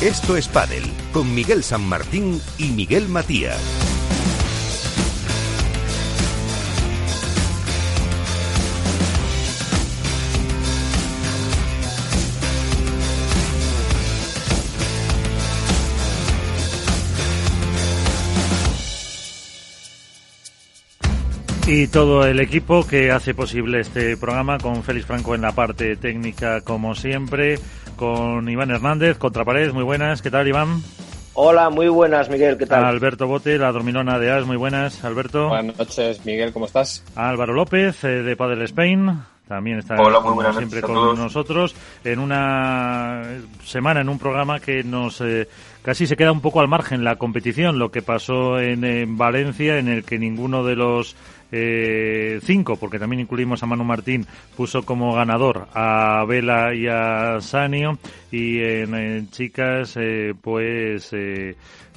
Esto es Padel con Miguel San Martín y Miguel Matías. Y todo el equipo que hace posible este programa con Félix Franco en la parte técnica como siempre, con Iván Hernández, Contrapared, muy buenas, ¿qué tal Iván? Hola, muy buenas Miguel, ¿qué tal? Alberto Bote, la dormilona de As, muy buenas, Alberto. Buenas noches Miguel, ¿cómo estás? Álvaro López, eh, de Padel Spain. También está siempre con nosotros en una semana, en un programa que nos eh, casi se queda un poco al margen la competición, lo que pasó en Valencia, en el que ninguno de los eh, cinco, porque también incluimos a Manu Martín, puso como ganador a Vela y a Sanio. Y en, chicas, eh, pues eh,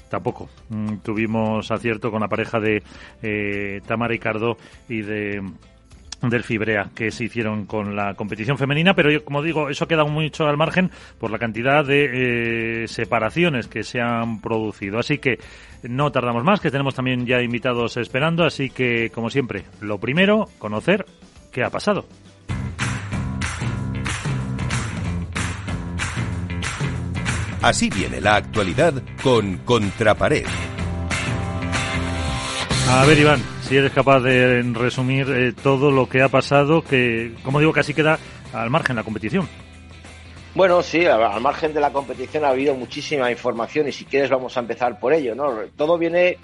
tampoco. Mm, tuvimos acierto con la pareja de eh, Tamara y y de del Fibrea que se hicieron con la competición femenina, pero yo, como digo, eso queda mucho al margen por la cantidad de eh, separaciones que se han producido. Así que no tardamos más, que tenemos también ya invitados esperando, así que, como siempre, lo primero, conocer qué ha pasado. Así viene la actualidad con Contrapared. A ver, Iván, si eres capaz de resumir eh, todo lo que ha pasado, que, como digo, casi queda al margen la competición. Bueno, sí, al margen de la competición ha habido muchísima información y si quieres vamos a empezar por ello, ¿no? Todo viene,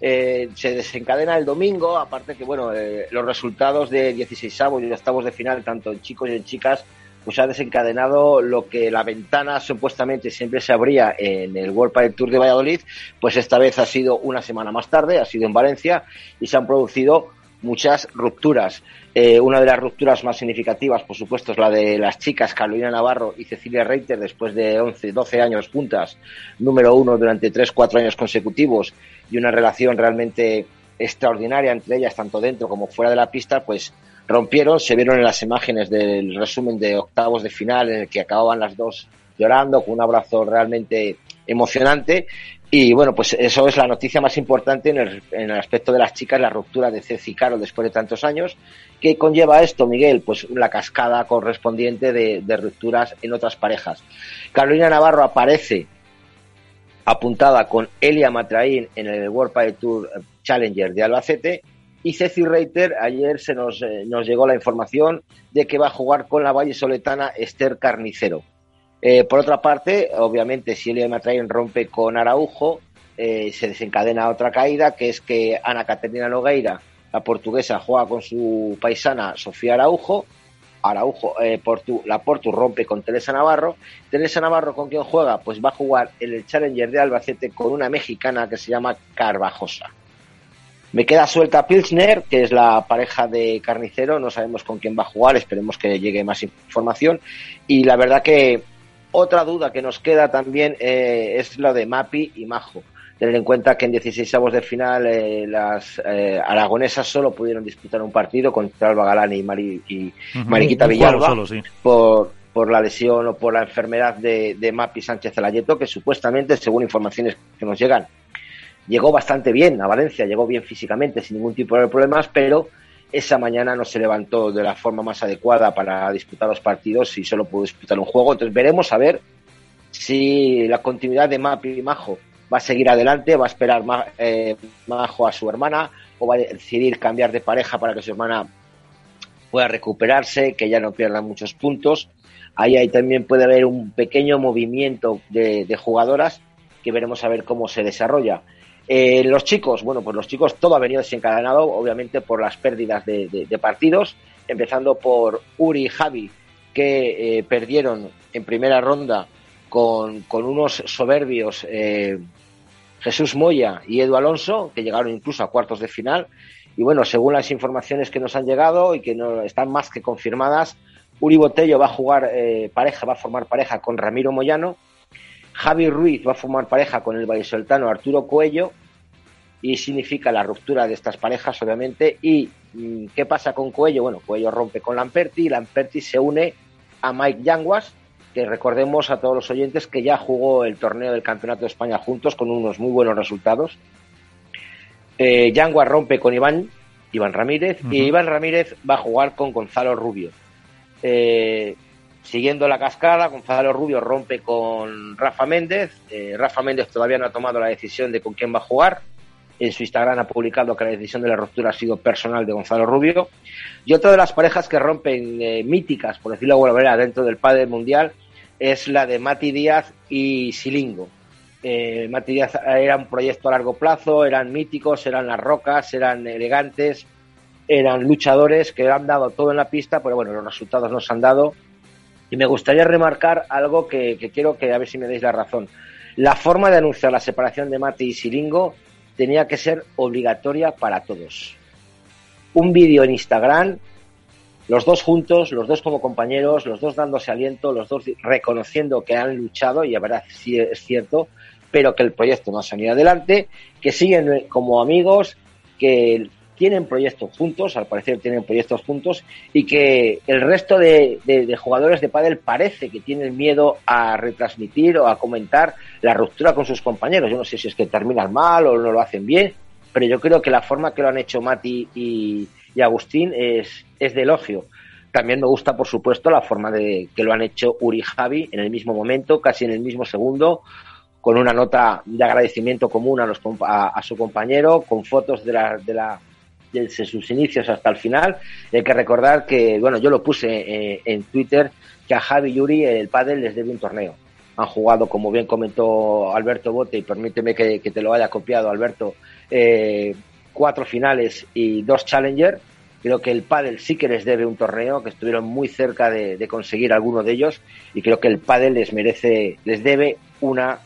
eh, se desencadena el domingo, aparte que, bueno, eh, los resultados de 16 avos y octavos de final, tanto en chicos y en chicas, pues ha desencadenado lo que la ventana supuestamente siempre se abría en el World Padel Tour de Valladolid, pues esta vez ha sido una semana más tarde, ha sido en Valencia y se han producido muchas rupturas. Eh, una de las rupturas más significativas, por supuesto, es la de las chicas Carolina Navarro y Cecilia Reiter, después de 11, 12 años juntas, número uno durante 3, 4 años consecutivos, y una relación realmente extraordinaria entre ellas, tanto dentro como fuera de la pista, pues rompieron, se vieron en las imágenes del resumen de octavos de final en el que acababan las dos llorando con un abrazo realmente emocionante y bueno, pues eso es la noticia más importante en el, en el aspecto de las chicas, la ruptura de Ceci y Caro después de tantos años. ¿Qué conlleva esto, Miguel? Pues la cascada correspondiente de, de rupturas en otras parejas. Carolina Navarro aparece apuntada con Elia Matraín en el World Padel Tour Challenger de Albacete y Ceci Reiter, ayer se nos, eh, nos, llegó la información de que va a jugar con la Valle Soletana Esther Carnicero. Eh, por otra parte, obviamente, si Elia Matrain rompe con Araujo, eh, se desencadena otra caída, que es que Ana Caterina Nogueira, la portuguesa, juega con su paisana Sofía Araujo. Araujo, la Portu rompe con Teresa Navarro. Teresa Navarro, ¿con quién juega? Pues va a jugar en el Challenger de Albacete con una mexicana que se llama Carvajosa. Me queda suelta Pilsner, que es la pareja de Carnicero, no sabemos con quién va a jugar, esperemos que llegue más información. Y la verdad que otra duda que nos queda también eh, es la de Mapi y Majo. Tener en cuenta que en 16 avos de final eh, las eh, aragonesas solo pudieron disputar un partido contra Alba Galani y, Mari, y Mariquita Villalba por, por la lesión o por la enfermedad de, de Mapi Sánchez Zelayeto, que supuestamente, según informaciones que nos llegan, llegó bastante bien a Valencia, llegó bien físicamente, sin ningún tipo de problemas, pero esa mañana no se levantó de la forma más adecuada para disputar los partidos y solo pudo disputar un juego. Entonces veremos a ver si la continuidad de Mapi y Majo va a seguir adelante, va a esperar eh, Majo a su hermana o va a decidir cambiar de pareja para que su hermana pueda recuperarse, que ya no pierda muchos puntos. Ahí, ahí también puede haber un pequeño movimiento de, de jugadoras que veremos a ver cómo se desarrolla. Eh, los chicos, bueno, pues los chicos todo ha venido desencadenado, obviamente, por las pérdidas de, partidos, empezando por Uri y Javi, que eh, perdieron en primera ronda con, unos soberbios eh, Jesús Moya y Edu Alonso, que llegaron incluso a cuartos de final. Y bueno, según las informaciones que nos han llegado y que no están más que confirmadas, Uri Botello va a jugar pareja, va a formar pareja con Ramiro Moyano Javi Ruiz va a formar pareja con el vallisoltano Arturo Coello y significa la ruptura de estas parejas, obviamente. ¿Y mm, qué pasa con Coello? Bueno, Coello rompe con Lamperti y Lamperti se une a Mike Yanguas, que recordemos a todos los oyentes que ya jugó el torneo del Campeonato de España juntos con unos muy buenos resultados. Eh, rompe con Iván, Iván Ramírez, y Iván Ramírez va a jugar con Gonzalo Rubio. Eh, siguiendo la cascada, Gonzalo Rubio rompe con Rafa Méndez. Eh, Rafa Méndez todavía no ha tomado la decisión de con quién va a jugar. En su Instagram ha publicado que la decisión de la ruptura ha sido personal de Gonzalo Rubio. Y otra de las parejas que rompen eh, míticas, por decirlo de alguna manera, dentro del padre mundial es la de Mati Díaz y Silingo. Eh, Mati Díaz era un proyecto a largo plazo, eran míticos, eran las rocas, eran elegantes, eran luchadores que han dado todo en la pista, pero bueno, los resultados no se han dado. Y me gustaría remarcar algo que, quiero que a ver si me deis la razón. La forma de anunciar la separación de Mati y Silingo tenía que ser obligatoria para todos. Un vídeo en Instagram, los dos juntos, los dos como compañeros, los dos dándose aliento, los dos reconociendo que han luchado, y la verdad sí es cierto, pero que el proyecto no ha salido adelante, que siguen como amigos, que tienen proyectos juntos, al parecer tienen proyectos juntos, y que el resto de, jugadores de pádel parece que tienen miedo a retransmitir o a comentar la ruptura con sus compañeros. Yo no sé si es que terminan mal o no lo hacen bien, pero yo creo que la forma que lo han hecho Mati y, Agustín es, es de elogio. También me gusta, por supuesto, la forma de que lo han hecho Uri Javi en el mismo momento, casi en el mismo segundo, con una nota de agradecimiento común a, los, a, su compañero, con fotos de la, de la desde sus inicios hasta el final. Hay que recordar que, bueno, yo lo puse eh, en Twitter, que a Javi Yuri el pádel les debe un torneo. Han jugado, como bien comentó Alberto Bote, y permíteme que, te lo haya copiado, Alberto, eh, cuatro finales y dos challenger. Creo que el pádel sí que les debe un torneo, que estuvieron muy cerca de, conseguir alguno de ellos, y creo que el pádel les merece, les debe una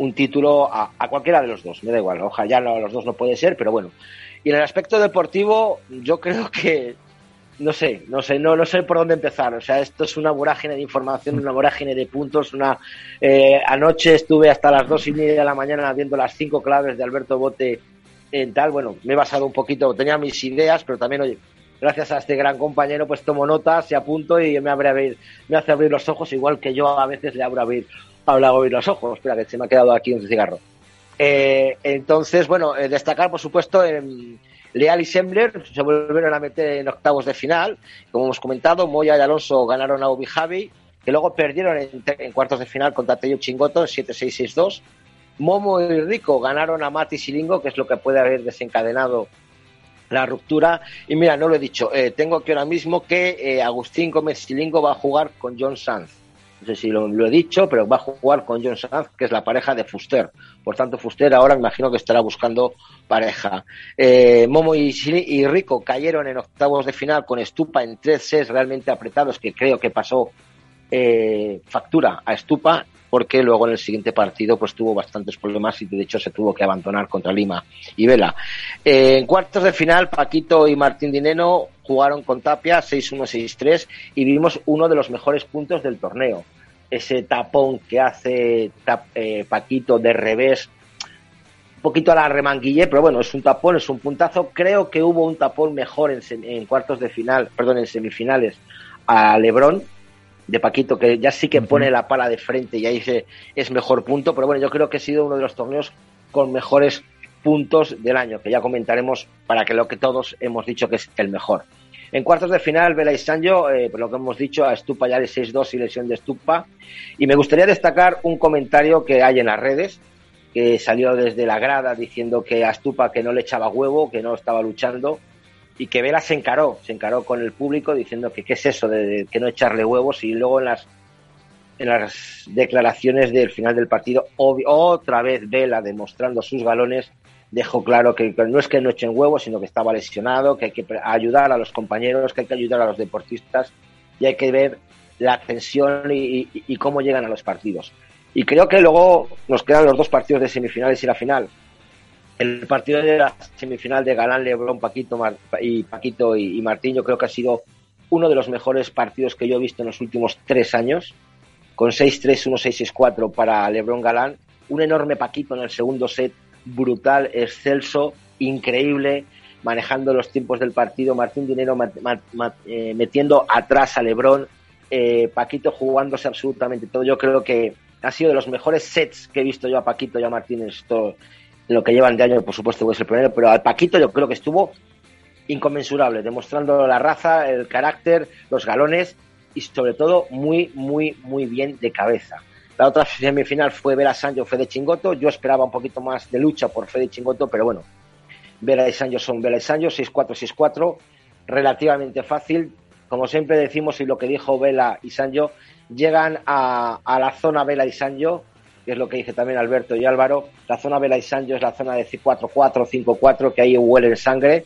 un título a, a, cualquiera de los dos, me da igual, ojalá ya los dos no puede ser, pero bueno, y en el aspecto deportivo, yo creo que no sé, no sé, no, no sé por dónde empezar. O sea, esto es una vorágine de información, una vorágine de puntos. Una eh, anoche estuve hasta las dos y media de la mañana viendo las cinco claves de Alberto Bote en tal. Bueno, me he basado un poquito, tenía mis ideas, pero también, oye, gracias a este gran compañero, pues tomo notas y apunto y me, abre me hace abrir los ojos, igual que yo a veces le abro abrir, hablo abrir los ojos. Espera, que se me ha quedado aquí un cigarro. Eh, entonces, bueno, eh, destacar, por supuesto, en Leal y Sembler se volvieron a meter en octavos de final. Como hemos comentado, Moya y Alonso ganaron a Obi Javi, que luego perdieron en, cuartos de final contra Tello Chingoto 7-6-6-2. Momo y Rico ganaron a Mati Silingo, que es lo que puede haber desencadenado la ruptura. Y mira, no lo he dicho, eh, tengo aquí ahora mismo que Agustín Gómez Silingo va a jugar con John Sanz no sé si lo, he dicho, pero va a jugar con John Sanz, que es la pareja de Fuster. Por tanto, Fuster ahora imagino que estará buscando pareja. Eh, Momo y, y, Rico cayeron en octavos de final con Estupa en tres sets realmente apretados, que creo que pasó eh, factura a Estupa, porque luego en el siguiente partido pues tuvo bastantes problemas y de hecho se tuvo que abandonar contra Lima y Vela. Eh, en cuartos de final, Paquito y Martín Dineno jugaron con Tapia 6-1-6-3 y vimos uno de los mejores puntos del torneo. Ese tapón que hace eh, Paquito de revés, un poquito a la remanguille, pero bueno, es un tapón, es un puntazo. Creo que hubo un tapón mejor en, en cuartos de final, perdón, en semifinales a Lebron, de Paquito, que ya sí que pone la pala de frente y ahí es mejor punto, pero bueno, yo creo que ha sido uno de los torneos con mejores puntos del año, que ya comentaremos para que lo que todos hemos dicho que es el mejor. En cuartos de final, Vela y Sancho, eh, por lo que hemos dicho, a Estupa ya de 6-2 y lesión de Estupa. Y me gustaría destacar un comentario que hay en las redes, que salió desde la grada diciendo que a Estupa que no le echaba huevo, que no estaba luchando, y que Vela se encaró, se encaró con el público diciendo que qué es eso de, que no echarle huevos y luego en las en las declaraciones del final del partido otra vez Vela demostrando sus galones dejó claro que, no es que no echen huevos, sino que estaba lesionado, que hay que ayudar a los compañeros, que hay que ayudar a los deportistas y hay que ver la tensión y, cómo llegan a los partidos. Y creo que luego nos quedan los dos partidos de semifinales y la final. El partido de la semifinal de Galán, Lebron, Paquito y Paquito y, Martín, yo creo que ha sido uno de los mejores partidos que yo he visto en los últimos tres años, con 6-3, 1-6, 6-4 para Lebron Galán, un enorme Paquito en el segundo set brutal, excelso, increíble, manejando los tiempos del partido, Martín Dinero eh, metiendo atrás a Lebrón, eh, Paquito jugándose absolutamente todo. Yo creo que ha sido de los mejores sets que he visto yo a Paquito y a Martínez todo lo que llevan de año, por supuesto, es el primero, pero al Paquito yo creo que estuvo inconmensurable, demostrando la raza, el carácter, los galones y sobre todo muy, muy, muy bien de cabeza. La otra semifinal fue Vera Sancho, Fede Chingoto. Yo esperaba un poquito más de lucha por Fede Chingoto, pero bueno, Vera y Sancho son Vera y Sancho, 6-4, 6-4, relativamente fácil. Como siempre decimos y lo que dijo Vela y Sancho, llegan a, la zona Vela y Sancho, que es lo que dice también Alberto y Álvaro. La zona Vela y Sancho es la zona de 4-4, 5-4, que ahí huele sangre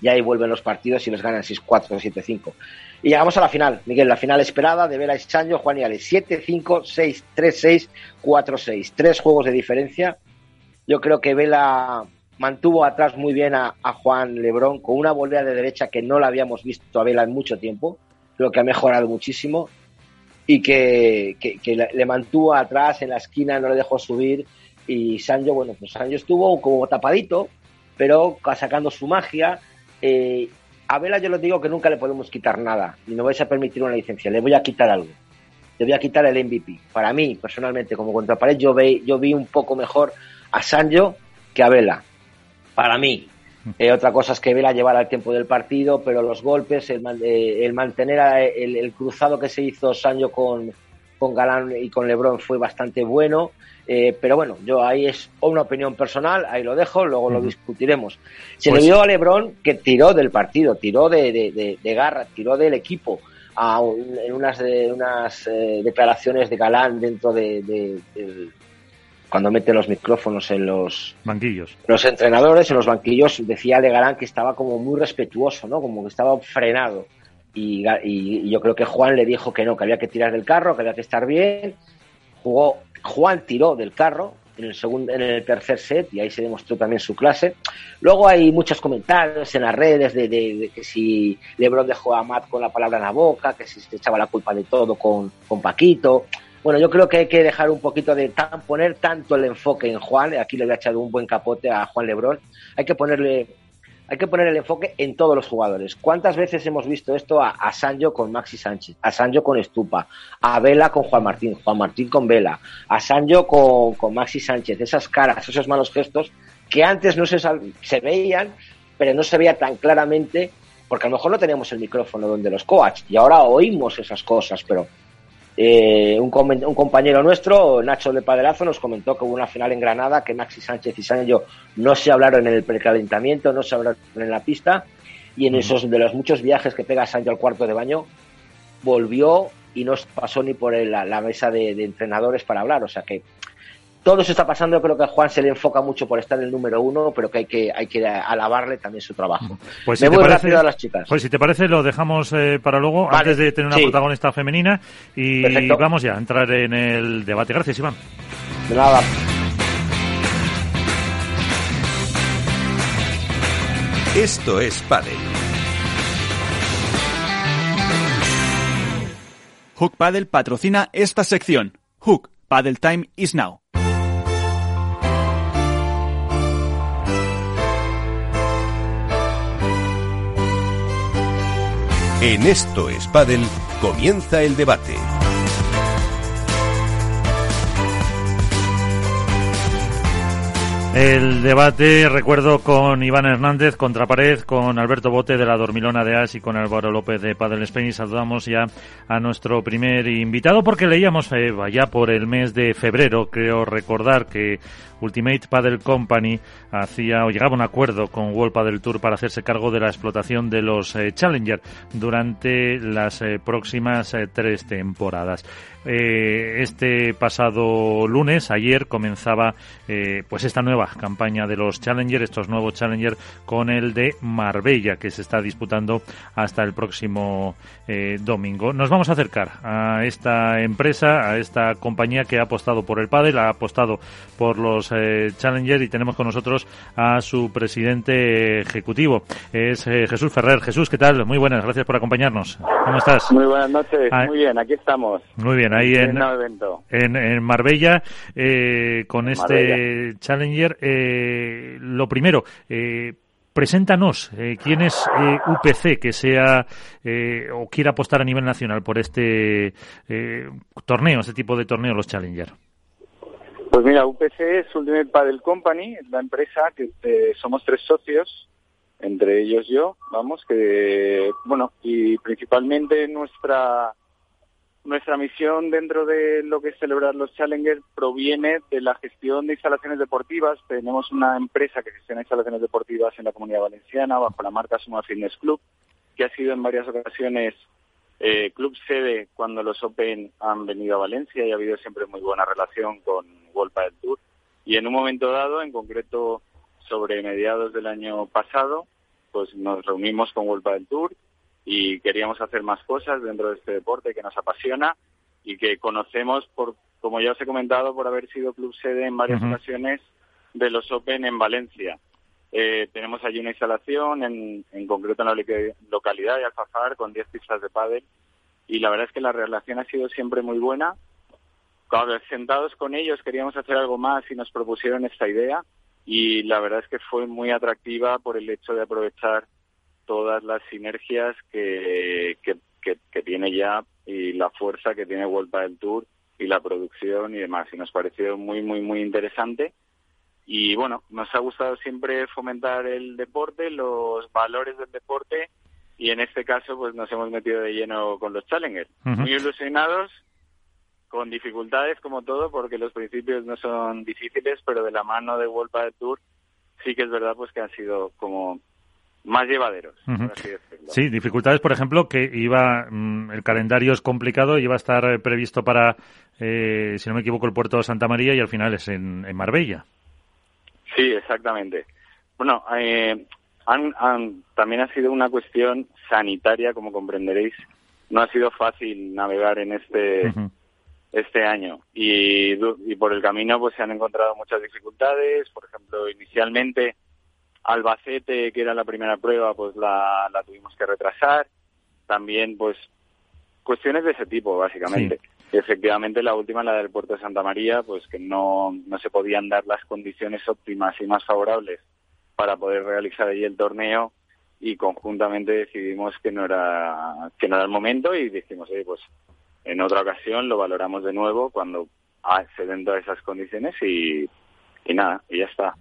y ahí vuelven los partidos y les ganan 6-4, 7-5. Y llegamos a la final, Miguel, la final esperada de Vela y Juan y Ale, 7-5, 6, 3-6, 4-6. Tres juegos de diferencia. Yo creo que Vela mantuvo atrás muy bien a, Juan Lebrón con una volea de derecha que no la habíamos visto a Vela en mucho tiempo. Creo que ha mejorado muchísimo y que, le mantuvo atrás en la esquina, no le dejó subir. Y Sancho, bueno, pues Sancho estuvo como tapadito, pero sacando su magia. Eh, a Vela yo les digo que nunca le podemos quitar nada, y no vais a permitir una licencia, le voy a quitar algo. Le voy a quitar el MVP. Para mí, personalmente, como contrapared, yo, ve, yo vi un poco mejor a Sancho que a Vela para mí. Eh, otra cosa es que Vela llevara el tiempo del partido, pero los golpes, el, eh, mantener el, cruzado que se hizo Sancho con, con Galán y con Lebron fue bastante bueno. Eh, pero bueno, yo ahí es una opinión personal, ahí lo dejo, luego lo discutiremos. Se le pues vio a Lebron que tiró del partido, tiró de, de, garra, tiró del equipo. A en unas, de, unas declaraciones de Galán dentro de, cuando mete los micrófonos en los banquillos. Los entrenadores en los banquillos decía Legarán que estaba como muy respetuoso, ¿no? Como que estaba frenado. Y, yo creo que Juan le dijo que no, que había que tirar del carro, que había que estar bien. Jugó, Juan tiró del carro en el segundo, en el tercer set y ahí se demostró también su clase. Luego hay muchos comentarios en las redes de, que si LeBron dejó a Matt con la palabra en la boca, que si se echaba la culpa de todo con, con Paquito. Bueno, yo creo que hay que dejar un poquito de tan, poner tanto el enfoque en Juan. Aquí le voy a echar un buen capote a Juan Lebrón. Hay que ponerle hay que poner el enfoque en todos los jugadores. ¿Cuántas veces hemos visto esto a, a, Sancho con Maxi Sánchez, a Sancho con Estupa, a Vela con Juan Martín, Juan Martín con Vela, a Sancho con, con Maxi Sánchez? Esas caras, esos malos gestos que antes no se, se veían, pero no se veía tan claramente porque a lo mejor no teníamos el micrófono donde los coaches y ahora oímos esas cosas, pero eh, un, un, compañero nuestro, Nacho de Padelazo, nos comentó que hubo una final en Granada que Maxi Sánchez y Sancho no se hablaron en el precalentamiento, no se hablaron en la pista y en esos de los muchos viajes que pega Sancho al cuarto de baño volvió y no pasó ni por la, mesa de, entrenadores para hablar. O sea que todo eso está pasando. creo que a Juan se le enfoca mucho por estar en el número uno, pero que hay que, hay que alabarle también su trabajo. Pues si Me voy rápido a las chicas. Pues si te parece, lo dejamos eh, para luego, antes de tener una protagonista femenina. Y vamos ya a entrar en el debate. Gracias, Iván. De nada. Esto es Padel. Hook Paddle patrocina esta sección. Hook Paddle Time is now. En Esto es comienza el debate. El debate, recuerdo, con Iván Hernández, Contrapared, con Alberto Bote de la Dormilona de As y con Álvaro López de Padel Spain. Y saludamos ya a nuestro primer invitado porque leíamos eh, ya por el mes de febrero, creo recordar que Ultimate Paddle Company hacía o llegaba a un acuerdo con World Paddle Tour para hacerse cargo de la explotación de los eh, Challenger durante las eh, próximas eh, tres temporadas. Este pasado lunes, ayer, comenzaba pues esta nueva campaña de los Challenger, estos nuevos Challenger con el de Marbella que se está disputando hasta el próximo domingo. Nos vamos a acercar a esta empresa, a esta compañía que ha apostado por el pádel, ha apostado por los eh, Challenger y tenemos con nosotros a su presidente ejecutivo. Es eh, Jesús Ferrer. Jesús, ¿qué tal? Muy buenas, gracias por acompañarnos. ¿Cómo estás? Muy buenas noches, ah, muy bien, aquí estamos. Muy bien, ahí en, en, Marbella eh, con este Challenger. lo primero, preséntanos quién es UPC que sea o quiera apostar a nivel nacional por este torneo, este tipo de torneo, los Challenger. Pues mira, UPC es Ultimate Paddle Company, la empresa que somos tres socios entre ellos yo, vamos, que, bueno, y principalmente nuestra, nuestra misión dentro de lo que es celebrar los Challengers proviene de la gestión de instalaciones deportivas. Tenemos una empresa que gestiona instalaciones deportivas en la Comunidad Valenciana bajo la marca Suma Fitness Club, que ha sido en varias ocasiones eh, club sede cuando los Open han venido a Valencia y ha habido siempre muy buena relación con World del Tour. Y en un momento dado, en concreto sobre mediados del año pasado, pues nos reunimos con World del Tour y queríamos hacer más cosas dentro de este deporte que nos apasiona y que conocemos por, como ya os he comentado, por haber sido club sede en varias ocasiones de los Open en Valencia. Eh, tenemos allí una instalación, en, en concreto en la localidad de Alfafar, con 10 pistas de pádel, y la verdad es que la relación ha sido siempre muy buena. Cuando sentados con ellos queríamos hacer algo más y nos propusieron esta idea, y la verdad es que fue muy atractiva por el hecho de aprovechar todas las sinergias que, que, tiene ya y la fuerza que tiene Vuelta del Tour y la producción y demás. Y nos pareció muy, muy, muy interesante. Y bueno, nos ha gustado siempre fomentar el deporte, los valores del deporte y en este caso pues nos hemos metido de lleno con los Challengers. Muy ilusionados con dificultades como todo, porque los principios no son difíciles, pero de la mano de World del Tour sí que es verdad pues que han sido como más llevaderos. sí, dificultades, por ejemplo, que iba mm, el calendario es complicado, iba a estar eh, previsto para, eh, si no me equivoco, el puerto de Santa María y al final es en, Marbella. Sí, exactamente. Bueno, eh, también ha sido una cuestión sanitaria, como comprenderéis. No ha sido fácil navegar en este este año y, por el camino pues se han encontrado muchas dificultades por ejemplo inicialmente Albacete que era la primera prueba pues la, tuvimos que retrasar. También pues cuestiones de ese tipo básicamente. Efectivamente la última la del puerto de Santa María pues que no no se podían dar las condiciones óptimas y más favorables para poder realizar allí el torneo y conjuntamente decidimos que no era que no era el momento y dijimos oye pues en otra ocasión lo valoramos de nuevo cuando se den todas esas condiciones y, y nada, y ya está.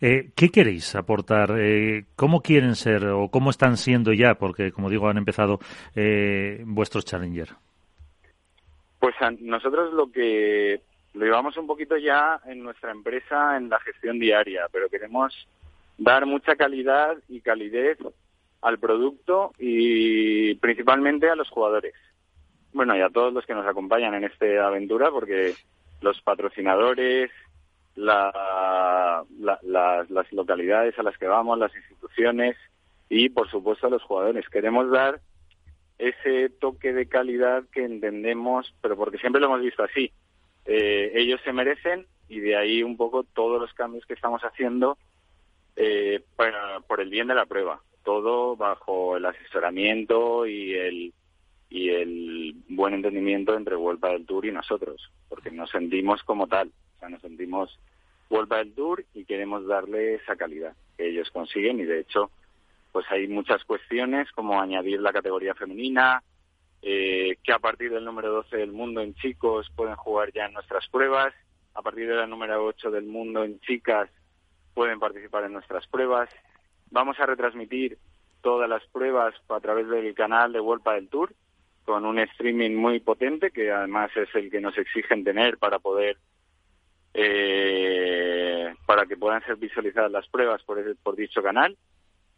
Eh, ¿Qué queréis aportar? Eh, ¿Cómo quieren ser o cómo están siendo ya? Porque, como digo, han empezado eh, vuestros Challenger. Pues nosotros lo que lo llevamos un poquito ya en nuestra empresa en la gestión diaria, pero queremos dar mucha calidad y calidez al producto y principalmente a los jugadores bueno, y a todos los que nos acompañan en esta aventura, porque los patrocinadores, la, las localidades a las que vamos, las instituciones y, por supuesto, a los jugadores. Queremos dar ese toque de calidad que entendemos, pero porque siempre lo hemos visto así. Eh, ellos se merecen y de ahí un poco todos los cambios que estamos haciendo eh, para, por el bien de la prueba. Todo bajo el asesoramiento y el y el buen entendimiento entre Vuelta del Tour y nosotros, porque nos sentimos como tal, nos sentimos Vuelta del Tour y queremos darle esa calidad que ellos consiguen y de hecho pues hay muchas cuestiones como añadir la categoría femenina, eh, que a partir del número 12 del mundo en chicos pueden jugar ya en nuestras pruebas, a partir de la número 8 del mundo en chicas pueden participar en nuestras pruebas. Vamos a retransmitir todas las pruebas a través del canal de Vuelta del Tour, con un streaming muy potente que además es el que nos exigen tener para poder eh, para que puedan ser visualizadas las pruebas por, por dicho canal.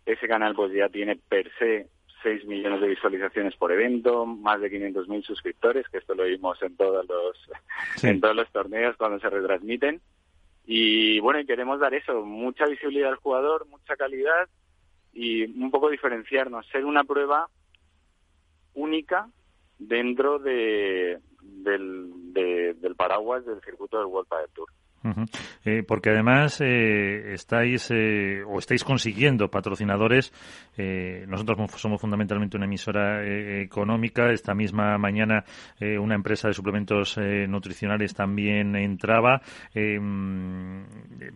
Ese canal pues ya tiene per se 6 millones de visualizaciones por evento, más de 500.000 suscriptores, que esto lo vimos en todos los en todos los torneos cuando se retransmiten. Y bueno, y queremos dar eso, mucha visibilidad al jugador, mucha calidad y un poco diferenciarnos, ser una prueba única dentro de, del, del paraguas del circuito del World Padel Tour. Eh, porque además eh, estáis eh, o estáis consiguiendo patrocinadores. nosotros somos fundamentalmente una emisora económica. Esta misma mañana una empresa de suplementos nutricionales también entraba.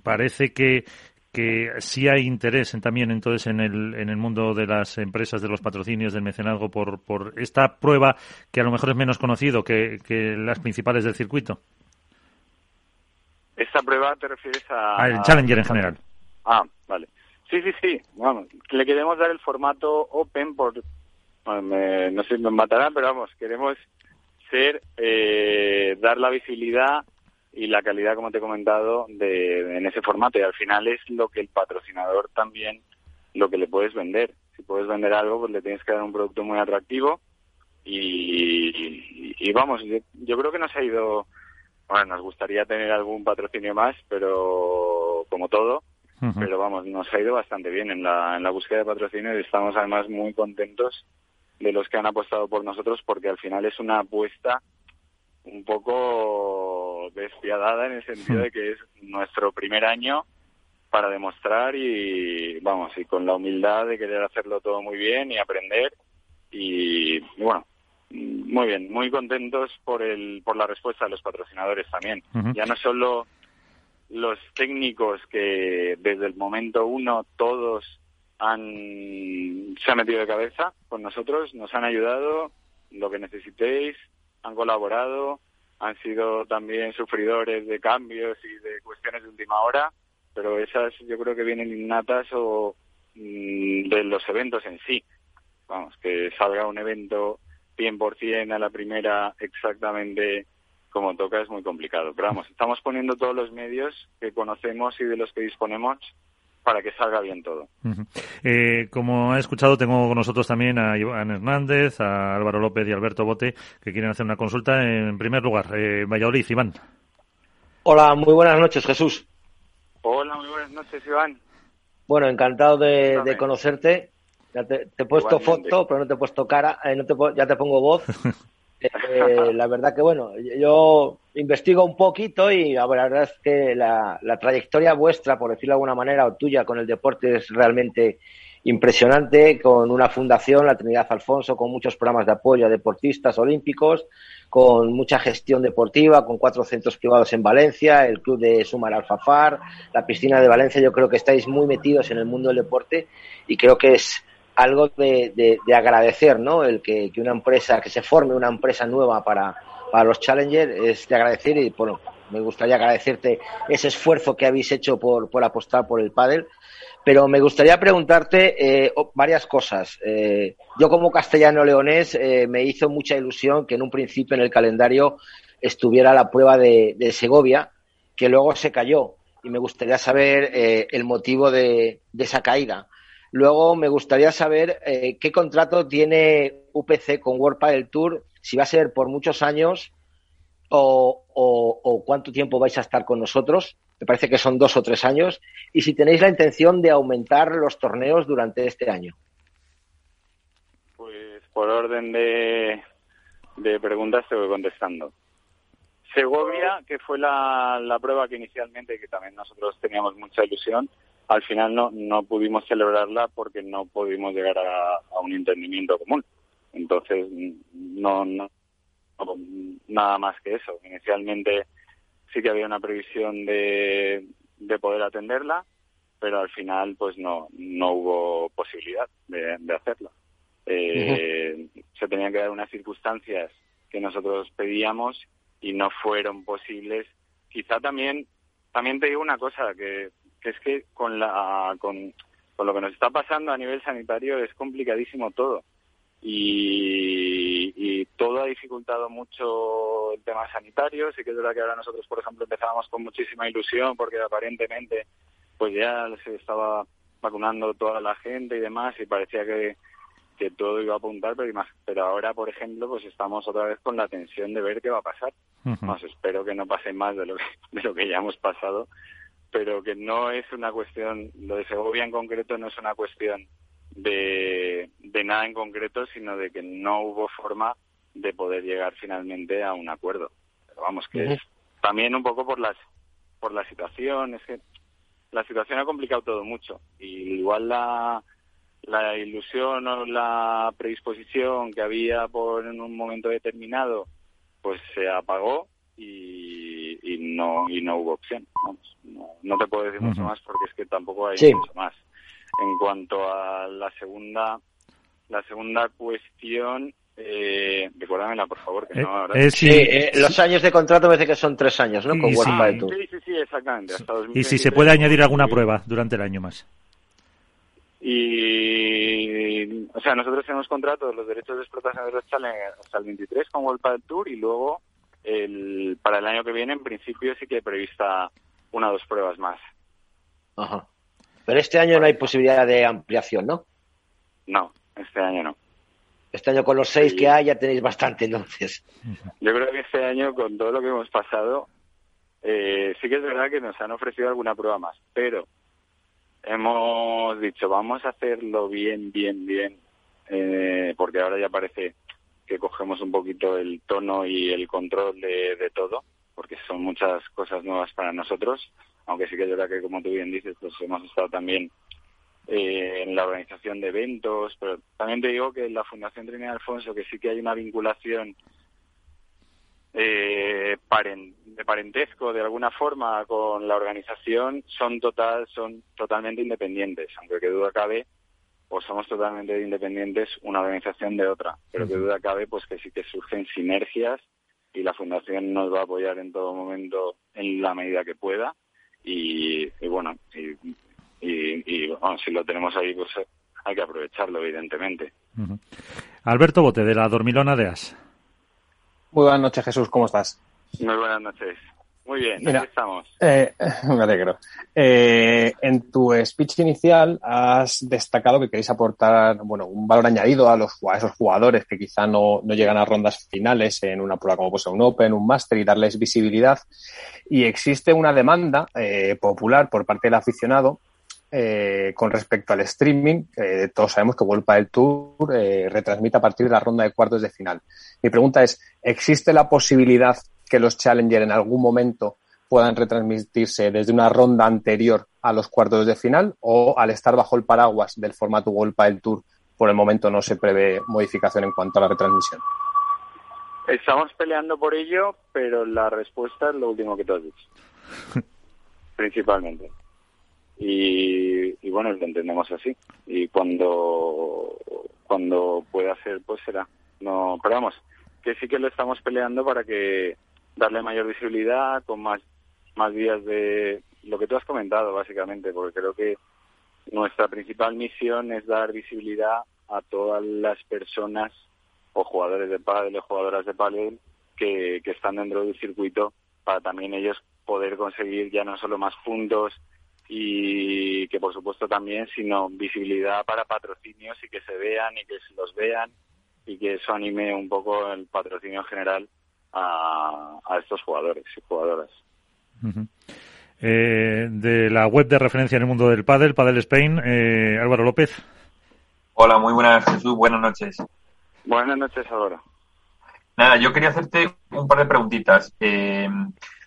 parece que que sí hay interés también entonces en el, en el mundo de las empresas, de los patrocinios, del mecenazgo, por, por esta prueba que a lo mejor es menos conocido que, las principales del circuito. ¿Esta prueba te refieres a...? Al Challenger en general. Ah, vale. Sí, sí, sí. Vamos, le queremos dar el formato open por... no sé si me matarán, pero vamos, queremos ser, eh, dar la visibilidad y la calidad, como te he comentado, de, en ese formato. Y al final es lo que el patrocinador también, lo que le puedes vender. Si puedes vender algo, pues le tienes que dar un producto muy atractivo. Y, vamos, yo, creo que nos ha ido, bueno, nos gustaría tener algún patrocinio más, pero como todo, pero vamos, nos ha ido bastante bien en la, en la búsqueda de patrocinio y estamos además muy contentos de los que han apostado por nosotros porque al final es una apuesta un poco despiadada en el sentido hmm. de que es nuestro primer año para demostrar y vamos y con la humildad de querer hacerlo todo muy bien y aprender y, bueno muy bien muy contentos por el por la respuesta de los patrocinadores también ya no solo los técnicos que desde el momento uno todos han se han metido de cabeza con nosotros nos han ayudado lo que necesitéis han colaborado, han sido también sufridores de cambios y de cuestiones de última hora, pero esas yo creo que vienen innatas o mm, de los eventos en sí. Vamos, que salga un evento 100% a la primera exactamente como toca es muy complicado. Pero vamos, estamos poniendo todos los medios que conocemos y de los que disponemos para que salga bien todo. eh, como ha escuchado, tengo con nosotros también a Iván Hernández, a Álvaro López y Alberto Bote, que quieren hacer una consulta. En primer lugar, eh, Valladolid, Iván. Hola, muy buenas noches, Jesús. Hola, muy buenas noches, Iván. Bueno, encantado de, conocerte. Ya te, he puesto foto, pero no te he puesto cara, eh, no te, ya te pongo voz. Eh, la verdad que, bueno, yo investigo un poquito y la verdad es que la, trayectoria vuestra, por decirlo de alguna manera, o tuya con el deporte es realmente impresionante, con una fundación, la Trinidad Alfonso, con muchos programas de apoyo a deportistas olímpicos, con mucha gestión deportiva, con cuatro centros privados en Valencia, el club de Sumar Alfafar, la piscina de Valencia. Yo creo que estáis muy metidos en el mundo del deporte y creo que es algo de, agradecer, ¿no? El que, una empresa, que se forme una empresa nueva para, para los Challengers es de agradecer y, bueno, me gustaría agradecerte ese esfuerzo que habéis hecho por, por apostar por el pádel. Pero me gustaría preguntarte eh, varias cosas. Eh, yo como castellano leonés eh, me hizo mucha ilusión que en un principio en el calendario estuviera la prueba de, de Segovia, que luego se cayó. Y me gustaría saber el motivo de, de esa caída. Luego me gustaría saber eh, qué contrato tiene UPC con World Padel Tour, si va a ser por muchos años o, o, cuánto tiempo vais a estar con nosotros. Me parece que son dos o tres años. Y si tenéis la intención de aumentar los torneos durante este año. Pues por orden de, de preguntas te voy contestando. Segovia, que fue la, la prueba que inicialmente, que también nosotros teníamos mucha ilusión, al final no, no pudimos celebrarla porque no pudimos llegar a, un entendimiento común. Entonces, no, no, nada más que eso. Inicialmente sí que había una previsión de, de poder atenderla, pero al final pues no, no hubo posibilidad de, de hacerla. Eh, se tenían que dar unas circunstancias que nosotros pedíamos y no fueron posibles. Quizá también, también te digo una cosa, que que es que con, la, con, lo que nos está pasando a nivel sanitario es complicadísimo todo. Y, y, todo ha dificultado mucho el tema sanitario. Sí que es verdad que ahora nosotros, por ejemplo, empezábamos con muchísima ilusión porque aparentemente pues ya se estaba vacunando toda la gente y demás y parecía que, que todo iba a apuntar, pero, pero ahora, por ejemplo, pues estamos otra vez con la tensión de ver qué va a pasar. espero que no pase más de lo de lo que ya hemos pasado pero que no es una cuestión, lo de Segovia en concreto no es una cuestión de, de nada en concreto, sino de que no hubo forma de poder llegar finalmente a un acuerdo. Pero vamos, que es también un poco por las por la situación, es que la situación ha complicado todo mucho y igual la la ilusión o la predisposición que había por en un momento determinado pues se apagó y, y, no y no hubo opción. no, te puedo decir mucho más porque es que tampoco hay mucho más. En cuanto a la segunda la segunda cuestión, eh, recuérdamela, por favor, que eh, no ahora. Eh, sí, eh, los años de contrato me parece que son tres años, ¿no? Con sí. sí, sí, exactamente. y si se puede añadir alguna prueba durante el año más. Y, o sea, nosotros tenemos contratos, los derechos de explotación de los challenges hasta el 23 con World Padel Tour y luego el, para el año que viene, en principio, sí que hay prevista una o dos pruebas más. Ajá. Pero este año no hay posibilidad de ampliación, ¿no? No, este año no. Este año con los seis que hay ya tenéis bastante, entonces. Yo creo que este año, con todo lo que hemos pasado, eh, sí que es verdad que nos han ofrecido alguna prueba más, pero hemos dicho, vamos a hacerlo bien, bien, bien, eh, porque ahora ya parece que cogemos un poquito el tono y el control de, de todo, porque son muchas cosas nuevas para nosotros, aunque sí que es verdad que, como tú bien dices, pues hemos estado también eh, en la organización de eventos, pero también te digo que en la Fundación Trinidad Alfonso, que sí que hay una vinculación eh, de parentesco de alguna forma con la organización, son total, son totalmente independientes, aunque que duda cabe, o somos totalmente independientes una organización de otra, pero que duda cabe pues que sí que surgen sinergias y la fundación nos va a apoyar en todo momento en la medida que pueda y, y bueno y y, y si lo tenemos ahí, pues eh, hay que aprovecharlo, evidentemente. Alberto Bote, de la Dormilona de As. Muy buenas noches, Jesús, ¿cómo estás? Muy buenas noches. Muy bien, aquí estamos. Eh, me alegro. Eh, en tu speech inicial has destacado que queréis aportar bueno, un valor añadido a, los, a esos jugadores que quizá no, no llegan a rondas finales en una prueba como pues, un Open, un Master y darles visibilidad. Y existe una demanda eh, popular por parte del aficionado eh, con respecto al streaming, eh, todos sabemos que World del Tour eh, retransmite a partir de la ronda de cuartos de final. Mi pregunta es, ¿existe la posibilidad que los Challenger en algún momento puedan retransmitirse desde una ronda anterior a los cuartos de final o al estar bajo el paraguas del formato World del Tour por el momento no se prevé modificación en cuanto a la retransmisión? Estamos peleando por ello, pero la respuesta es lo último que tú has dicho. Principalmente y, bueno, lo entendemos así. Y cuando, cuando pueda ser, pues será. No, pero vamos, que sí que lo estamos peleando para que darle mayor visibilidad, con más, más días de lo que tú has comentado, básicamente, porque creo que nuestra principal misión es dar visibilidad a todas las personas o jugadores de pádel o jugadoras de pádel que, están dentro del circuito para también ellos poder conseguir ya no solo más puntos y que por supuesto también, sino visibilidad para patrocinios y que se vean y que los vean y que eso anime un poco el patrocinio general a, estos jugadores y jugadoras. Eh, de la web de referencia en el mundo del pádel, Padel Spain, eh, Álvaro López. Hola, muy buenas Jesús, buenas noches. Buenas noches, Álvaro. Nada, yo quería hacerte un par de preguntitas. Eh,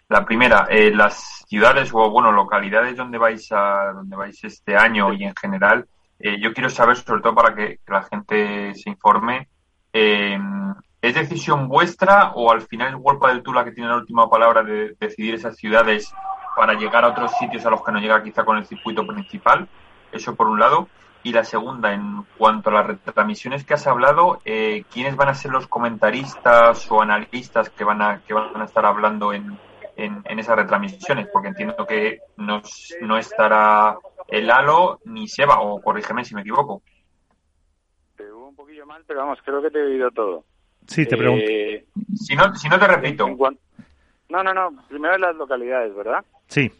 la primera, eh, las ciudades o bueno localidades donde vais a donde vais este año y en general, eh, yo quiero saber sobre todo para que, la gente se informe. Eh, ¿Es decisión vuestra o al final es World del Tour la que tiene la última palabra de decidir esas ciudades para llegar a otros sitios a los que no llega quizá con el circuito principal? Eso por un lado. Y la segunda, en cuanto a las retransmisiones que has hablado, ¿quiénes van a ser los comentaristas o analistas que van a, que van a estar hablando en, en, esas retransmisiones, porque entiendo que no, no estará el Halo ni Seba, o corrígeme si me equivoco. Te hubo un poquillo mal, pero vamos, creo que te he oído todo. Sí, te pregunto. Eh, si, no, si no te repito. No, no, no. Primero las localidades, ¿verdad? Sí.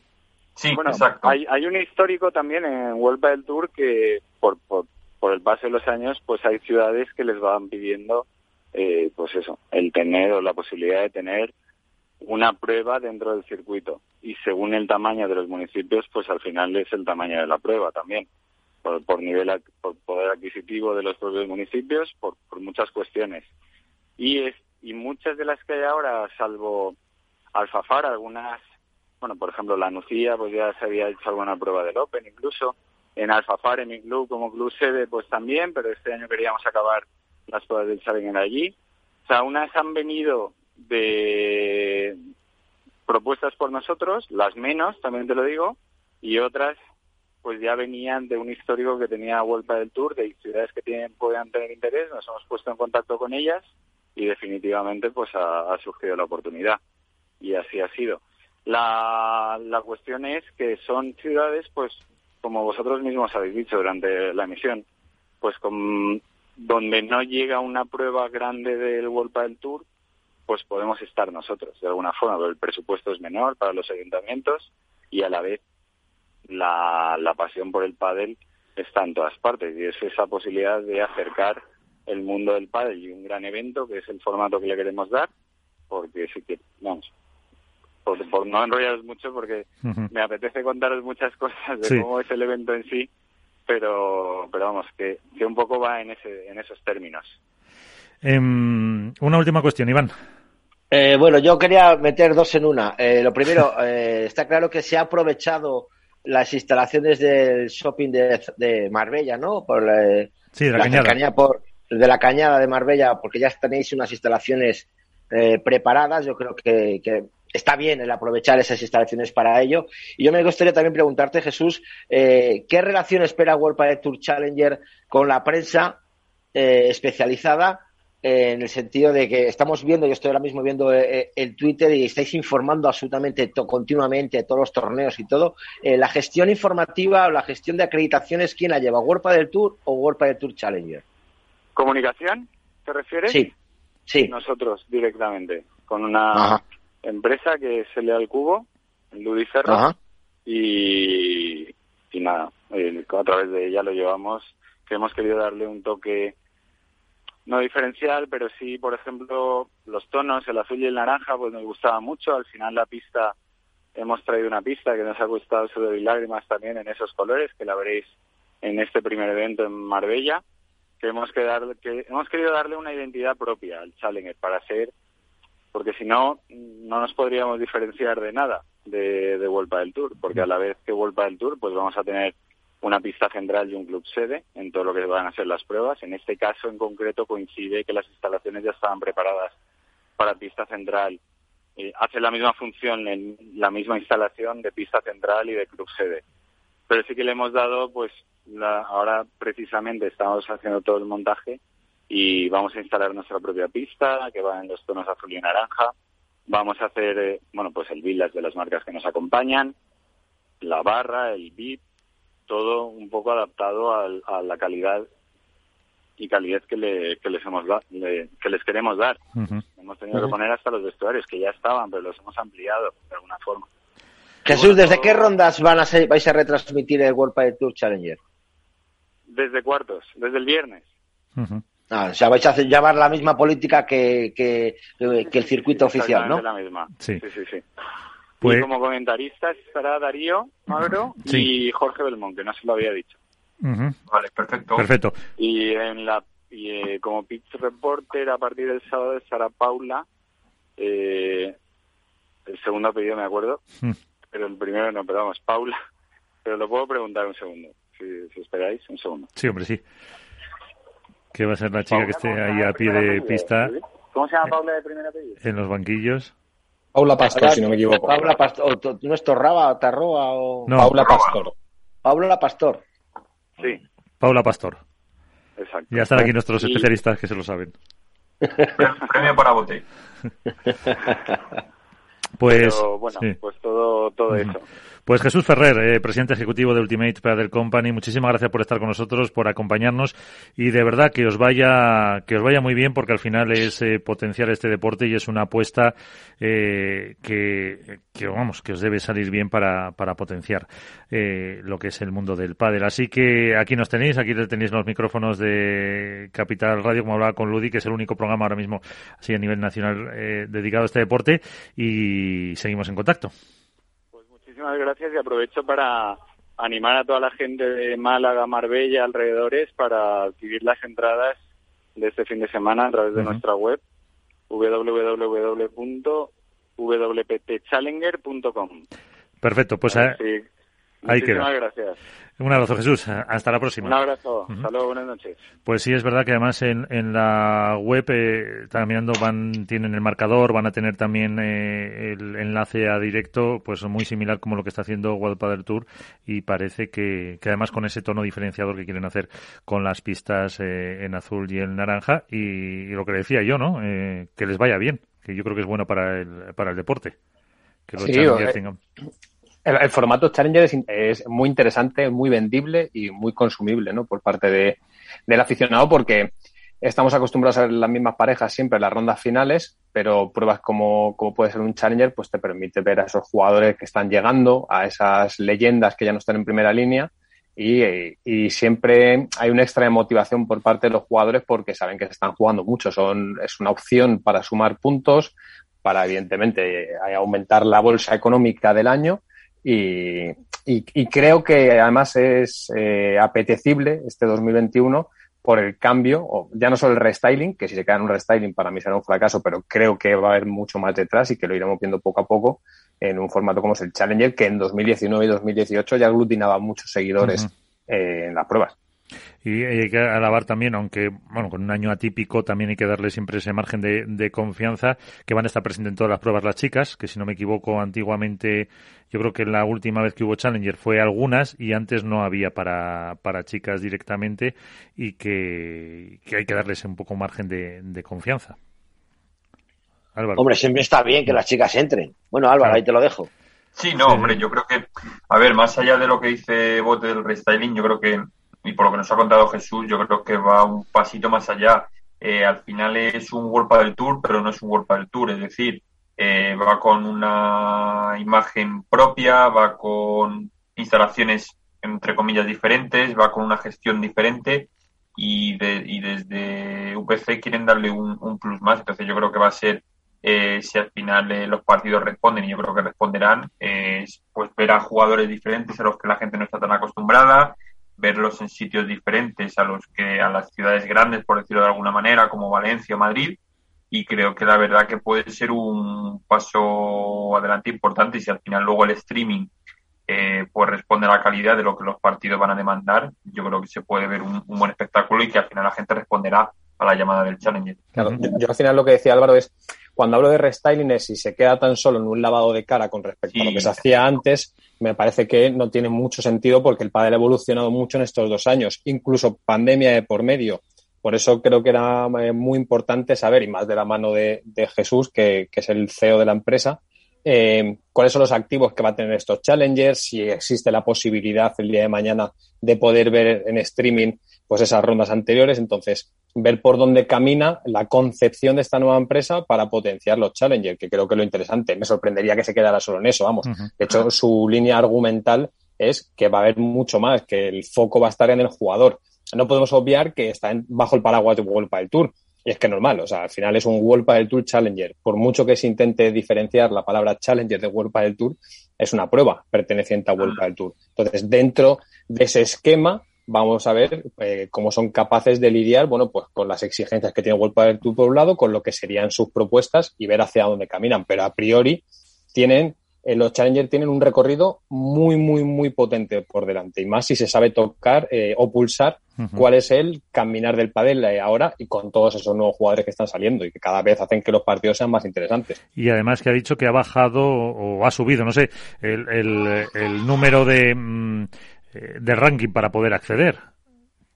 Sí, exacto. Hay, hay un histórico también en Vuelta del Tour que por, por, por el paso de los años, pues hay ciudades que les van pidiendo, eh, pues eso, el tener o la posibilidad de tener una prueba dentro del circuito y según el tamaño de los municipios, pues al final es el tamaño de la prueba también, por, nivel, por poder adquisitivo de los propios municipios, por, muchas cuestiones. Y, es, y muchas de las que hay ahora, salvo Alfafar, algunas, bueno, por ejemplo, la Nucía, pues ya se había hecho alguna prueba del Open incluso, en Alfafar, en mi club, como club sede, pues también, pero este año queríamos acabar las pruebas del Challenger allí. O sea, unas han venido de propuestas por nosotros, las menos, también te lo digo, y otras pues ya venían de un histórico que tenía Vuelta del Tour, de ciudades que tienen, puedan tener interés, nos hemos puesto en contacto con ellas y definitivamente pues ha, surgido la oportunidad. Y así ha sido. La, la cuestión es que son ciudades, pues como vosotros mismos habéis dicho durante la emisión, pues donde no llega una prueba grande del World del Tour, pues podemos estar nosotros de alguna forma, pero el presupuesto es menor para los ayuntamientos y a la vez la, la pasión por el pádel está en todas partes. Y es esa posibilidad de acercar el mundo del pádel y un gran evento que es el formato que le queremos dar porque sí que vamos por, no enrollaros mucho porque me apetece contaros muchas cosas de cómo es el evento en sí pero pero vamos que, que un poco va en ese en esos términos. Em, una última cuestión Iván. Eh, bueno yo quería meter dos en una. Eh, lo primero eh, está claro que se ha aprovechado las instalaciones del shopping de, Marbella, ¿no? Por la, sí, de la, cañada. por, de la cañada de Marbella, porque ya tenéis unas instalaciones eh, preparadas. Yo creo que, está bien el aprovechar esas instalaciones para ello. Y yo me gustaría también preguntarte, Jesús, eh, ¿qué relación espera World Padel Tour Challenger con la prensa eh, especializada en el sentido de que estamos viendo, yo estoy ahora mismo viendo eh, eh, el Twitter y estáis informando absolutamente continuamente todos los torneos y todo. Eh, la gestión informativa o la gestión de acreditaciones, ¿quién la lleva? ¿World del Tour o World del Tour Challenger? ¿Comunicación? ¿Te refieres? Sí, sí. Nosotros directamente, con una empresa que es al Cubo, en Ludiferro, y, y nada, a través de ella lo llevamos, que hemos querido darle un toque no diferencial, pero sí, por ejemplo, los tonos, el azul y el naranja, pues nos gustaba mucho. Al final la pista, hemos traído una pista que nos ha gustado sudor y lágrimas también en esos colores, que la veréis en este primer evento en Marbella, hemos, que que hemos querido darle una identidad propia al Challenger para ser, porque si no, no nos podríamos diferenciar de nada de, de del Tour, porque a la vez que Vuelta del Tour, pues vamos a tener una pista central y un club sede en todo lo que van a ser las pruebas. En este caso en concreto coincide que las instalaciones ya estaban preparadas para pista central. Eh, hace la misma función en la misma instalación de pista central y de club sede. Pero sí que le hemos dado, pues ahora precisamente estamos haciendo todo el montaje y vamos a instalar nuestra propia pista que va en los tonos azul y naranja. Vamos a hacer, eh, bueno, pues el village de las marcas que nos acompañan, la barra, el VIP, todo un poco adaptado a la calidad y calidez que, le, que les hemos que les queremos dar. Hemos tenido que poner hasta los vestuarios que ya estaban, pero los hemos ampliado de alguna forma. Jesús, ¿desde qué rondas van a ser, vais a retransmitir el World Padel Tour Challenger? Desde cuartos, desde el viernes. ah, o sea, vais a llevar la misma política que, que, que el circuito oficial, ¿no? la misma. Sí, sí, sí. sí. Pues... Y como comentaristas estará Darío Magro y Jorge Belmont, que no se lo había dicho. Vale, perfecto. Perfecto. Y en la y, eh, como pitch reporter a partir del sábado estará Paula. Eh, el segundo apellido me acuerdo, mm. pero el primero no, pero vamos, Paula. Pero lo puedo preguntar un segundo, si, esperáis, un segundo. Sí, hombre, sí. ¿Qué va a ser la chica que esté ahí a pie de pista? ¿Cómo se llama Paula de primer apellido? En los banquillos. Paula Pastor, si no me equivoco. Paula Pastor, ¿no es Torraba o Tarroa o...? No, Paula Pastor. Paula Pastor. Sí. Paula Pastor. Exacto. Ya están aquí nuestros especialistas que se lo saben. Premio para bote. pues, bueno, pues todo, todo eso. Pues Jesús Ferrer, eh, presidente ejecutivo de Ultimate Padel Company, muchísimas gracias por estar con nosotros, por acompañarnos y de verdad que os vaya que os vaya muy bien porque al final es eh, potenciar este deporte y es una apuesta eh, que, que, vamos que os debe salir bien para, para potenciar lo que es el mundo del pádel. Así que aquí nos tenéis, aquí tenéis los micrófonos de Capital Radio, como hablaba con Ludi, que es el único programa ahora mismo así a nivel nacional dedicado a este deporte y seguimos en contacto muchísimas gracias y aprovecho para animar a toda la gente de Málaga, Marbella, alrededores para adquirir las entradas de este fin de semana a través de nuestra web www.wptchallenger.com. Perfecto, pues a ver, si, Ahí queda. gracias. Un abrazo, Jesús. Hasta la próxima. Un abrazo. Hasta luego. Buenas noches. Pues sí, es verdad que además en, en la web, eh, también van, tienen el marcador, van a tener también eh, el enlace a directo, pues muy similar como lo que está haciendo World Padel Tour y parece que, que además con ese tono diferenciador que quieren hacer con las pistas eh, en azul y en naranja y, lo que decía yo, ¿no? Eh, que les vaya bien, que yo creo que es bueno para el, para el deporte. Que los sí, el, formato Challenger es, muy interesante, muy vendible y muy consumible ¿no? por parte de, del aficionado porque estamos acostumbrados a ver las mismas parejas siempre en las rondas finales, pero pruebas como, puede ser un Challenger, pues te permite ver a esos jugadores que están llegando, a esas leyendas que ya no están en primera línea. Y, siempre hay una extra de motivación por parte de los jugadores porque saben que se están jugando mucho. Son, es una opción para sumar puntos, para evidentemente aumentar la bolsa económica del año y, y, creo que además es eh, apetecible este 2021 por el cambio, o ya no solo el restyling, que si se queda en un restyling para mí será un fracaso, pero creo que va a haber mucho más detrás y que lo iremos viendo poco a poco en un formato como es el Challenger, que en 2019 y 2018 ya aglutinaba muchos seguidores eh, en las pruebas. Y hay que alabar también, aunque bueno, con un año atípico también hay que darle siempre ese margen de, de, confianza, que van a estar presentes en todas las pruebas las chicas, que si no me equivoco antiguamente, yo creo que la última vez que hubo Challenger fue algunas y antes no había para, para chicas directamente y que, que hay que darles un poco margen de, de confianza. Álvaro. Hombre, siempre está bien que las chicas entren. Bueno, Álvaro, ahí te lo dejo. Sí, no, hombre, yo creo que, a ver, más allá de lo que dice Bote del restyling, yo creo que y por lo que nos ha contado Jesús, yo creo que va un pasito más allá. Eh, al final es un World del Tour, pero no es un World del Tour, es decir, eh, va con una imagen propia, va con instalaciones entre comillas diferentes, va con una gestión diferente y, y desde UPC quieren darle un, plus más. Entonces yo creo que va a ser, eh, si al final los partidos responden, y yo creo que responderán, pues ver a jugadores diferentes a los que la gente no está tan acostumbrada, verlos en sitios diferentes a los que a las ciudades grandes, por decirlo de alguna manera, como Valencia o Madrid. Y creo que la verdad que puede ser un paso adelante importante y si al final luego el streaming eh, pues responde a la calidad de lo que los partidos van a demandar, yo creo que se puede ver un, buen espectáculo y que al final la gente responderá a la llamada del Challenger. Claro, yo al final lo que decía Álvaro es cuando hablo de restyling es si se queda tan solo en un lavado de cara con respecto a lo que se hacía antes, me parece que no tiene mucho sentido porque el pádel ha evolucionado mucho en estos dos años, incluso pandemia de por medio. Por eso creo que era eh, muy importante saber, y más de la mano de, Jesús, que, es el CEO de la empresa, eh, cuáles son los activos que va a tener estos challengers, si existe la posibilidad el día de mañana de poder ver en streaming pues esas rondas anteriores. Entonces, ver por dónde camina la concepción de esta nueva empresa para potenciar los challengers, que creo que es lo interesante. Me sorprendería que se quedara solo en eso, vamos. De hecho, su línea argumental es que va a haber mucho más, que el foco va a estar en el jugador. No podemos obviar que está bajo el paraguas de World Padel Tour. Y es que normal, o sea, al final es un World Padel Tour Challenger. Por mucho que se intente diferenciar la palabra Challenger de World Padel Tour, es una prueba perteneciente a World Padel Tour. Entonces, dentro de ese esquema, vamos a ver eh, cómo son capaces de lidiar, bueno, pues con las exigencias que tiene World Padel Tour por un lado, con lo que serían sus propuestas y ver hacia dónde caminan. Pero a priori tienen, eh, los Challenger tienen un recorrido muy, muy, muy potente por delante. Y más si se sabe tocar eh, o pulsar cuál es el caminar del padel ahora y con todos esos nuevos jugadores que están saliendo y que cada vez hacen que los partidos sean más interesantes. Y además que ha dicho que ha bajado o ha subido, no sé, el, el, el número de... Mm, eh, de ranking para poder acceder.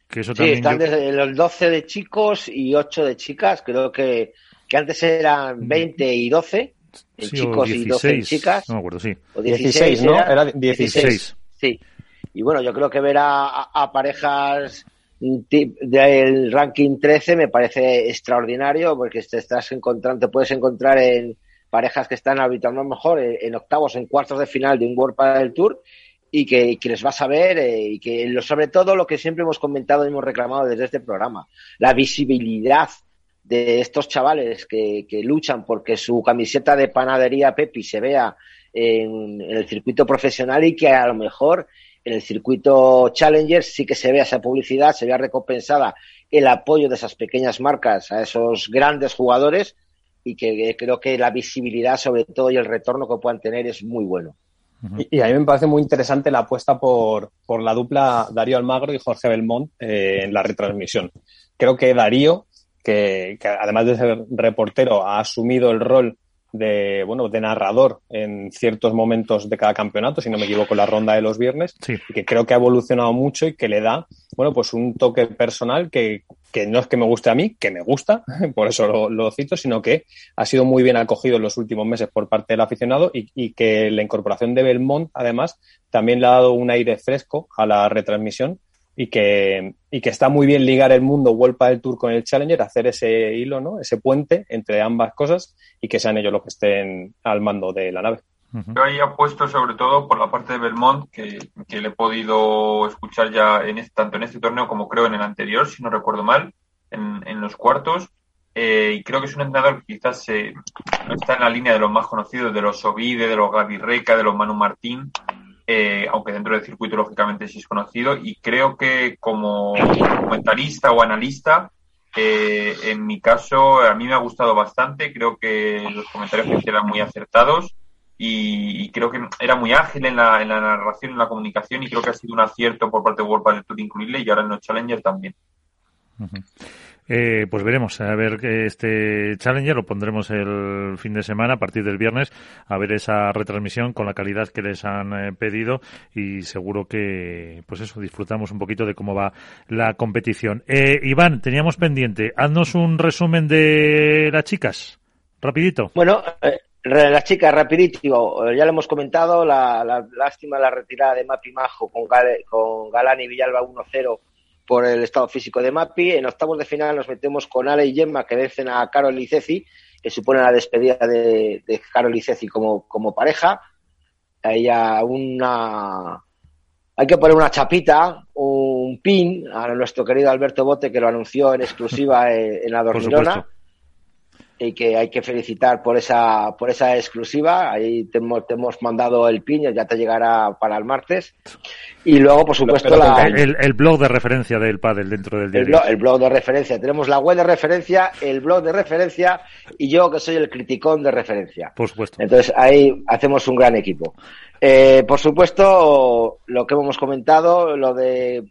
Que eso sí, están desde los 12 de chicos y 8 de chicas. Creo que, que antes eran 20 mm. y 12 en chicos y 12 en chicas. No me acuerdo, sí. O 16, ¿no? Era, 16. Sí. Y bueno, yo creo que ver a, a, parejas del ranking 13 me parece extraordinario porque te estás encontrando, te puedes encontrar en parejas que están habitualmente mejor en, octavos, en cuartos de final de un World del Tour y que, les vas a ver eh, y que lo, sobre todo lo que siempre hemos comentado y hemos reclamado desde este programa, la visibilidad de estos chavales que, que luchan porque su camiseta de panadería Pepi se vea en, el circuito profesional y que a lo mejor en el circuito Challenger sí que se vea esa publicidad, se vea recompensada el apoyo de esas pequeñas marcas a esos grandes jugadores y que creo que la visibilidad sobre todo y el retorno que puedan tener es muy bueno. Y, a mí me parece muy interesante la apuesta por, por la dupla Darío Almagro y Jorge Belmont eh, en la retransmisión. Creo que Darío, que, que, además de ser reportero, ha asumido el rol de, bueno, de narrador en ciertos momentos de cada campeonato, si no me equivoco, la ronda de los viernes, y que creo que ha evolucionado mucho y que le da, bueno, pues un toque personal que, que no es que me guste a mí, que me gusta, por eso lo, lo, cito, sino que ha sido muy bien acogido en los últimos meses por parte del aficionado y, y, que la incorporación de Belmont, además, también le ha dado un aire fresco a la retransmisión y que, y que está muy bien ligar el mundo World del Tour con el Challenger, hacer ese hilo, ¿no? ese puente entre ambas cosas y que sean ellos los que estén al mando de la nave. Yo ahí apuesto sobre todo por la parte de Belmont, que, que le he podido escuchar ya en este, tanto en este torneo como creo en el anterior, si no recuerdo mal, en, en los cuartos. Eh, y creo que es un entrenador que quizás eh, no está en la línea de los más conocidos, de los Ovide, de los Gaby Reca, de los Manu Martín, eh, aunque dentro del circuito lógicamente sí es conocido. Y creo que como comentarista o analista, eh, en mi caso, a mí me ha gustado bastante. Creo que los comentarios que eran muy acertados y, creo que era muy ágil en la, en la narración, en la comunicación y creo que ha sido un acierto por parte de World Padel Tour incluirle y ahora en los Challenger también. Eh, pues veremos, a ver este Challenger lo pondremos el fin de semana a partir del viernes a ver esa retransmisión con la calidad que les han eh, pedido y seguro que, pues eso, disfrutamos un poquito de cómo va la competición. Eh, Iván, teníamos pendiente, haznos un resumen de las chicas, rapidito. Bueno, eh, las chicas, rapidito, ya lo hemos comentado, la, la lástima la retirada de Mapi Majo con, con Galán y Villalba 1-0 por el estado físico de Mapi. En octavos de final nos metemos con Ale y Gemma, que vencen a Carol Liceci, que supone la despedida de, de Carol Liceci como, como pareja. Hay una. Hay que poner una chapita, un pin a nuestro querido Alberto Bote, que lo anunció en exclusiva en la Dormirona y que hay que felicitar por esa por esa exclusiva. Ahí te hemos, te hemos mandado el pin, ya te llegará para el martes. Y luego, por supuesto, la, el, el, blog de referencia del pádel dentro del diario. El blog, el blog, de referencia. Tenemos la web de referencia, el blog de referencia y yo que soy el criticón de referencia. Por supuesto. Entonces ahí hacemos un gran equipo. Eh, por supuesto, lo que hemos comentado, lo de...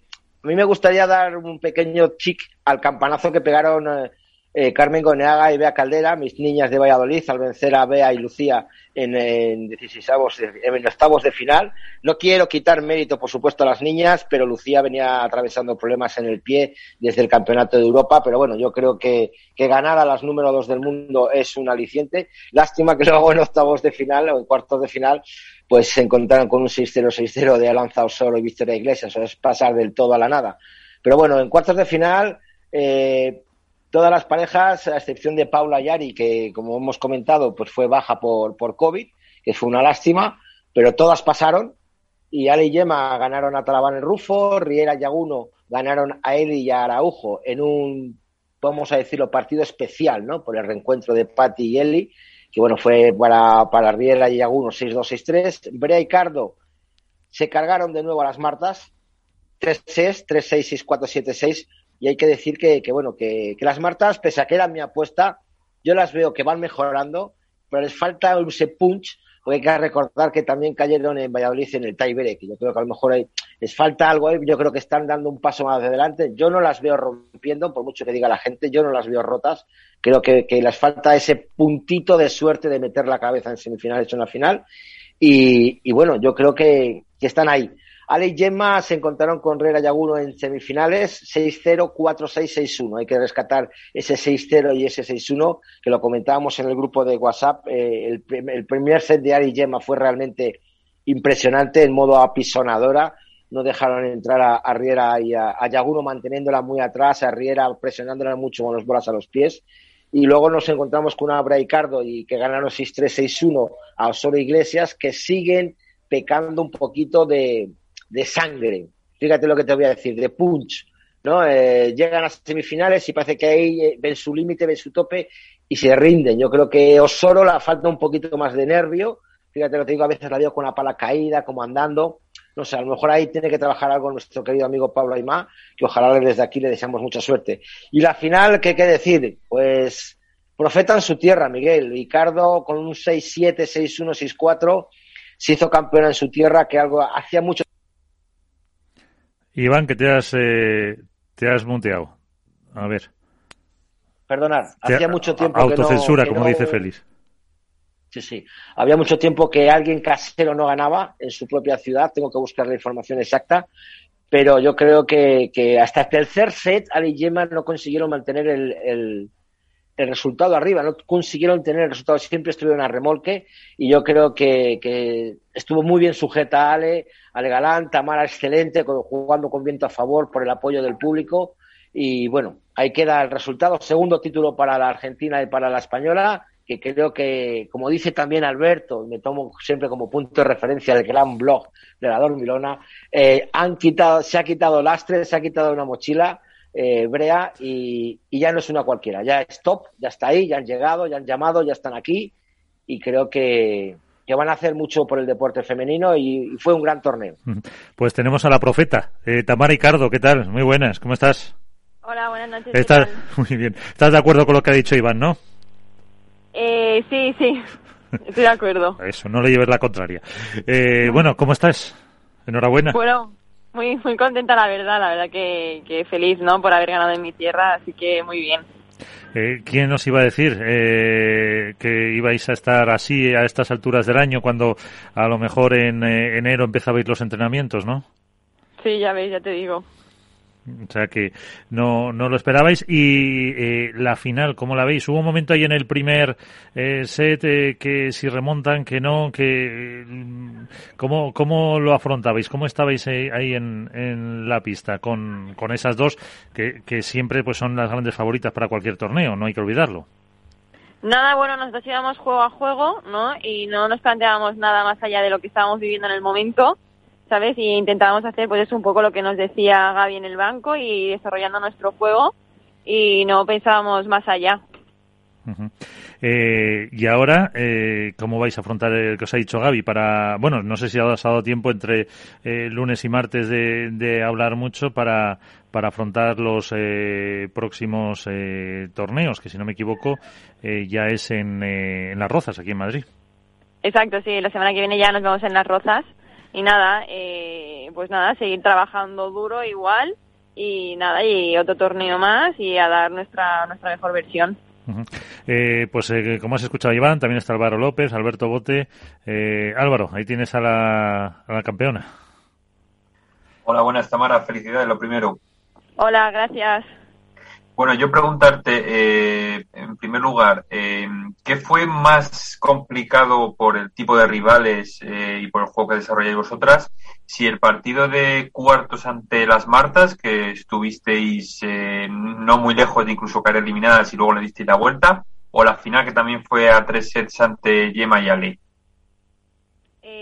A mí me gustaría dar un pequeño chic al campanazo que pegaron... Eh, eh, Carmen Goneaga y Bea Caldera, mis niñas de Valladolid, al vencer a Bea y Lucía en, en, en octavos de final. No quiero quitar mérito, por supuesto, a las niñas, pero Lucía venía atravesando problemas en el pie desde el Campeonato de Europa, pero bueno, yo creo que, que ganar a las número dos del mundo es un aliciente. Lástima que luego en octavos de final o en cuartos de final pues se encontraron con un 6-0, 6-0 de Alanza Osoro y Victoria Iglesias, o es pasar del todo a la nada. Pero bueno, en cuartos de final, eh, todas las parejas, a excepción de Paula Yari, que como hemos comentado, pues fue baja por, por COVID, que fue una lástima, pero todas pasaron. Y Ale y Yema ganaron a Talabán en Rufo, Riera y Aguno ganaron a Eli y a Araujo en un, vamos a decirlo, partido especial, ¿no? Por el reencuentro de Patti y Eli, que bueno, fue para, para Riera y Aguno 6-2-6-3. Brea y Cardo se cargaron de nuevo a las Martas, 3-6, 3-6, 6-4, 7-6, y hay que decir que, bueno, que, las Martas, pese a que era mi apuesta, yo las veo que van mejorando, pero les falta ese punch, porque hay que recordar que también cayeron en Valladolid en el Taibere, que yo creo que a lo mejor hay, les falta algo ahí, yo creo que están dando un paso más adelante, yo no las veo rompiendo, por mucho que diga la gente, yo no las veo rotas, creo que, les falta ese puntito de suerte de meter la cabeza en semifinales o en la final, y, bueno, yo creo que están ahí. Ale y Gemma se encontraron con Rera Yaguno en semifinales 6-0, 4-6, 6-1. Hay que rescatar ese 6-0 y ese 6-1 que lo comentábamos en el grupo de WhatsApp. Eh, el, primer set de Ale y Gemma fue realmente impresionante en modo apisonadora. No dejaron entrar a, Riera y a, Yaguno manteniéndola muy atrás, a Riera presionándola mucho con los bolas a los pies. Y luego nos encontramos con una Braicardo y que ganaron 6-3, 6-1 a Osoro Iglesias, que siguen pecando un poquito de, de sangre. Fíjate lo que te voy a decir, de punch. ¿no? Eh, llegan a semifinales y parece que ahí eh, ven su límite, ven su tope y se rinden. Yo creo que Osoro le falta un poquito más de nervio. Fíjate lo que digo, a veces la veo con la pala caída, como andando. No sé, a lo mejor ahí tiene que trabajar algo nuestro querido amigo Pablo Aymá, que ojalá desde aquí le deseamos mucha suerte. Y la final, ¿qué hay que decir? Pues profeta en su tierra, Miguel. Ricardo con un 6-7, 6-1, 6-4 se hizo campeona en su tierra, que algo hacía mucho. Iván, que te has, eh, te has monteado. A ver. Perdonar, hacía mucho tiempo autocensura, que no, como dice Félix. Sí, sí. Había mucho tiempo que alguien casero no ganaba en su propia ciudad. Tengo que buscar la información exacta. Pero yo creo que, hasta el tercer set, Ali y Gemma no consiguieron mantener el, el resultado arriba, no consiguieron tener el resultado, siempre estuvieron a remolque y yo creo que, estuvo muy bien sujeta Ale, Ale Galán, Tamara excelente, jugando con viento a favor por el apoyo del público. Y bueno, ahí queda el resultado, segundo título para la Argentina y para la española, que creo que, como dice también Alberto, me tomo siempre como punto de referencia el gran blog de la Dormilona, eh, han quitado, se ha quitado lastre, se ha quitado una mochila eh, Brea y, ya no es una cualquiera, ya es top, ya está ahí, ya han llegado, ya han llamado, ya están aquí y creo que, van a hacer mucho por el deporte femenino y, fue un gran torneo. Pues tenemos a la profeta, eh, Tamara Ricardo, ¿qué tal? Muy buenas, ¿cómo estás? Hola, buenas noches. ¿Estás? Muy bien. ¿Estás de acuerdo con lo que ha dicho Iván, no? Eh, sí, sí, estoy de acuerdo. Eso, no le lleves la contraria. Eh, bueno, ¿cómo estás? Enhorabuena. Bueno, muy, muy contenta, la verdad, la verdad que, feliz, ¿no? Por haber ganado en mi tierra, así que muy bien. Eh, ¿Quién os iba a decir eh, que ibais a estar así a estas alturas del año cuando a lo mejor en eh, enero empezabais los entrenamientos, no? Sí, ya veis, ya te digo. O sea que no, no lo esperabais. Y eh, la final, ¿cómo la veis? Hubo un momento ahí en el primer eh, set eh, que si remontan, que no, que mm, ¿cómo, cómo lo afrontabais? ¿Cómo estabais ahí en, en la pista con, con esas dos que, que siempre pues son las grandes favoritas para cualquier torneo? No hay que olvidarlo. Nada, bueno, nosotros íbamos juego a juego, ¿no? Y no nos planteábamos nada más allá de lo que estábamos viviendo en el momento ¿sabes? Y intentábamos hacer pues un poco lo que nos decía Gaby en el banco y desarrollando nuestro juego y no pensábamos más allá. eh, y ahora, eh, ¿cómo vais a afrontar el que os ha dicho Gaby? Para, bueno, no sé si ha dado tiempo entre eh, lunes y martes de, de, hablar mucho para, para afrontar los eh, próximos eh, torneos, que si no me equivoco eh, ya es en, en Las Rozas, aquí en Madrid. Exacto, sí, la semana que viene ya nos vemos en Las Rozas y nada, eh, pues nada, seguir trabajando duro igual y nada, y otro torneo más y a dar nuestra, nuestra mejor versión. eh, pues eh, como has escuchado Iván, también está Álvaro López, Alberto Bote. Eh, Álvaro, ahí tienes a la, a la campeona. Hola, buenas, Tamara. Felicidades, lo primero. Hola, gracias. Bueno, yo preguntarte, eh, en primer lugar, eh, ¿qué fue más complicado por el tipo de rivales eh, y por el juego que desarrolláis vosotras? Si el partido de cuartos ante las Martas, que estuvisteis no muy lejos de incluso caer eliminadas y luego le disteis la vuelta, o la final que también fue a tres sets ante Yema y Ali.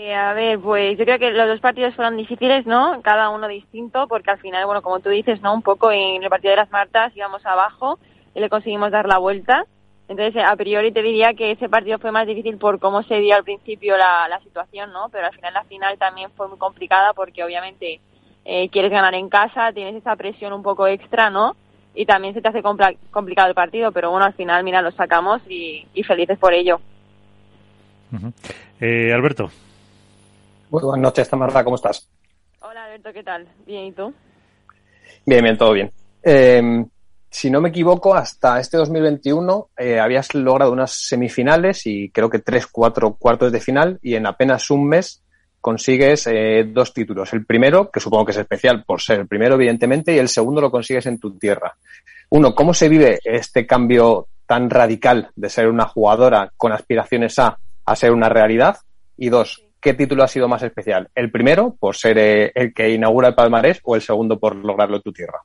Eh, a ver, pues yo creo que los dos partidos fueron difíciles, ¿no? Cada uno distinto, porque al final, bueno, como tú dices, ¿no? Un poco en el partido de las Martas íbamos abajo y le conseguimos dar la vuelta. Entonces, a priori te diría que ese partido fue más difícil por cómo se dio al principio la, la situación, ¿no? Pero al final la final también fue muy complicada porque obviamente eh, quieres ganar en casa, tienes esa presión un poco extra, ¿no? Y también se te hace complicado el partido, pero bueno, al final, mira, lo sacamos y, felices por ello. eh, Alberto. Muy buenas noches, Tamarra, ¿cómo estás? Hola, Alberto, ¿qué tal? Bien, ¿y tú? Bien, bien, todo bien. Eh, si no me equivoco, hasta este 2021 eh, habías logrado unas semifinales y creo que tres, cuatro cuartos de final y en apenas un mes consigues eh, dos títulos. El primero, que supongo que es especial por ser el primero, evidentemente, y el segundo lo consigues en tu tierra. Uno, ¿cómo se vive este cambio tan radical de ser una jugadora con aspiraciones a, a ser una realidad? Y dos, ¿qué título ha sido más especial? ¿El primero, por ser eh, el que inaugura el palmarés, o el segundo, por lograrlo en tu tierra?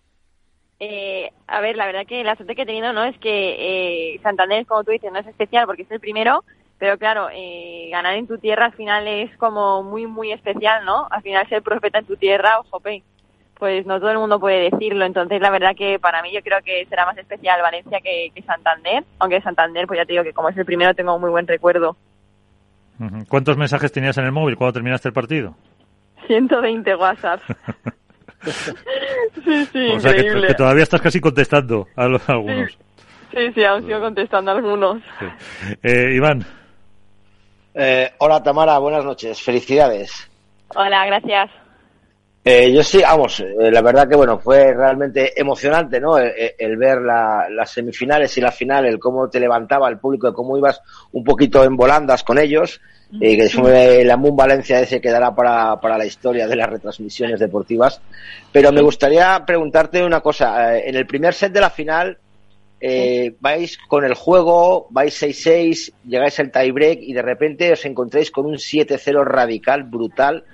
Eh, a ver, la verdad que la suerte que he tenido no es que eh, Santander, como tú dices, no es especial porque es el primero, pero claro, eh, ganar en tu tierra al final es como muy, muy especial, ¿no? Al final ser profeta en tu tierra, ojo, pues no todo el mundo puede decirlo. Entonces, la verdad que para mí yo creo que será más especial Valencia que, que Santander, aunque Santander, pues ya te digo que como es el primero tengo un muy buen recuerdo. ¿Cuántos mensajes tenías en el móvil cuando terminaste el partido? 120 WhatsApp. sí, sí, o sea Que, todavía estás casi contestando a, los, algunos. Sí, sí, aún sigo contestando a algunos. Eh, Iván. Eh, hola Tamara, buenas noches, felicidades. Hola, gracias. Eh, yo sí, vamos, eh, la verdad que bueno, fue realmente emocionante, ¿no? El, ver las semifinales y la final, el cómo te levantaba el público, el cómo ibas un poquito en volandas con ellos, y que fue la Moon Valencia ese quedará para, para la historia de las retransmisiones deportivas. Pero me gustaría preguntarte una cosa, en el primer set de la final, eh, vais con el juego, vais 6-6, llegáis al tiebreak y de repente os encontráis con un 7-0 radical, brutal,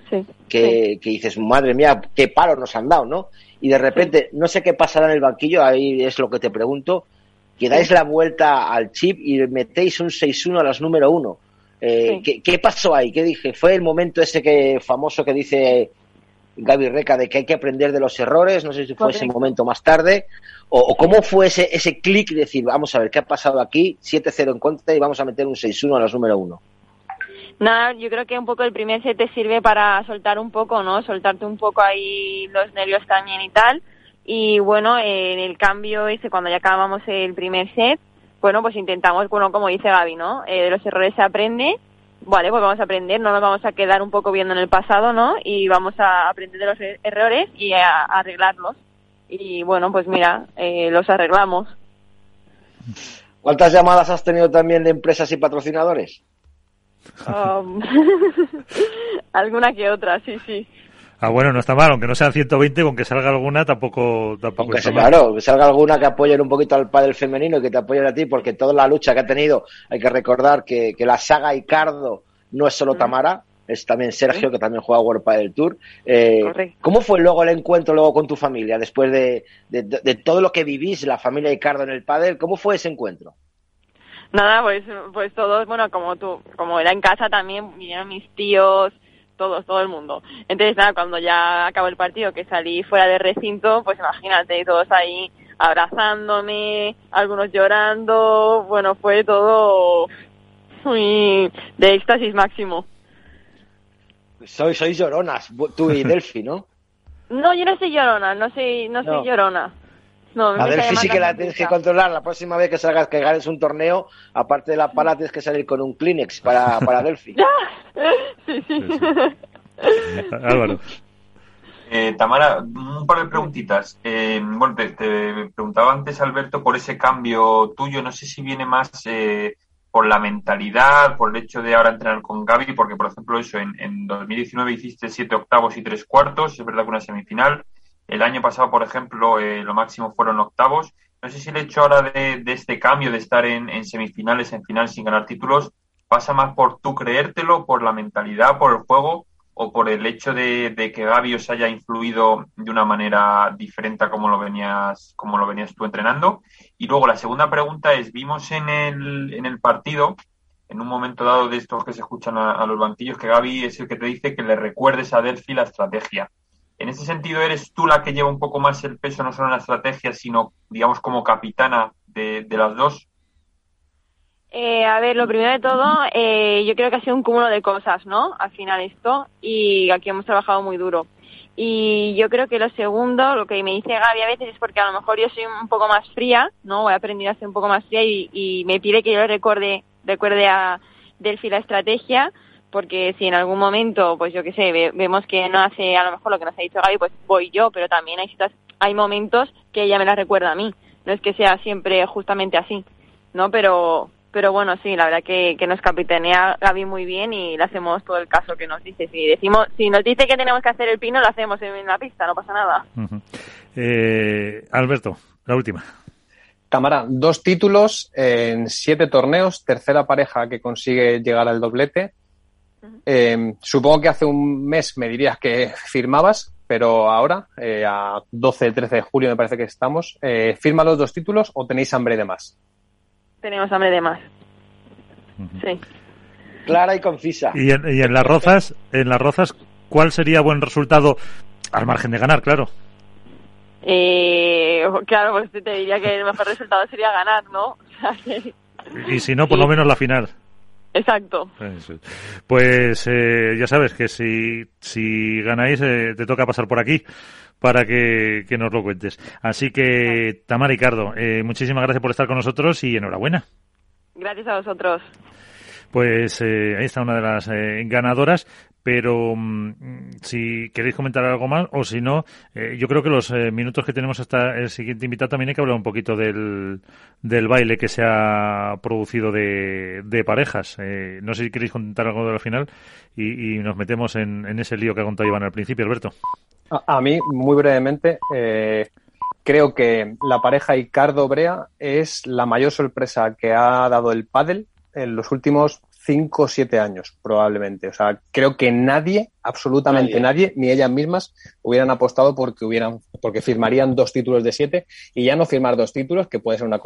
que, dices, madre mía, qué palo nos han dado, ¿no? Y de repente, no sé qué pasará en el banquillo, ahí es lo que te pregunto, que dais la vuelta al chip y metéis un 6-1 a las número 1. Eh, ¿qué, pasó ahí? ¿Qué dije? ¿Fue el momento ese que famoso que dice Gaby Reca de que hay que aprender de los errores? No sé si fue ese momento más tarde ¿O, cómo fue ese, ese clic de decir, vamos a ver qué ha pasado aquí, 7-0 en contra y vamos a meter un 6-1 a los número 1? Nada, yo creo que un poco el primer set te sirve para soltar un poco, ¿no? Soltarte un poco ahí los nervios también y tal. Y bueno, en el cambio ese, cuando ya acabamos el primer set, bueno, pues intentamos, bueno, como dice Gaby, ¿no? Eh, de los errores se aprende. Vale, pues vamos a aprender, no nos vamos a quedar un poco viendo en el pasado, ¿no? Y vamos a aprender de los er-, errores y a arreglarlos y bueno, pues mira, eh, los arreglamos. ¿Cuántas llamadas has tenido también de empresas y patrocinadores? Um, alguna que otra, sí, sí. Ah, bueno, no está mal, aunque no sean 120, con que salga alguna tampoco, tampoco aunque Claro, que salga alguna que apoyen un poquito al padre femenino y que te apoyen a ti, porque toda la lucha que ha tenido, hay que recordar que, que la saga Icardo no es solo mm. Tamara, es también Sergio, que también juega World Padel Tour. Eh, ¿Cómo fue luego el encuentro luego con tu familia, después de, de, todo lo que vivís, la familia Ricardo en el pádel? ¿Cómo fue ese encuentro? Nada, pues, pues todos, bueno, como tú, como era en casa también, vinieron mis tíos, todos, todo el mundo. Entonces, nada, cuando ya acabó el partido, que salí fuera del recinto, pues imagínate, todos ahí abrazándome, algunos llorando, bueno, fue todo muy de éxtasis máximo. Soy, soy lloronas, tú y Delphi, ¿no? No, yo no soy llorona, no soy, no soy llorona. No, a Delphi sí que la tienes que controlar. La próxima vez que salgas, que ganes un torneo, aparte de la pala, tienes que salir con un Kleenex para, para Delphi. sí, sí. Álvaro. Eh, Tamara, un par de preguntitas. Eh, bueno, te, preguntaba antes, Alberto, por ese cambio tuyo. No sé si viene más eh, por la mentalidad, por el hecho de ahora entrenar con Gaby, porque por ejemplo eso, en, en 2019 hiciste siete octavos y tres cuartos, es verdad que una semifinal. El año pasado, por ejemplo, eh, lo máximo fueron octavos. No sé si el hecho ahora de, este cambio, de estar en, semifinales, en final sin ganar títulos, pasa más por tú creértelo, por la mentalidad, por el juego, o por el hecho de, que Gaby os haya influido de una manera diferente a como lo venías, como lo venías tú entrenando. Y luego la segunda pregunta es, vimos en el, en el partido, en un momento dado de estos que se escuchan a, los banquillos, que Gaby es el que te dice que le recuerdes a Delphi la estrategia. En ese sentido, ¿eres tú la que lleva un poco más el peso, no solo en la estrategia, sino, digamos, como capitana de, de las dos? Eh, a ver, lo primero de todo, eh, yo creo que ha sido un cúmulo de cosas, ¿no? Al final esto, y aquí hemos trabajado muy duro. Y yo creo que lo segundo, lo que me dice Gaby a veces es porque a lo mejor yo soy un poco más fría, ¿no? He aprendido a ser un poco más fría y, me pide que yo recuerde, recuerde a Delphi la estrategia, porque si en algún momento, pues yo qué sé, vemos que no hace a lo mejor lo que nos ha dicho Gaby, pues voy yo, pero también hay, hay momentos que ella me la recuerda a mí. No es que sea siempre justamente así, ¿no? Pero, pero bueno, sí, la verdad que, que nos capitanea Gaby muy bien y le hacemos todo el caso que nos dice. Si decimos, si nos dice que tenemos que hacer el pino, lo hacemos en la pista, no pasa nada. Eh, Alberto, la última. Cámara, dos títulos en siete torneos, tercera pareja que consigue llegar al doblete. Eh, supongo que hace un mes me dirías que firmabas, pero ahora, eh, a 12, 13 de julio me parece que estamos, ¿firma los dos títulos o tenéis hambre de más? tenemos hambre de más. Sí. Clara y concisa. Y en, las rozas, en las rozas, ¿cuál sería buen resultado al margen de ganar, claro? Eh, claro, pues te diría que el mejor resultado sería ganar, ¿no? y si no, por lo menos la final. Exacto. Pues eh, ya sabes que si, si ganáis, eh, te toca pasar por aquí para que, nos lo cuentes. Así que, Tamara Ricardo, eh, muchísimas gracias por estar con nosotros y enhorabuena. Gracias a vosotros. Pues eh, ahí está una de las eh, ganadoras, pero mm, si queréis comentar algo más o si no, eh, yo creo que los minutos que tenemos hasta el siguiente invitado también hay que hablar un poquito del, del baile que se ha producido de, de parejas. no sé si queréis contar algo de la final y, nos metemos en, en, ese lío que ha contado Iván al principio, Alberto. A, a mí, muy brevemente, creo que la pareja Icardo-Brea es la mayor sorpresa que ha dado el pádel en los últimos cinco o siete años, probablemente. O sea, creo que nadie, absolutamente nadie. ni ellas mismas, hubieran apostado porque hubieran, porque firmarían dos títulos de siete y ya no firmar dos títulos, que puede ser una,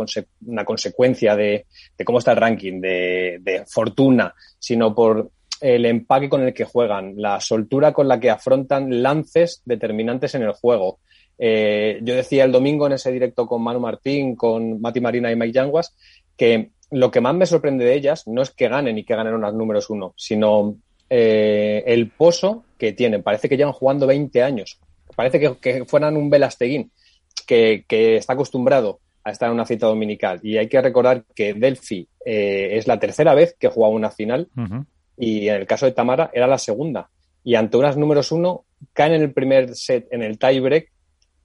una consecuencia de, de, cómo está el ranking, de, de fortuna, sino por el empaque con el que juegan, la soltura con la que afrontan lances determinantes en el juego. Eh, yo decía el domingo en ese directo con Manu Martín, con Mati Marina y Mike Yanguas, que lo que más me sorprende de ellas no es que ganen y que ganen unos números uno, sino eh, el pozo que tienen. Parece que llevan jugando 20 años. Parece que, fueran un Velasteguín que, que, está acostumbrado a estar en una cita dominical. Y hay que recordar que Delphi eh, es la tercera vez que juega una final y en el caso de Tamara era la segunda. Y ante unas números uno caen en el primer set en el tiebreak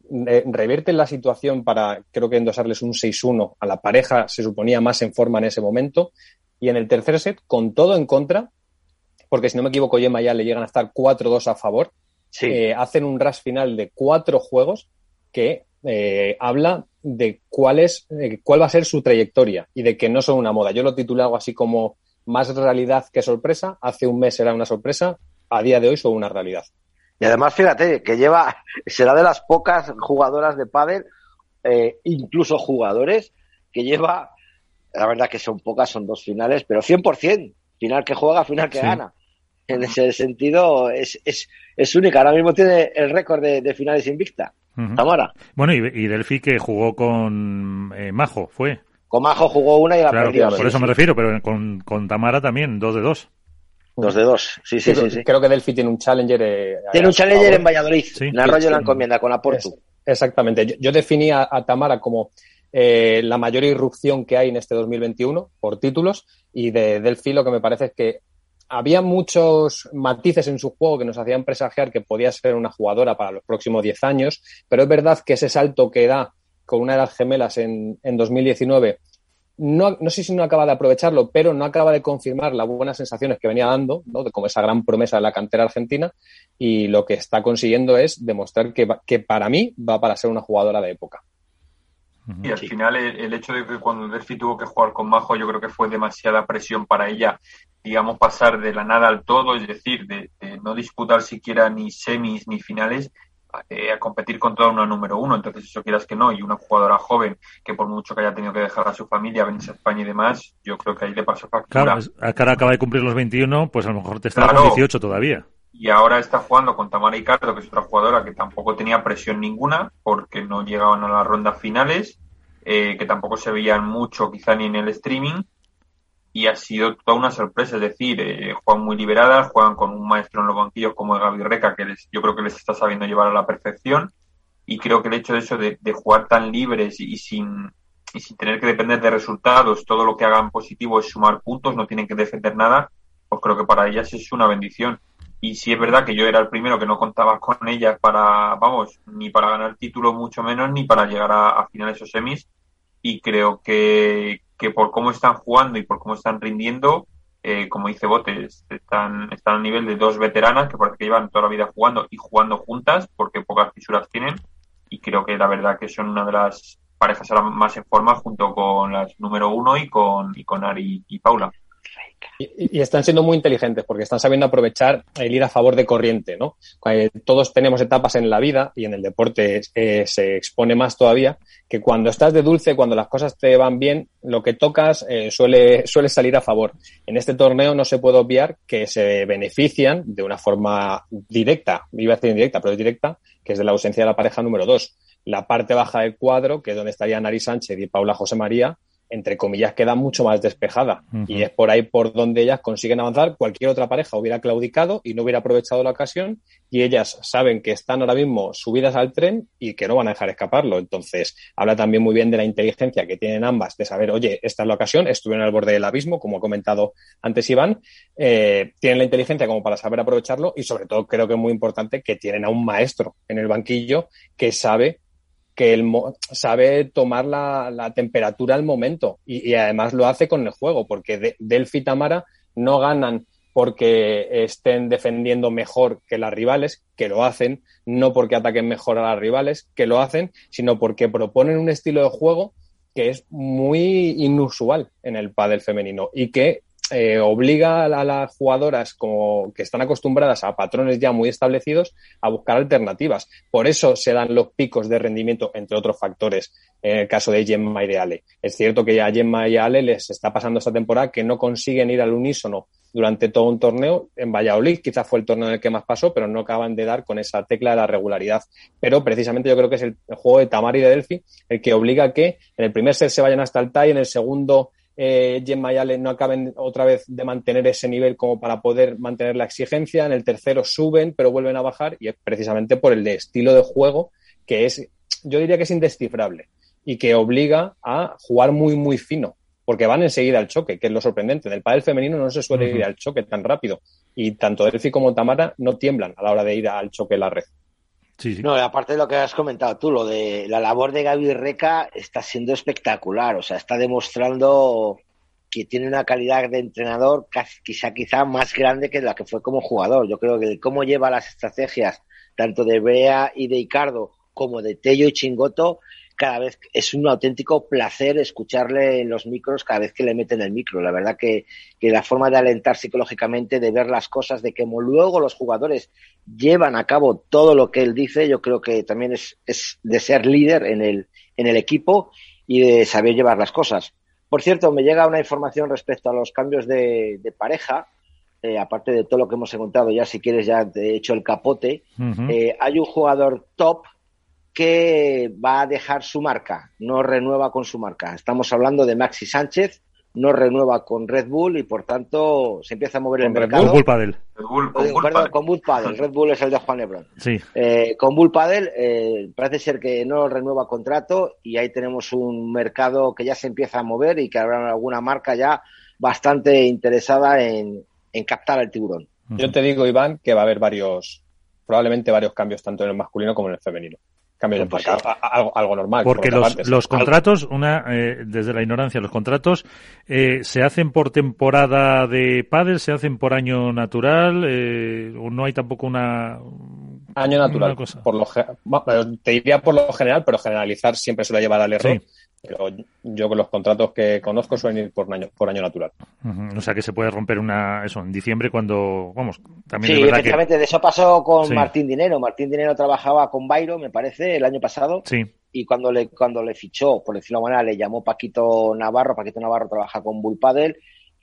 revierten la situación para, creo que endosarles un 6-1 a la pareja, se suponía más en forma en ese momento. Y en el tercer set, con todo en contra, porque si no me equivoco, Yema ya le llegan a estar 4-2 a favor, eh, hacen un rush final de cuatro juegos que eh, habla de cuál, es, cuál va a ser su trayectoria y de que no son una moda. Yo lo titulé algo así como más realidad que sorpresa. Hace un mes era una sorpresa, a día de hoy son una realidad. Y además, fíjate, que lleva, será de las pocas jugadoras de pádel, eh, incluso jugadores, que lleva, la verdad que son pocas, son dos finales, pero 100%, final que juega, final que gana. En ese sentido, es, es, es única. Ahora mismo tiene el récord de, finales invicta. Tamara. Bueno, y, y, Delphi que jugó con eh, Majo, fue. Con Majo jugó una y la perdió. Por eso me refiero, pero con, con Tamara también, dos de dos. Dos de dos, sí, sí, sí. Creo que Delphi tiene un challenger. Eh, tiene un challenger en Valladolid, en Arroyo de la Encomienda, con Aportu. exactamente. Yo, definí a, Tamara como eh, la mayor irrupción que hay en este 2021 por títulos y de Delphi lo que me parece es que había muchos matices en su juego que nos hacían presagiar que podía ser una jugadora para los próximos 10 años, pero es verdad que ese salto que da con una de las gemelas en, en 2019 no, no sé si no acaba de aprovecharlo, pero no acaba de confirmar las buenas sensaciones que venía dando, ¿no? de como esa gran promesa de la cantera argentina, y lo que está consiguiendo es demostrar que, que para mí va para ser una jugadora de época. Y al final el, hecho de que cuando Delphi tuvo que jugar con Majo, yo creo que fue demasiada presión para ella, digamos, pasar de la nada al todo, es decir, de no disputar siquiera ni semis ni finales, eh, a competir contra una número uno. Entonces, eso quieras que no, y una jugadora joven que por mucho que haya tenido que dejar a su familia, venirse a España y demás, yo creo que ahí le pasó factura. Claro, cara acaba de cumplir los 21, pues a lo mejor te está claro, 18 todavía. Y ahora está jugando con Tamara Icardo, que es otra jugadora que tampoco tenía presión ninguna, porque no llegaban a las rondas finales, eh, que tampoco se veían mucho quizá ni en el streaming, y ha sido toda una sorpresa. Es decir, eh, juegan muy liberadas, juegan con un maestro en los banquillos como el Gaby Reca, que les, yo creo que les está sabiendo llevar a la perfección. Y creo que el hecho de eso, de, jugar tan libres y, sin, y sin tener que depender de resultados, todo lo que hagan positivo es sumar puntos, no tienen que defender nada, pues creo que para ellas es una bendición. Y sí es verdad que yo era el primero que no contaba con ellas para, vamos, ni para ganar título, mucho menos, ni para llegar a, a finales o semis. Y creo que, que por cómo están jugando y por cómo están rindiendo, eh, como dice Botes, están, están a nivel de dos veteranas que parece que llevan toda la vida jugando y jugando juntas porque pocas fisuras tienen y creo que la verdad que son una de las parejas más en forma junto con las número uno y con, y con Ari y Paula. Y, están siendo muy inteligentes porque están sabiendo aprovechar el ir a favor de corriente, ¿no? Eh, todos tenemos etapas en la vida y en el deporte eh, se expone más todavía que cuando estás de dulce, cuando las cosas te van bien, lo que tocas eh, suele, suele salir a favor. En este torneo no se puede obviar que se benefician de una forma directa, iba a decir indirecta, pero es directa, que es de la ausencia de la pareja número dos. La parte baja del cuadro, que es donde estarían Ari Sánchez y Paula José María, entre comillas, queda mucho más despejada. Y es por ahí por donde ellas consiguen avanzar. Cualquier otra pareja hubiera claudicado y no hubiera aprovechado la ocasión. Y ellas saben que están ahora mismo subidas al tren y que no van a dejar escaparlo. Entonces, habla también muy bien de la inteligencia que tienen ambas, de saber, oye, esta es la ocasión, estuvieron al borde del abismo, como ha comentado antes Iván. Eh, tienen la inteligencia como para saber aprovecharlo y, sobre todo, creo que es muy importante que tienen a un maestro en el banquillo que sabe que él sabe tomar la, temperatura al momento y, además lo hace con el juego, porque Delphi y Tamara no ganan porque estén defendiendo mejor que las rivales, que lo hacen, no porque ataquen mejor a las rivales, que lo hacen, sino porque proponen un estilo de juego que es muy inusual en el pádel femenino y que eh, obliga a, las jugadoras como que están acostumbradas a patrones ya muy establecidos a buscar alternativas. Por eso se dan los picos de rendimiento, entre otros factores, en el caso de Gemma y de Ale. Es cierto que a Gemma y a Ale les está pasando esta temporada que no consiguen ir al unísono durante todo un torneo. En Valladolid quizás fue el torneo en el que más pasó, pero no acaban de dar con esa tecla de la regularidad. Pero precisamente yo creo que es el, juego de Tamar y de Delphi el que obliga a que en el primer set se vayan hasta el tie, en el segundo eh, Gemma y no acaben otra vez de mantener ese nivel como para poder mantener la exigencia. En el tercero suben, pero vuelven a bajar y es precisamente por el de estilo de juego que es, yo diría que es indescifrable y que obliga a jugar muy, muy fino, porque van enseguida al choque, que es lo sorprendente. En el pádel femenino no se suele ir al choque tan rápido y tanto Delphi como Tamara no tiemblan a la hora de ir al choque en la red. No, aparte de lo que has comentado tú, lo de la labor de Gaby Reca está siendo espectacular. O sea, está demostrando que tiene una calidad de entrenador quizá, quizá más grande que la que fue como jugador. Yo creo que cómo lleva las estrategias tanto de Brea y de Icardo como de Tello y Chingoto cada vez es un auténtico placer escucharle en los micros cada vez que le meten el micro. La verdad que, la forma de alentar psicológicamente, de ver las cosas, de que luego los jugadores llevan a cabo todo lo que él dice, yo creo que también es, es de ser líder en el, en el equipo y de saber llevar las cosas. Por cierto, me llega una información respecto a los cambios de, pareja. Eh, aparte de todo lo que hemos encontrado ya, si quieres ya te he hecho el capote, eh, hay un jugador top que va a dejar su marca, no renueva con su marca. Estamos hablando de Maxi Sánchez, no renueva con Red Bull y por tanto se empieza a mover el mercado. Bull Padel. con, Bull Padel. Red Bull es el de Juan Lebron. Sí. Eh, con Bull Padel eh, parece ser que no renueva contrato y ahí tenemos un mercado que ya se empieza a mover y que habrá alguna marca ya bastante interesada en, en captar al tiburón. Yo te digo, Iván, que va a haber varios, probablemente varios cambios tanto en el masculino como en el femenino cambio de algo, normal. Porque los, los contratos, una eh, desde la ignorancia, los contratos eh, se hacen por temporada de pádel, se hacen por año natural, eh, o no hay tampoco una año natural. Por lo, te diría por lo general, pero generalizar siempre suele llevar al error. Pero yo con los contratos que conozco suelen ir por año, por año natural. O sea que se puede romper una eso en diciembre cuando, vamos, también sí, efectivamente, de eso pasó con Martín Dinero. Martín Dinero trabajaba con Bairo, me parece, el año pasado. Sí. Y cuando le, cuando le fichó, por decirlo de manera, le llamó Paquito Navarro, Paquito Navarro trabaja con Bull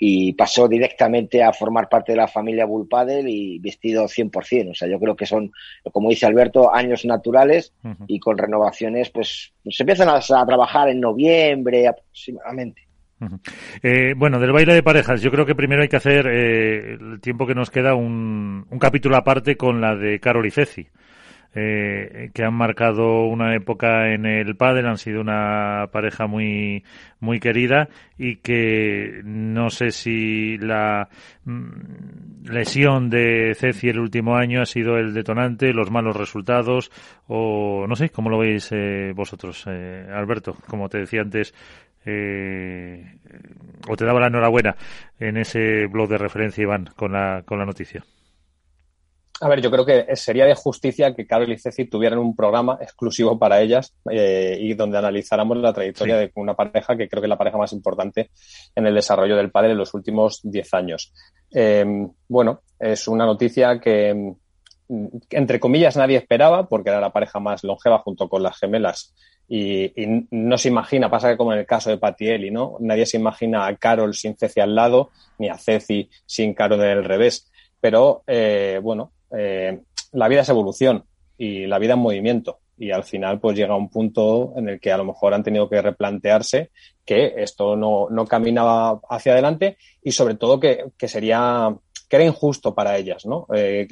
y pasó directamente a formar parte de la familia Bullpadel y vestido 100%. O sea, yo creo que son, como dice Alberto, años naturales y con renovaciones, pues se empiezan a, trabajar en noviembre aproximadamente. Eh, bueno, del baile de parejas, yo creo que primero hay que hacer, eh, el tiempo que nos queda, un, un capítulo aparte con la de Carol y Ceci eh, que han marcado una época en el pádel, han sido una pareja muy muy querida y que no sé si la mm, lesión de Ceci el último año ha sido el detonante, los malos resultados o no sé, ¿cómo lo veis eh, vosotros, eh, Alberto? Como te decía antes, eh, o te daba la enhorabuena en ese blog de referencia, Iván, con la, con la noticia. A ver, yo creo que sería de justicia que Carol y Ceci tuvieran un programa exclusivo para ellas eh, y donde analizáramos la trayectoria de una pareja que creo que es la pareja más importante en el desarrollo del padre en los últimos 10 años. Eh, bueno, es una noticia que, mm, entre comillas, nadie esperaba porque era la pareja más longeva junto con las gemelas y, no se imagina, pasa que como en el caso de Patielli, ¿no? Nadie se imagina a Carol sin Ceci al lado ni a Ceci sin Carol del revés. Pero, eh, bueno, eh, la vida es evolución y la vida es movimiento. y al final pues llega un punto en el que a lo mejor han tenido que replantearse que esto no, no caminaba hacia adelante y sobre todo que, que sería que era injusto para ellas, ¿no? Eh,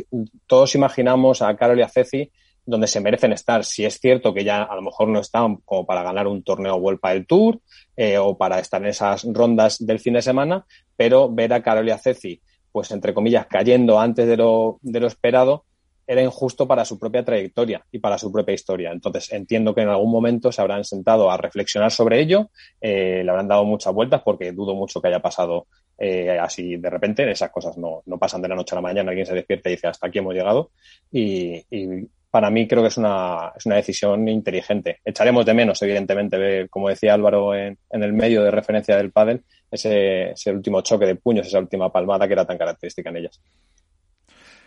todos imaginamos a Carol y a Ceci donde se merecen estar. Si es cierto que ya a lo mejor no están como para ganar un torneo Vuelta del Tour eh, o para estar en esas rondas del fin de semana, pero ver a Carol y a Ceci, pues entre comillas, cayendo antes de lo, de lo esperado, era injusto para su propia trayectoria y para su propia historia. Entonces, entiendo que en algún momento se habrán sentado a reflexionar sobre ello, eh, le habrán dado muchas vueltas porque dudo mucho que haya pasado eh, así de repente. Esas cosas no, no, pasan de la noche a la mañana, alguien se despierta y dice hasta aquí hemos llegado. Y, para mí creo que es una, es una decisión inteligente. Echaremos de menos, evidentemente, como decía Álvaro en, en el medio de referencia del pádel, ese, ese último choque de puños, esa última palmada que era tan característica en ellas.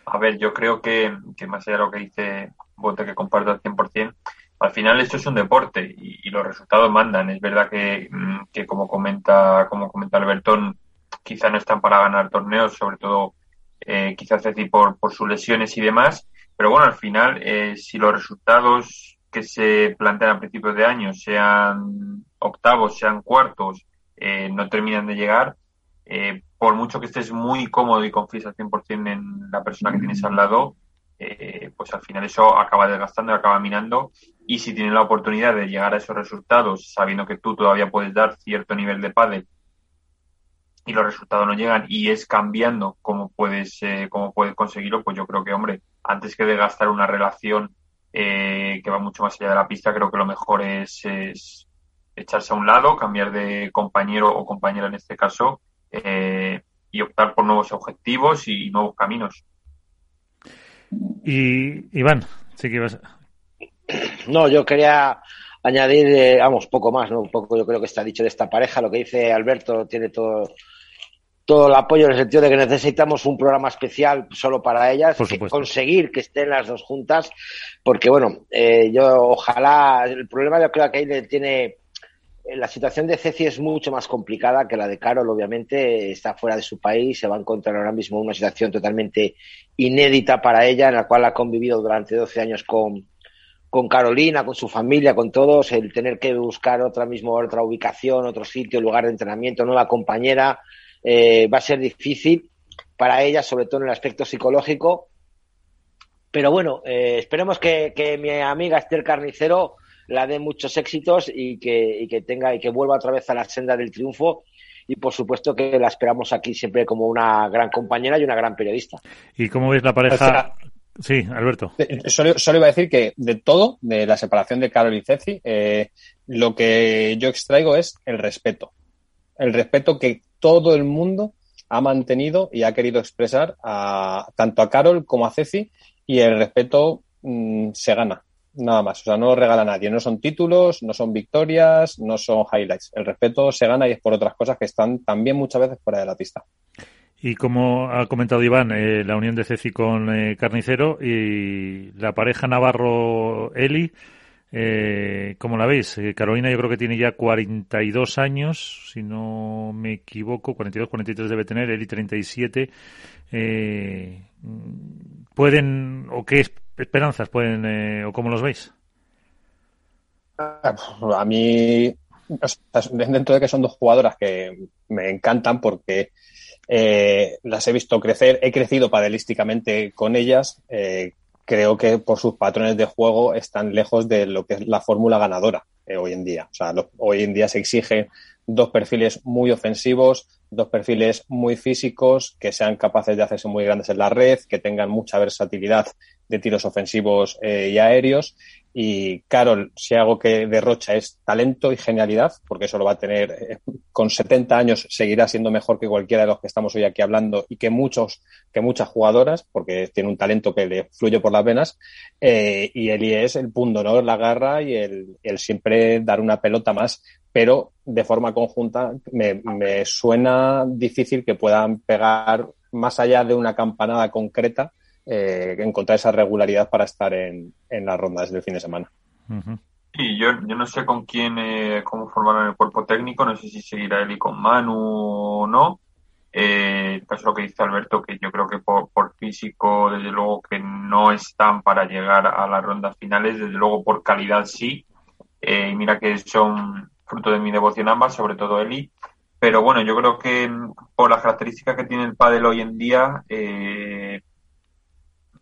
A ver, yo creo que, más allá de lo que dice Bote, que comparto al 100%, al final esto es un deporte y, los resultados mandan. Es verdad que, mm, que, como comenta como comenta Albertón, quizá no están para ganar torneos, sobre todo eh, quizás decir por, por sus lesiones y demás. Pero bueno, al final, eh, si los resultados que se plantean a principios de año, sean octavos, sean cuartos, eh, no terminan de llegar, eh, por mucho que estés muy cómodo y confíes al 100% en la persona que tienes al lado, eh, pues al final eso acaba desgastando acaba minando. Y si tienes la oportunidad de llegar a esos resultados, sabiendo que tú todavía puedes dar cierto nivel de pádel y los resultados no llegan y es cambiando cómo puedes, eh, cómo puedes conseguirlo, pues yo creo que, hombre, antes que desgastar una relación que va mucho más allá de la pista, creo que lo mejor es echarse a un lado, cambiar de compañero o compañera en este caso eh, y optar por nuevos objetivos y nuevos caminos. Y Iván, sí que ibas. No, yo quería añadir, eh, vamos, poco más, ¿no? Un poco yo creo que está dicho de esta pareja. Lo que dice Alberto tiene todo, todo el apoyo en el sentido de que necesitamos un programa especial solo para ellas, conseguir que estén las dos juntas, porque bueno, eh, yo ojalá, el problema yo creo que ahí tiene eh, la situación de Ceci es mucho más complicada que la de Carol, obviamente, está fuera de su país, se va a encontrar ahora mismo una situación totalmente inédita para ella, en la cual ha convivido durante 12 años con, con Carolina, con su familia, con todos, el tener que buscar otra mismo otra ubicación, otro sitio, lugar de entrenamiento, nueva compañera, eh, va a ser difícil para ella, sobre todo en el aspecto psicológico. Pero bueno, eh, esperemos que, que mi amiga Esther Carnicero la dé muchos éxitos y que, y que tenga y que vuelva otra vez a la senda del triunfo y por supuesto que la esperamos aquí siempre como una gran compañera y una gran periodista. ¿Y cómo ves la pareja? sí, Alberto. Solo, iba a decir que de todo, de la separación de Carol y Ceci, eh, lo que yo extraigo es el respeto. El respeto que todo el mundo ha mantenido y ha querido expresar a, tanto a Carol como a Ceci y el respeto mm, se gana nada más. O sea, no lo regala nadie. No son títulos, no son victorias, no son highlights. El respeto se gana y es por otras cosas que están también muchas veces fuera de la pista. Y como ha comentado Iván, eh, la unión de Ceci con eh, Carnicero y la pareja Navarro-Eli, eh, ¿cómo la veis? Eh, Carolina yo creo que tiene ya 42 años, si no me equivoco, 42, 43 debe tener, Eli 37. Eh, ¿Pueden, o qué esperanzas pueden, eh, o cómo los veis? A mí, dentro de que son dos jugadoras que me encantan porque eh, las he visto crecer, he crecido padelísticamente con ellas, creo que por sus patrones de juego están lejos de lo que es la fórmula ganadora hoy en día. O sea, hoy en día se exigen dos perfiles muy ofensivos, dos perfiles muy físicos, que sean capaces de hacerse muy grandes en la red, que tengan mucha versatilidad de tiros ofensivos eh, y aéreos. Y Carol, si algo que derrocha es talento y genialidad, porque eso lo va a tener eh, con 70 años, seguirá siendo mejor que cualquiera de los que estamos hoy aquí hablando y que muchos, que muchas jugadoras, porque tiene un talento que le fluye por las venas. Eh, y Eli es el punto, ¿no? La garra y el, el siempre dar una pelota más pero de forma conjunta me, me, suena difícil que puedan pegar más allá de una campanada concreta, eh, encontrar esa regularidad para estar en, en las rondas del fin de semana. Y yo, yo no sé con quién, eh, cómo formaron el cuerpo técnico, no sé si seguirá Eli con Manu o no, Eh, el caso lo que dice Alberto, que yo creo que por, físico, desde luego que no están para llegar a las rondas finales, desde luego por calidad sí. Eh, y mira que son fruto de mi devoción ambas, sobre todo Eli. Pero bueno, yo creo que mm, por las características que tiene el pádel hoy en día, eh,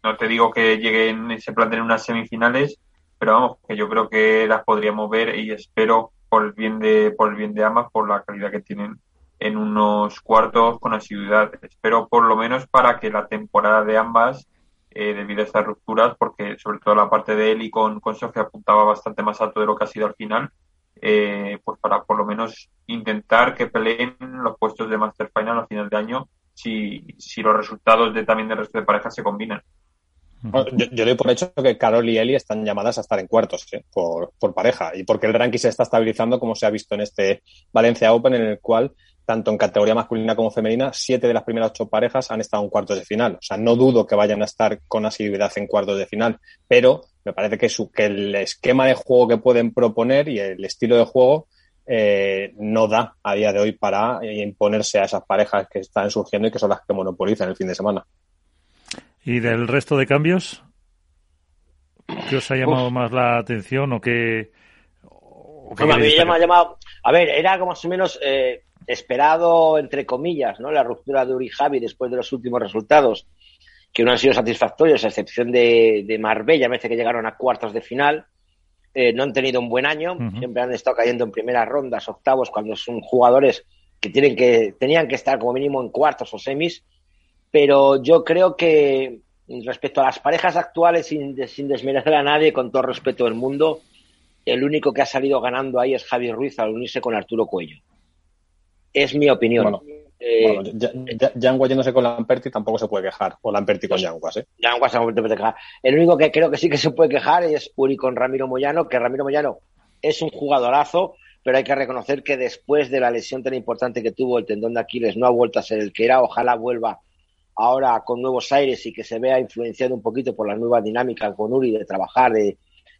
no te digo que lleguen, se planteen unas semifinales, pero vamos, que yo creo que las podríamos ver y espero por el bien de, por el bien de ambas, por la calidad que tienen en unos cuartos con asiduidad. Espero por lo menos para que la temporada de ambas, eh, debido a estas rupturas, porque sobre todo la parte de él y con, con Sofía apuntaba bastante más alto de lo que ha sido al final, eh, pues para por lo menos intentar que peleen los puestos de Master Final a final de año si, si los resultados de también del resto de parejas se combinan. Yo, yo, doy por hecho que Carol y Eli están llamadas a estar en cuartos ¿eh? por, por, pareja y porque el ranking se está estabilizando como se ha visto en este Valencia Open en el cual tanto en categoría masculina como femenina, siete de las primeras ocho parejas han estado en cuartos de final. O sea, no dudo que vayan a estar con asiduidad en cuartos de final, pero me parece que, su, que el esquema de juego que pueden proponer y el estilo de juego eh, no da a día de hoy para imponerse a esas parejas que están surgiendo y que son las que monopolizan el fin de semana. ¿Y del resto de cambios? ¿Qué os ha llamado más la atención o qué? a mí me ha llamado. A ver, era como más o menos. Eh, esperado, entre comillas, ¿no? La ruptura de Uri Javi después de los últimos resultados, que no han sido satisfactorios, a excepción de, de Marbella, me parece que llegaron a cuartos de final. Eh, no han tenido un buen año, siempre han estado cayendo en primeras rondas, octavos, cuando son jugadores que tienen que, tenían que estar como mínimo en cuartos o semis. Pero yo creo que respecto a las parejas actuales, sin, sin desmerecer a nadie, con todo respeto del mundo, el único que ha salido ganando ahí es Javi Ruiz al unirse con Arturo Cuello. Es mi opinión. Bueno, eh, yéndose con Lamperti tampoco se puede quejar. O Lamperti con Yanguas, ¿eh? Yanguas se puede quejar. El único que creo que sí que se puede quejar es Uri con Ramiro Moyano, que Ramiro Moyano es un jugadorazo, pero hay que reconocer que después de la lesión tan importante que tuvo el tendón de Aquiles no ha vuelto a ser el que era. Ojalá vuelva ahora con nuevos aires y que se vea influenciado un poquito por la nueva dinámica con Uri de trabajar, de,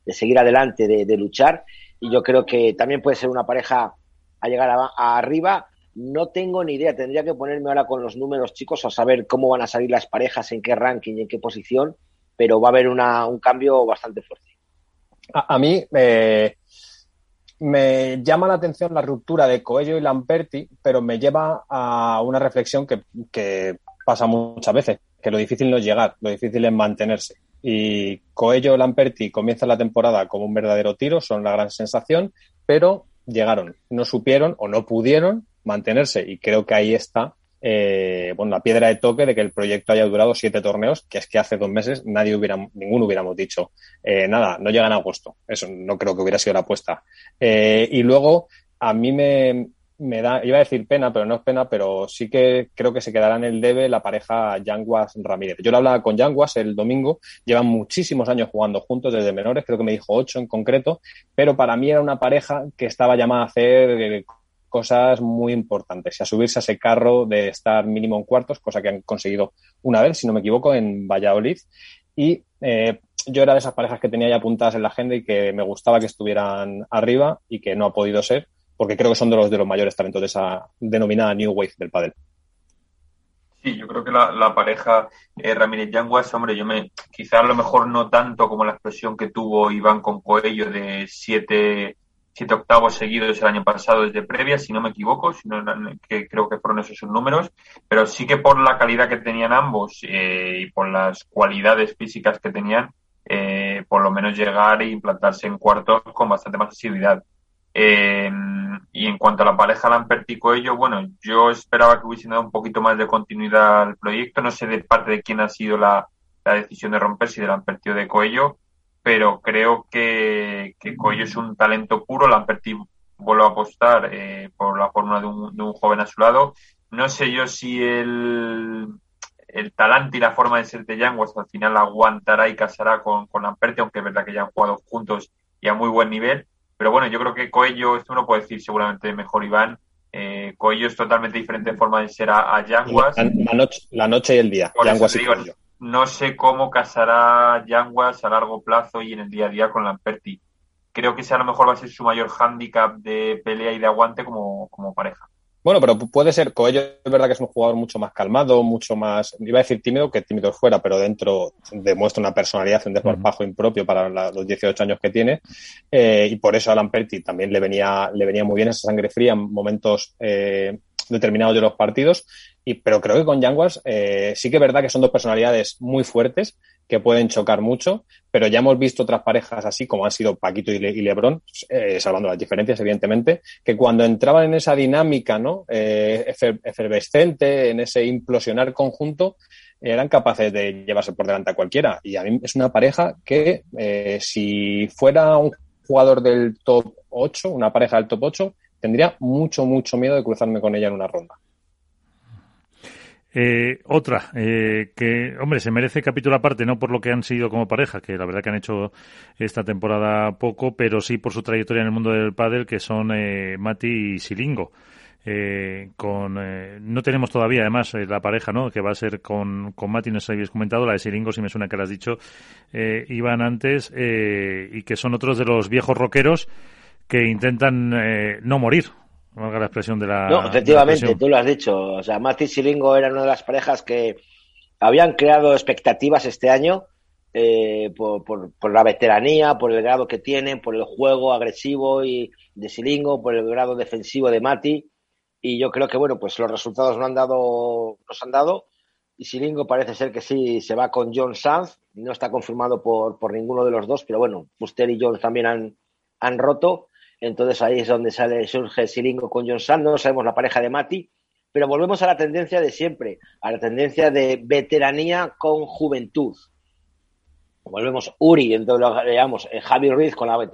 seguir adelante, de, luchar. Y yo creo que también puede ser una pareja a llegar a arriba no tengo ni idea, tendría que ponerme ahora con los números chicos a saber cómo van a salir las parejas, en qué ranking y en qué posición, pero va a haber una, un cambio bastante fuerte. A, mí eh, me llama la atención la ruptura de Coello y Lamperti, pero me lleva a una reflexión que, que pasa muchas veces, que lo difícil no es llegar, lo difícil es mantenerse. Y Coello Lamperti comienzan la temporada como un verdadero tiro, son la gran sensación, pero llegaron, no supieron o no pudieron mantenerse. Y creo que ahí está eh, bueno, la piedra de toque de que el proyecto haya durado siete torneos, que es que hace dos meses nadie hubiera, ninguno hubiéramos dicho, eh, nada, no llegan a agosto. Eso no creo que hubiera sido la apuesta. Eh, y luego, a mí me, me da, iba a decir pena, pero no es pena, pero sí que creo que se quedará en el debe la pareja Yanguas Ramírez. Yo lo hablaba con Yanguas el domingo, llevan muchísimos años jugando juntos desde menores, creo que me dijo ocho en concreto, pero para mí era una pareja que estaba llamada a hacer cosas muy importantes a subirse a ese carro de estar mínimo en cuartos, cosa que han conseguido una vez, si no me equivoco, en Valladolid. Y eh, yo era de esas parejas que tenía ya apuntadas en la agenda y que me gustaba que estuvieran arriba y que no ha podido ser, porque creo que son de los de los mayores talentos de esa denominada New Wave del pádel. Sí, yo creo que la, pareja eh, Ramírez Yanguas, hombre, yo me, quizás a lo mejor no tanto como la expresión que tuvo Iván con Coello de siete siete octavos seguidos el año pasado desde previa, si no me equivoco, sino que creo que fueron esos sus números, pero sí que por la calidad que tenían ambos eh, y por las cualidades físicas que tenían, eh, por lo menos llegar e implantarse en cuartos con bastante más asiduidad. Eh, y en cuanto a la pareja Lamperti ello, bueno, yo esperaba que hubiese dado un poquito más de continuidad al proyecto, no sé de parte de quién ha sido la, la decisión de romperse, si de Lamperti o de Coello, pero creo que, que Coello es un talento puro. Lamperti vuelvo a apostar eh, por la fórmula de un, de un, joven a su lado. No sé yo si el, el talante y la forma de ser de Yanguas al final aguantará y casará con, con Lamperti, aunque es verdad que ya han jugado juntos y a muy buen nivel. Pero bueno, yo creo que Coello, esto uno puede decir seguramente mejor Iván, eh, Coello es totalmente diferente en forma de ser a, a Yanguas. La, noche, la noche y el día. Yanguas y Coello no sé cómo casará Yanguas a largo plazo y en el día a día con Lamperti. Creo que ese a lo mejor va a ser su mayor hándicap de pelea y de aguante como, como pareja. Bueno, pero puede ser, Coello es verdad que es un jugador mucho más calmado, mucho más, iba a decir tímido que tímido fuera, pero dentro demuestra una personalidad, un desparpajo impropio para los 18 años que tiene. Eh, y por eso a Alan Perti también le venía, le venía muy bien esa sangre fría en momentos eh, determinados de los partidos. Y, pero creo que con Yanguas eh, sí que es verdad que son dos personalidades muy fuertes que pueden chocar mucho, pero ya hemos visto otras parejas así, como han sido Paquito y, Lebron, eh, salvando las diferencias, evidentemente, que cuando entraban en esa dinámica ¿no? Eh, efervescente, en ese implosionar conjunto, eran capaces de llevarse por delante a cualquiera. Y a mí es una pareja que, eh, si fuera un jugador del top 8, una pareja del top 8, tendría mucho, mucho miedo de cruzarme con ella en una ronda. Eh, otra, eh, que, hombre, se merece capítulo aparte, no por lo que han sido como pareja, que la verdad que han hecho esta temporada poco, pero sí por su trayectoria en el mundo del pádel, que son eh, Mati y Silingo. Eh, con eh, no tenemos todavía además la pareja no que va a ser con, con Mati no se habéis comentado la de Silingo si me suena que lo has dicho iban antes y que son otros de los viejos rockeros que intentan no morir la expresión de la. No, efectivamente, tú lo has dicho. O sea, Mati y Silingo eran una de las parejas que habían creado expectativas este año eh, por, por, la veteranía, por el grado que tienen, por el juego agresivo y de Silingo, por el grado defensivo de Mati. Y yo creo que, bueno, pues los resultados no han dado, nos han dado. Y Silingo parece ser que sí se va con John Sanz. No está confirmado por, por ninguno de los dos, pero bueno, Fuster y Jones también han, han roto. Entonces ahí es donde sale, surge Silingo con John Sand, no sabemos la pareja de Mati, pero volvemos a la tendencia de siempre, a la tendencia de veteranía con juventud. Volvemos Uri, entonces lo digamos, eh, Javi Ruiz con la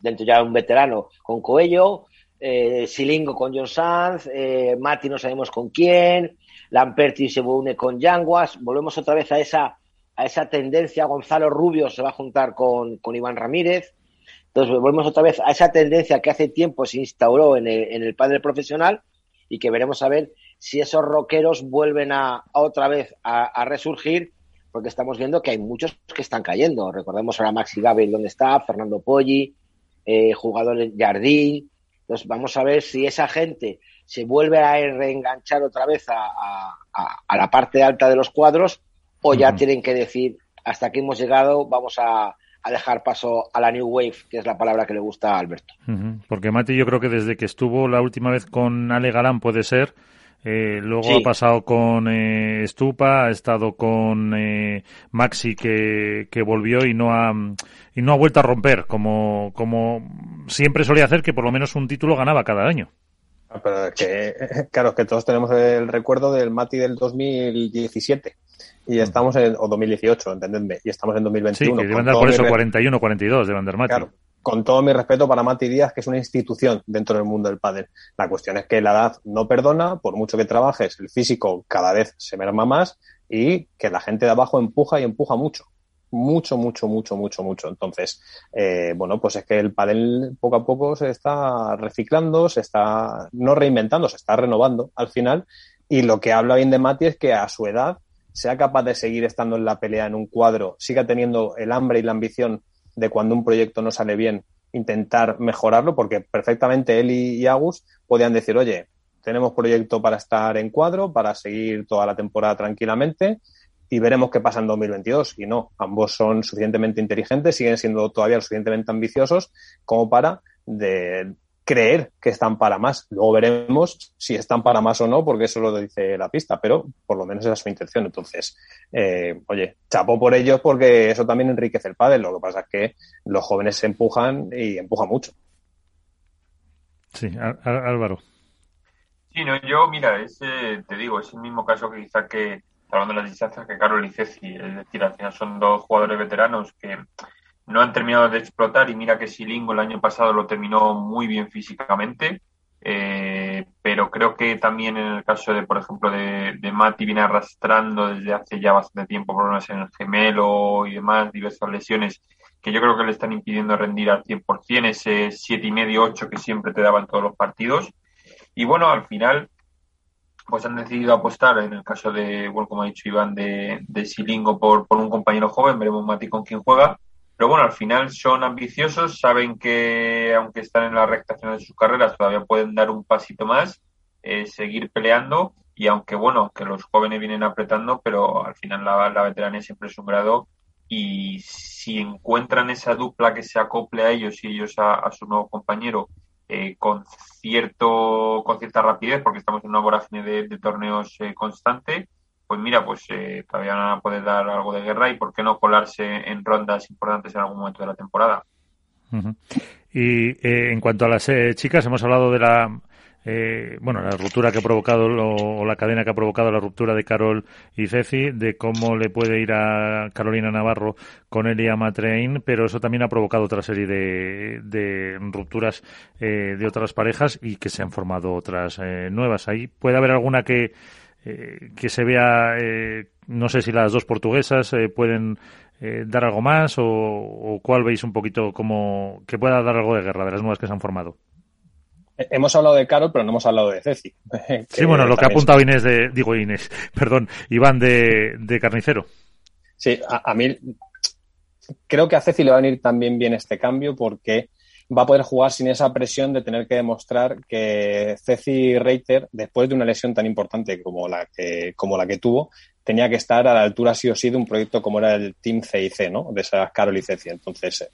dentro ya un veterano con Coello, eh, Silingo con John Sanz, eh, Mati no sabemos con quién, Lamperti se une con Yanguas, volvemos otra vez a esa, a esa tendencia, Gonzalo Rubio se va a juntar con, con Iván Ramírez, entonces, volvemos otra vez a esa tendencia que hace tiempo se instauró en el, en el padre profesional y que veremos a ver si esos rockeros vuelven a, otra vez a, resurgir, porque estamos viendo que hay muchos que están cayendo. Recordemos ahora Maxi Gabel, donde está, Fernando Poggi, eh, jugadores Jardín. Entonces, vamos a ver si esa gente se vuelve a reenganchar otra vez a, a la parte alta de los cuadros o ya tienen que decir, hasta aquí hemos llegado, vamos a, a dejar paso a la New Wave, que es la palabra que le gusta a Alberto. Porque Mati yo creo que desde que estuvo la última vez con Ale Galán puede ser, eh, luego ha pasado con eh, Stupa, ha estado con eh, Maxi que, que, volvió y no ha y no ha vuelto a romper como como siempre solía hacer que por lo menos un título ganaba cada año. Ah, pero que, claro, que todos tenemos el recuerdo del Mati del 2017 y estamos en, o 2018, entendedme, y estamos en 2021. Sí, que deben dar por eso 41, 42 de Vander Mati. Claro, con todo mi respeto para Mati Díaz, que es una institución dentro del mundo del pádel. La cuestión es que la edad no perdona, por mucho que trabajes, el físico cada vez se merma más y que la gente de abajo empuja y empuja mucho. Mucho, mucho, mucho, mucho, mucho. Entonces, eh, bueno, pues es que el pádel poco a poco se está reciclando, se está no reinventando, se está renovando al final. Y lo que habla bien de Mati es que a su edad sea capaz de seguir estando en la pelea en un cuadro, siga teniendo el hambre y la ambición de cuando un proyecto no sale bien, intentar mejorarlo, porque perfectamente él y, Agus podían decir, oye, tenemos proyecto para estar en cuadro, para seguir toda la temporada tranquilamente y veremos qué pasa en 2022. Y no, ambos son suficientemente inteligentes, siguen siendo todavía suficientemente ambiciosos como para de, creer que están para más. Luego veremos si están para más o no, porque eso lo dice la pista, pero por lo menos esa es su intención. Entonces, eh, oye, chapo por ellos porque eso también enriquece el pádel. Lo que pasa es que los jóvenes se empujan y empujan mucho. Sí, Álvaro. Sí, no, yo, mira, ese, te digo, es el mismo caso que quizá que, hablando de las distancias, que Carlos y Ceci. Es decir, al final son dos jugadores veteranos que no han terminado de explotar y mira que Silingo el año pasado lo terminó muy bien físicamente, eh, pero creo que también en el caso de, por ejemplo, de, de Mati viene arrastrando desde hace ya bastante tiempo problemas en el gemelo y demás, diversas lesiones que yo creo que le están impidiendo rendir al 100%, ese siete y medio, 8 que siempre te daban todos los partidos. Y bueno, al final, pues han decidido apostar, en el caso de, bueno, como ha dicho Iván, de, de Silingo por, por un compañero joven, veremos Mati con quién juega pero bueno, al final son ambiciosos, saben que aunque están en la recta final de sus carreras, todavía pueden dar un pasito más. seguir peleando y aunque bueno, que los jóvenes vienen apretando, pero al final la, la veteranía siempre es un grado y si encuentran esa dupla que se acople a ellos y ellos a, su nuevo compañero eh, con cierto con cierta rapidez porque estamos en una vorágine de, torneos eh, constante pues mira pues eh, todavía van a poder dar algo de guerra y por qué no colarse en rondas importantes en algún momento de la temporada y en cuanto a las chicas hemos hablado de la eh, bueno, la ruptura que ha provocado o, la cadena que ha provocado la ruptura de Carol y Ceci, de cómo le puede ir a Carolina Navarro con Elia Matrein, pero eso también ha provocado otra serie de, rupturas eh, de otras parejas y que se han formado otras eh, nuevas. Ahí puede haber alguna que, que se vea, no sé si las dos portuguesas pueden dar algo más o, o, cuál veis un poquito como que pueda dar algo de guerra de las nuevas que se han formado. Hemos hablado de Carol, pero no hemos hablado de Ceci. Sí, bueno, lo que ha apuntado Inés de, digo Inés, perdón, Iván de, Carnicero. Sí, a, mí creo que a Ceci le va a venir también bien este cambio porque va a poder jugar sin esa presión de tener que demostrar que Ceci Reiter, después de una lesión tan importante como la que, como la que tuvo, tenía que estar a la altura sí o sí de un proyecto como era el Team CIC, ¿no? De esas Carol y Ceci. Entonces,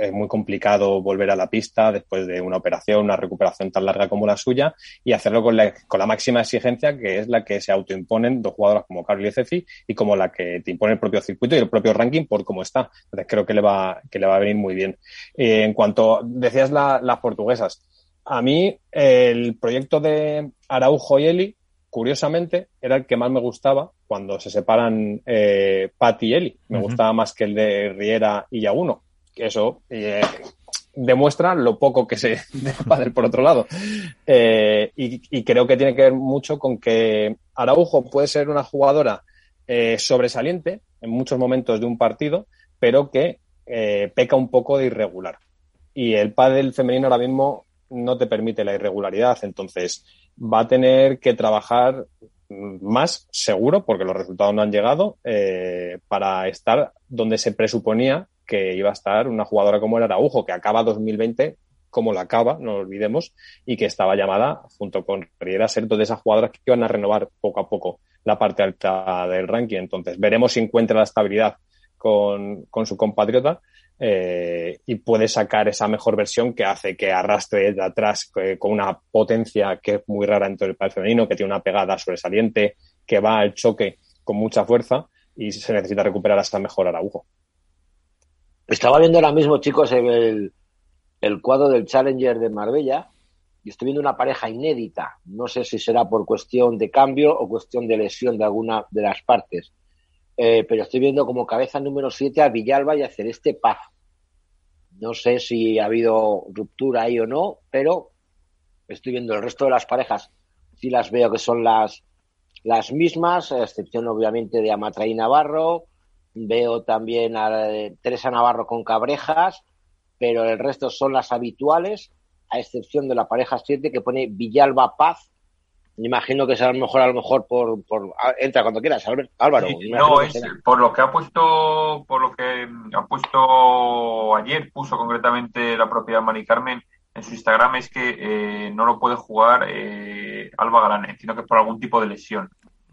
es muy complicado volver a la pista después de una operación, una recuperación tan larga como la suya y hacerlo con la, con la máxima exigencia que es la que se autoimponen dos jugadoras como Carly y Ceci y como la que te impone el propio circuito y el propio ranking por cómo está. Entonces creo que le va, que le va a venir muy bien. Eh, en cuanto decías las portuguesas, a mí el proyecto de Araujo y Eli, curiosamente, era el que más me gustaba cuando se separan eh, Pat y Eli. Me gustaba más que el de Riera y Yaguno eso eh, demuestra lo poco que se de padre por otro lado. Eh, y, creo que tiene que ver mucho con que Araujo puede ser una jugadora eh, sobresaliente en muchos momentos de un partido, pero que peca un poco de irregular. Y el pádel femenino ahora mismo no te permite la irregularidad, entonces va a tener que trabajar más seguro, porque los resultados no han llegado, para estar donde se presuponía que iba a estar una jugadora como el Araujo, que acaba 2020 como la acaba, no lo olvidemos, y que estaba llamada, junto con Riera, a ser de esas jugadoras que iban a renovar poco a poco la parte alta del ranking. Entonces, veremos si encuentra la estabilidad con, su compatriota eh, y puede sacar esa mejor versión que hace que arrastre de atrás eh, con una potencia que es muy rara en todo el país femenino, que tiene una pegada sobresaliente, que va al choque con mucha fuerza y se necesita recuperar hasta mejor Araujo. Estaba viendo ahora mismo, chicos, el, el cuadro del Challenger de Marbella y estoy viendo una pareja inédita. No sé si será por cuestión de cambio o cuestión de lesión de alguna de las partes. Eh, pero estoy viendo como cabeza número 7 a Villalba y a Celeste Paz. No sé si ha habido ruptura ahí o no, pero estoy viendo el resto de las parejas. Sí las veo que son las, las mismas, a excepción obviamente de Amatraí Navarro, Veo también a Teresa Navarro con Cabrejas, pero el resto son las habituales, a excepción de la pareja 7 que pone Villalba Paz. Me imagino que será a lo mejor, a lo mejor por, por entra cuando quieras, Álvaro. no, es por lo que ha puesto, por lo que ha puesto ayer, puso concretamente la propia Mari Carmen en su Instagram es que eh, no lo puede jugar eh, Alba Galán, sino que por algún tipo de lesión.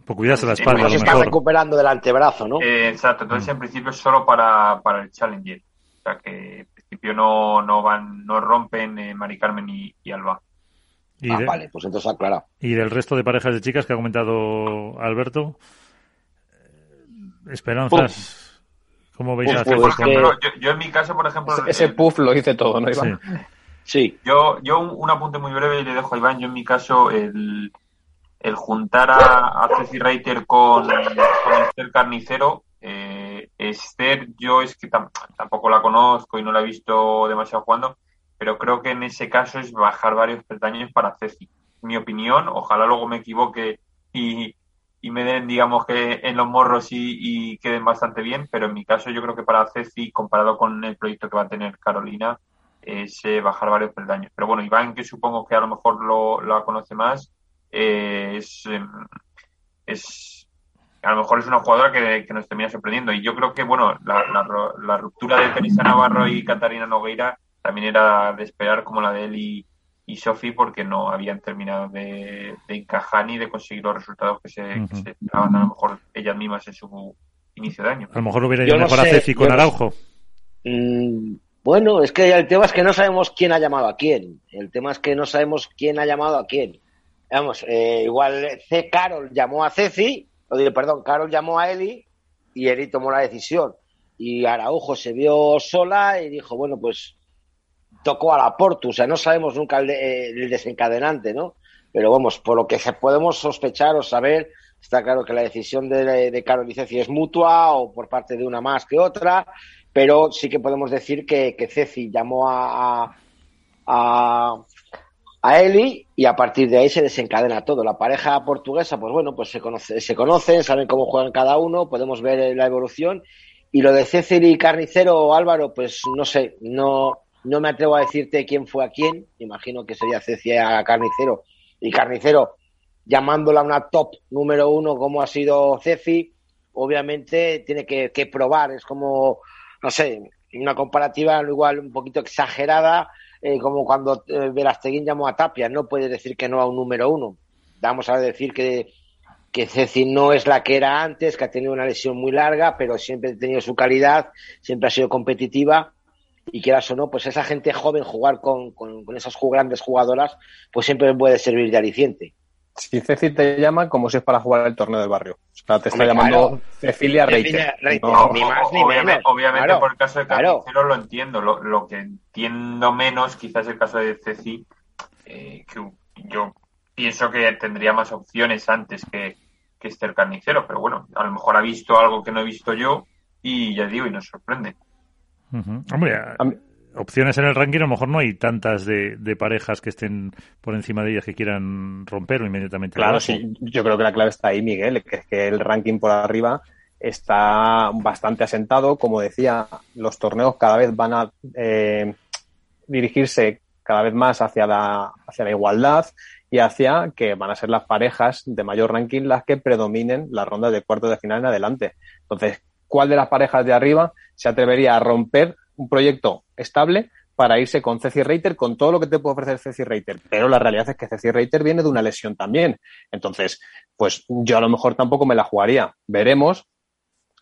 Por cuidarse la espalda. a se está recuperando del antebrazo, ¿no? Eh, exacto, entonces mm. en principio es solo para, para el Challenger. O sea que en principio no, no van, no rompen eh, Mari Carmen y, Alba. Y ah, vale, pues entonces aclara. Y del resto de parejas de chicas que ha comentado Alberto, eh, esperanzas. ¿Cómo veis a por ejemplo, yo, en mi caso, por ejemplo. Ese, puff lo hice todo, ¿no, Iván? Sí. Yo, yo un, un, apunte muy breve y le dejo a Iván. Yo en mi caso, el, el juntar a, a Ceci Reiter con, con Esther Carnicero, eh, Esther yo es que tampoco la conozco y no la he visto demasiado jugando, pero creo que en ese caso es bajar varios peldaños para Ceci. Mi opinión, ojalá luego me equivoque y, y me den, digamos, que en los morros y, queden bastante bien, pero en mi caso yo creo que para Ceci, comparado con el proyecto que va a tener Carolina, es eh, bajar varios peldaños. Pero bueno, Iván, que supongo que a lo mejor lo, la conoce más, eh, es, em, es, a lo mejor es una jugadora que, nos termina sorprendiendo. Y yo creo que, bueno, la, la, ruptura de Teresa Navarro y Catarina Nogueira también era de esperar como la de él y, y Sofi porque no habían terminado de, encajar ni de conseguir los resultados que se, esperaban a lo mejor ellas mismas en su inicio de año. A lo mejor hubiera ido mejor a Ceci con Araujo. Mm, bueno, es que el tema es que no sabemos quién ha llamado a quién. El tema es que no sabemos quién ha llamado a quién. Vamos, eh, igual C. Carol llamó a Ceci, o digo, perdón, Carol llamó a Eli y Eli tomó la decisión. Y Araujo se vio sola y dijo, bueno, pues tocó a la Portu, o sea, no sabemos nunca el, desencadenante, ¿no? Pero vamos, por lo que podemos sospechar o saber, está claro que la decisión de, Carol y Ceci es mutua o por parte de una más que otra, pero sí que podemos decir que, que Ceci llamó a, a, a, Eli y a partir de ahí se desencadena todo. La pareja portuguesa, pues bueno, pues se, conoce, se conocen, saben cómo juegan cada uno, podemos ver la evolución. Y lo de Ceci y Carnicero, Álvaro, pues no sé, no, no me atrevo a decirte quién fue a quién. Imagino que sería Cecia Carnicero. Y Carnicero, llamándola una top número uno como ha sido Ceci, obviamente tiene que, probar. Es como, no sé, una comparativa igual un poquito exagerada, eh, como cuando eh, llamó a Tapia. No puede decir que no a un número uno. Vamos a decir que, que Ceci no es la que era antes, que ha tenido una lesión muy larga, pero siempre ha tenido su calidad, siempre ha sido competitiva y quieras o no, pues esa gente joven jugar con, con, esas grandes jugadoras, pues siempre puede servir de aliciente. Si Ceci te llama como si es para jugar el torneo del barrio. O sea, te está llamando Cecilia Reiter. ni más ni obviamente, Obviamente por el caso de Carnicero lo entiendo. Lo, lo, que entiendo menos quizás el caso de Ceci, eh, que yo pienso que tendría más opciones antes que, que este el Carnicero. Pero bueno, a lo mejor ha visto algo que no he visto yo y ya digo, y nos sorprende. Hombre, opciones en el ranking a lo mejor no hay tantas de, parejas que estén por encima de ellas que quieran romper inmediatamente. Claro, sí, yo creo que la clave está ahí, Miguel, que es que el ranking por arriba está bastante asentado. Como decía, los torneos cada vez van a eh, dirigirse cada vez más hacia la, hacia la igualdad y hacia que van a ser las parejas de mayor ranking las que predominen la ronda de cuartos de final en adelante. Entonces, cuál de las parejas de arriba se atrevería a romper un proyecto estable para irse con Ceci Reiter, con todo lo que te puede ofrecer Ceci Reiter. Pero la realidad es que Ceci Reiter viene de una lesión también. Entonces, pues yo a lo mejor tampoco me la jugaría. Veremos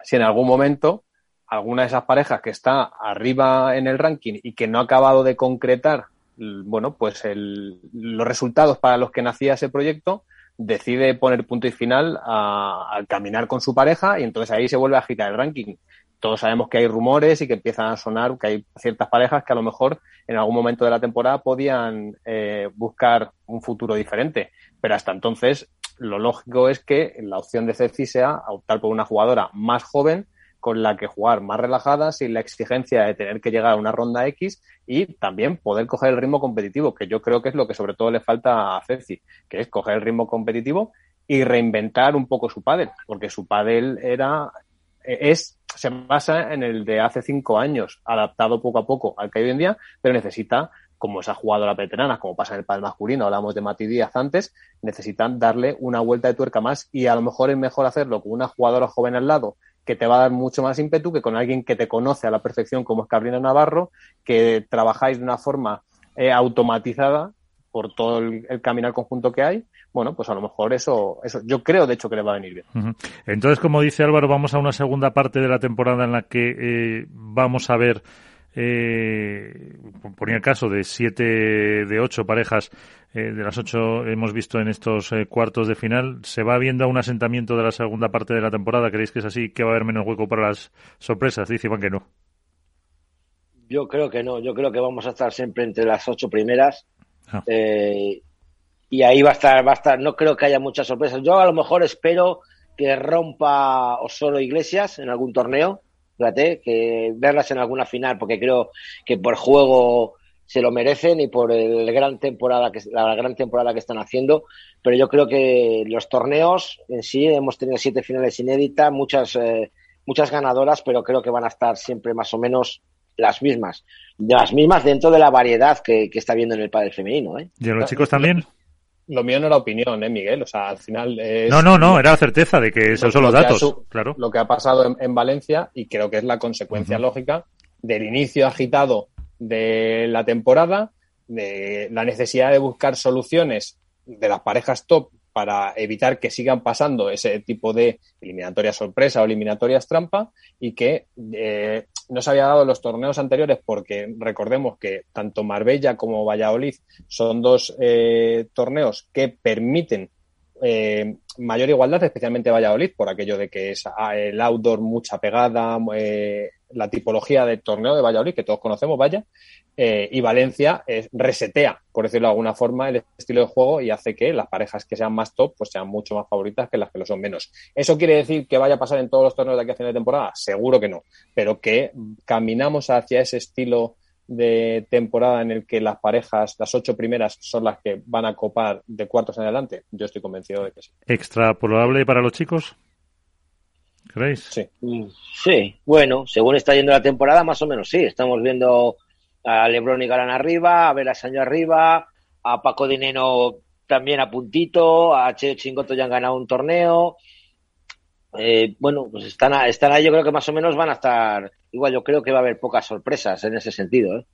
si en algún momento alguna de esas parejas que está arriba en el ranking y que no ha acabado de concretar, bueno, pues los resultados para los que nacía ese proyecto, decide poner punto y final al caminar con su pareja y entonces ahí se vuelve a agitar el ranking. Todos sabemos que hay rumores y que empiezan a sonar que hay ciertas parejas que a lo mejor en algún momento de la temporada podían eh, buscar un futuro diferente. Pero hasta entonces lo lógico es que la opción de Ceci sea optar por una jugadora más joven con la que jugar más relajada, sin la exigencia de tener que llegar a una ronda X y también poder coger el ritmo competitivo, que yo creo que es lo que sobre todo le falta a Ceci, que es coger el ritmo competitivo y reinventar un poco su pádel, porque su pádel era es se basa en el de hace cinco años, adaptado poco a poco al que hay hoy en día, pero necesita como esa jugadora veterana, como pasa en el pádel masculino, hablamos de Mati Díaz antes, necesitan darle una vuelta de tuerca más y a lo mejor es mejor hacerlo con una jugadora joven al lado que te va a dar mucho más ímpetu que con alguien que te conoce a la perfección como es Cabrina Navarro, que trabajáis de una forma eh, automatizada por todo el, caminar conjunto que hay, bueno, pues a lo mejor eso, eso yo creo de hecho que le va a venir bien. Entonces, como dice Álvaro, vamos a una segunda parte de la temporada en la que eh, vamos a ver eh, ponía el caso de siete de ocho parejas eh, de las ocho hemos visto en estos eh, cuartos de final se va viendo un asentamiento de la segunda parte de la temporada creéis que es así que va a haber menos hueco para las sorpresas dice Iván que no. Yo creo que no yo creo que vamos a estar siempre entre las ocho primeras ah. eh, y ahí va a estar va a estar no creo que haya muchas sorpresas yo a lo mejor espero que rompa Osoro Iglesias en algún torneo fíjate, que verlas en alguna final, porque creo que por juego se lo merecen y por el gran temporada que la gran temporada que están haciendo pero yo creo que los torneos en sí hemos tenido siete finales inéditas muchas eh, muchas ganadoras pero creo que van a estar siempre más o menos las mismas las mismas dentro de la variedad que, está viendo en el padre femenino ¿eh? y los chicos también lo mío no era opinión, ¿eh, Miguel? O sea, al final es... No, no, no, era la certeza de que esos son los datos, claro. Lo que ha pasado en, Valencia y creo que es la consecuencia lógica del inicio agitado de la temporada, de la necesidad de buscar soluciones de las parejas top para evitar que sigan pasando ese tipo de eliminatorias sorpresa o eliminatorias trampa y que eh, no se había dado los torneos anteriores porque recordemos que tanto Marbella como Valladolid son dos eh, torneos que permiten eh, mayor igualdad, especialmente Valladolid, por aquello de que es ah, el outdoor mucha pegada, la tipología de torneo de Valladolid, que todos conocemos, vaya, eh, y Valencia resetea, por decirlo de alguna forma, el estilo de juego y hace que las parejas que sean más top pues sean mucho más favoritas que las que lo son menos. ¿Eso quiere decir que vaya a pasar en todos los torneos de aquí a final de temporada? Seguro que no, pero que caminamos hacia ese estilo de temporada en el que las parejas, las ocho primeras, son las que van a copar de cuartos en adelante, yo estoy convencido de que sí. ¿Extrapolable para los chicos? ¿Creéis? Sí. Mm, sí, bueno, según está yendo la temporada, más o menos sí. Estamos viendo a Lebron y Galán arriba, a Vela Saño arriba, a Paco Dineno también a puntito, a Cheo Chingoto ya han ganado un torneo. Eh, bueno, pues están, están ahí, yo creo que más o menos van a estar. Igual, yo creo que va a haber pocas sorpresas en ese sentido. ¿eh?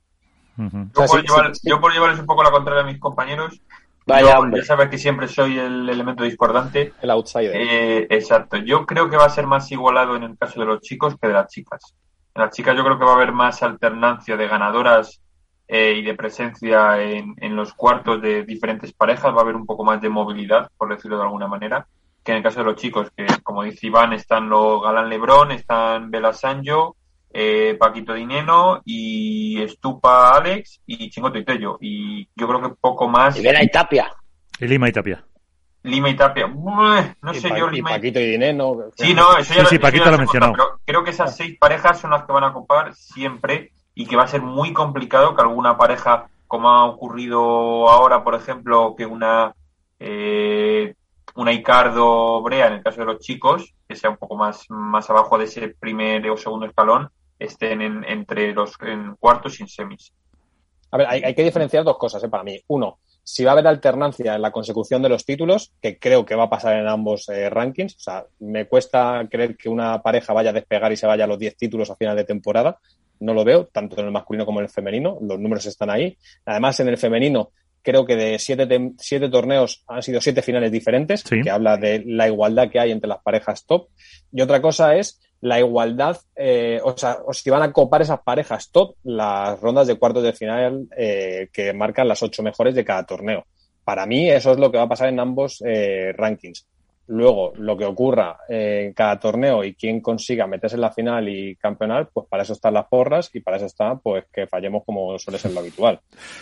yo, por llevarles un poco la contraria a mis compañeros, Vaya, ya sabes que siempre soy el elemento discordante. El outsider. Eh, exacto. Yo creo que va a ser más igualado en el caso de los chicos que de las chicas. En las chicas yo creo que va a haber más alternancia de ganadoras eh, y de presencia en, en, los cuartos de diferentes parejas. Va a haber un poco más de movilidad, por decirlo de alguna manera, que en el caso de los chicos, que como dice Iván, están los Galán Lebrón, están Bela Sanjo, eh, Paquito Dineno y Estupa Alex y Chingoto y Tello. Y yo creo que poco más. Y Vera y Tapia. Y Lima y Tapia. Lima y Tapia. no sé yo, Lima y Paquito y Dineno. Sí, no, eso ya sí, Paquito lo mencionó. Pero creo que esas seis parejas son las que van a ocupar siempre y que va a ser muy complicado que alguna pareja, como ha ocurrido ahora, por ejemplo, que una. Eh, una Icardo Brea, en el caso de los chicos, que sea un poco más, más abajo de ese primer o segundo escalón, estén en, entre los cuartos y en semis. A ver, hay, que diferenciar dos cosas ¿eh? para mí. Uno, si va a haber alternancia en la consecución de los títulos, que creo que va a pasar en ambos eh, rankings. O sea, me cuesta creer que una pareja vaya a despegar y se vaya a los 10 títulos a final de temporada. No lo veo, tanto en el masculino como en el femenino. Los números están ahí. Además, en el femenino, creo que de siete, siete torneos han sido siete finales diferentes, que habla de la igualdad que hay entre las parejas top. Y otra cosa es la igualdad, eh, o sea, o si van a copar esas parejas top las rondas de cuartos de final eh, que marcan las ocho mejores de cada torneo. Para mí eso es lo que va a pasar en ambos eh, rankings. Luego, lo que ocurra en cada torneo y quién consiga meterse en la final y campeonar, pues para eso están las porras y para eso está pues que fallemos como suele ser lo habitual.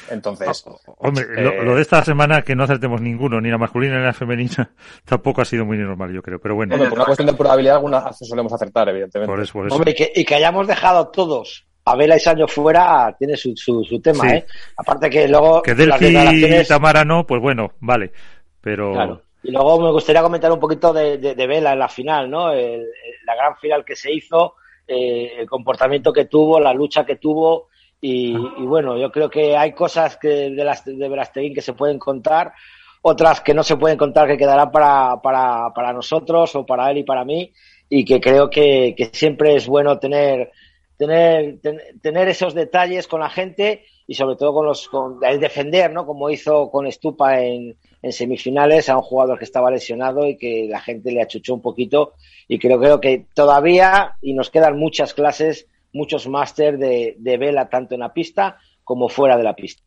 Entonces. Ah, hombre, eh, lo, de esta semana que no acertemos ninguno, ni la masculina ni la femenina, tampoco ha sido muy normal, yo creo. Pero bueno. por una cuestión de probabilidad, algunas solemos acertar, evidentemente. Por eso, por eso. Hombre, y que, hayamos dejado todos a Vela y Sancho fuera tiene su, su, tema, ¿eh? Aparte que luego. Que Delphi y Tamara no, pues bueno, vale. Pero. Claro. Y luego me gustaría comentar un poquito de, Vela en la final, ¿no? la gran final que se hizo, eh, el comportamiento que tuvo, la lucha que tuvo. Y, bueno, yo creo que hay cosas que de, las, de Velasteguín que se pueden contar, otras que no se pueden contar que quedarán para, para, para nosotros o para él y para mí. Y que creo que, que siempre es bueno tener, tener, tener esos detalles con la gente y sobre todo con los con el defender, ¿no? Como hizo con Estupa en, en semifinales a un jugador que estaba lesionado y que la gente le achuchó un poquito. Y creo, creo que todavía, y nos quedan muchas clases, muchos máster de, de, vela, tanto en la pista como fuera de la pista.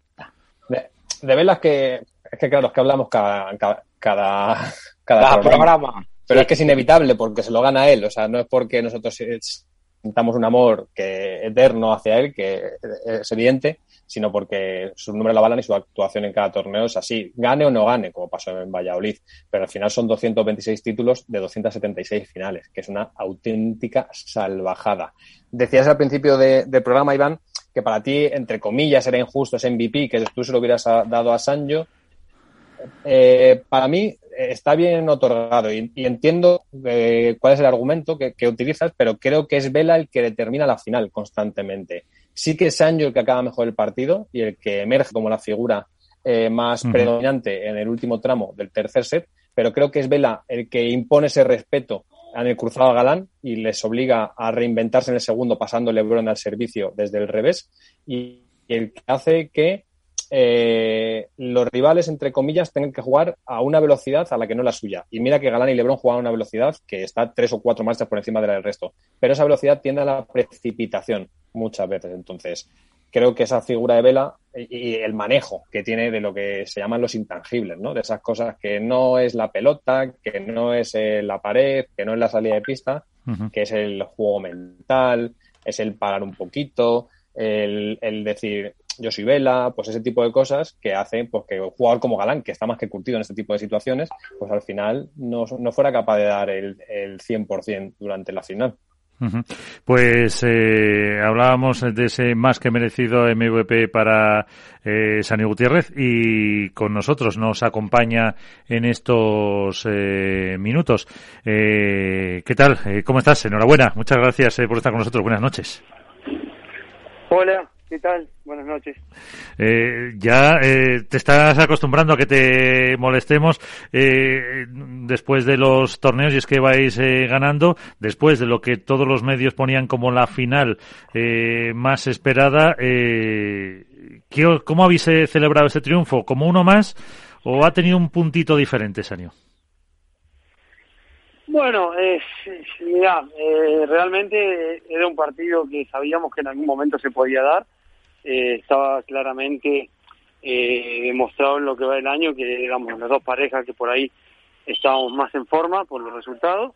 De, de velas que, es que claro, es que hablamos cada, cada, cada, programa. Pero es que es inevitable porque se lo gana él, o sea, no es porque nosotros sintamos un amor que eterno hacia él, que es evidente, sino porque su número la balan y su actuación en cada torneo es así, gane o no gane, como pasó en Valladolid. Pero al final son 226 títulos de 276 finales, que es una auténtica salvajada. Decías al principio del programa, Iván, que para ti, entre comillas, era injusto ese MVP, que tú se lo hubieras dado a Sancho. Eh, para mí eh, está bien otorgado y, entiendo eh, cuál es el argumento que, que, utilizas, pero creo que es Vela el que determina la final constantemente. Sí que es Sancho el que acaba mejor el partido y el que emerge como la figura eh, más predominante en el último tramo del tercer set, pero creo que es Vela el que impone ese respeto en el cruzado a Galán y les obliga a reinventarse en el segundo pasando Lebron al servicio desde el revés y el que hace que eh, los rivales, entre comillas, tienen que jugar a una velocidad a la que no es la suya. Y mira que Galán y Lebron juegan a una velocidad que está tres o cuatro marchas por encima de la del resto. Pero esa velocidad tiende a la precipitación muchas veces. Entonces, creo que esa figura de Vela y el manejo que tiene de lo que se llaman los intangibles, ¿no? De esas cosas que no es la pelota, que no es eh, la pared, que no es la salida de pista, que es el juego mental, es el parar un poquito, el, el decir, yo soy Vela, pues ese tipo de cosas que hacen pues, que un jugador como Galán, que está más que curtido en este tipo de situaciones, pues al final no, no fuera capaz de dar el, el 100% durante la final. Pues eh, hablábamos de ese más que merecido MVP para eh, Sani Gutiérrez y con nosotros nos acompaña en estos eh, minutos. Eh, ¿Qué tal? Eh, ¿Cómo estás? Enhorabuena. Muchas gracias por estar con nosotros. Buenas noches. Hola, ¿Qué tal? Buenas noches. Eh, ya eh, te estás acostumbrando a que te molestemos eh, después de los torneos y es que vais eh, ganando, después de lo que todos los medios ponían como la final eh, más esperada. Eh, ¿Cómo habéis celebrado este triunfo? ¿Como uno más o ha tenido un puntito diferente ese año? Bueno, eh, mira, eh, realmente era un partido que sabíamos que en algún momento se podía dar eh, estaba claramente eh, demostrado en lo que va el año que digamos las dos parejas que por ahí estábamos más en forma por los resultados.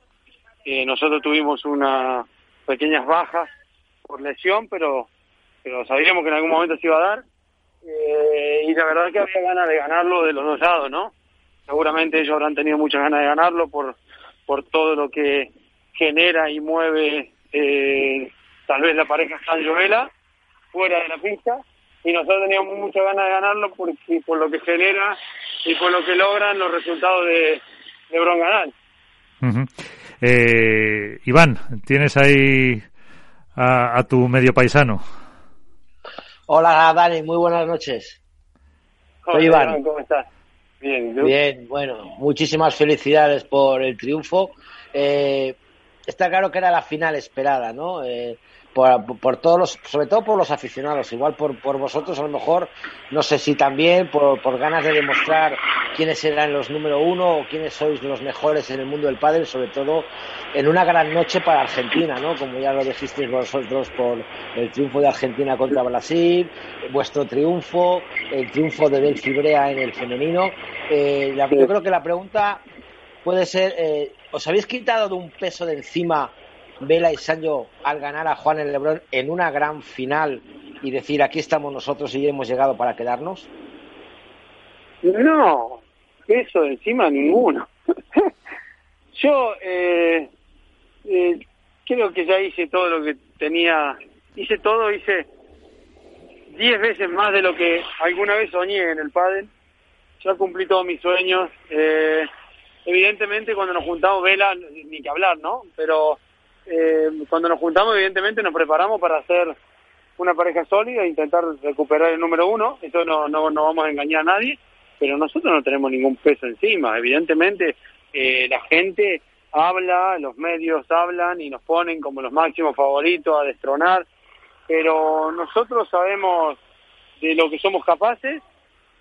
Eh, nosotros tuvimos unas pequeñas bajas por lesión, pero pero sabíamos que en algún momento se iba a dar. Eh, y la verdad que había ganas de ganarlo de los dos lados, ¿no? Seguramente ellos habrán tenido muchas ganas de ganarlo por, por todo lo que genera y mueve eh, tal vez la pareja San Joela fuera de la pista y nosotros teníamos muchas ganas de ganarlo por, por lo que genera y por lo que logran los resultados de, de Bronganal. eh, Iván, tienes ahí a, a, tu medio paisano. Hola Dani, muy buenas noches. Soy Iván. ¿Cómo estás? Bien, Bien, bueno, muchísimas felicidades por el triunfo. Eh, está claro que era la final esperada, ¿no? Eh, por, por, todos los, sobre todo por los aficionados, igual por, por vosotros a lo mejor, no sé si también por, por ganas de demostrar quiénes eran los número uno o quiénes sois los mejores en el mundo del pádel, sobre todo en una gran noche para Argentina, ¿no? Como ya lo dijisteis vosotros por el triunfo de Argentina contra Brasil, vuestro triunfo, el triunfo de Del Fibrea en el femenino. Eh, la, yo creo que la pregunta puede ser, eh, ¿os habéis quitado de un peso de encima Vela y Sancho al ganar a Juan el Lebrón en una gran final y decir aquí estamos nosotros y hemos llegado para quedarnos? No, eso encima ninguno. Yo eh, eh, creo que ya hice todo lo que tenía, hice todo, hice diez veces más de lo que alguna vez soñé en el pádel. Ya cumplí todos mis sueños. Eh, evidentemente cuando nos juntamos Vela, ni que hablar, ¿no? Pero eh, cuando nos juntamos, evidentemente nos preparamos para hacer una pareja sólida e intentar recuperar el número uno. Eso no, no, no vamos a engañar a nadie, pero nosotros no tenemos ningún peso encima. Evidentemente, eh, la gente habla, los medios hablan y nos ponen como los máximos favoritos a destronar, pero nosotros sabemos de lo que somos capaces,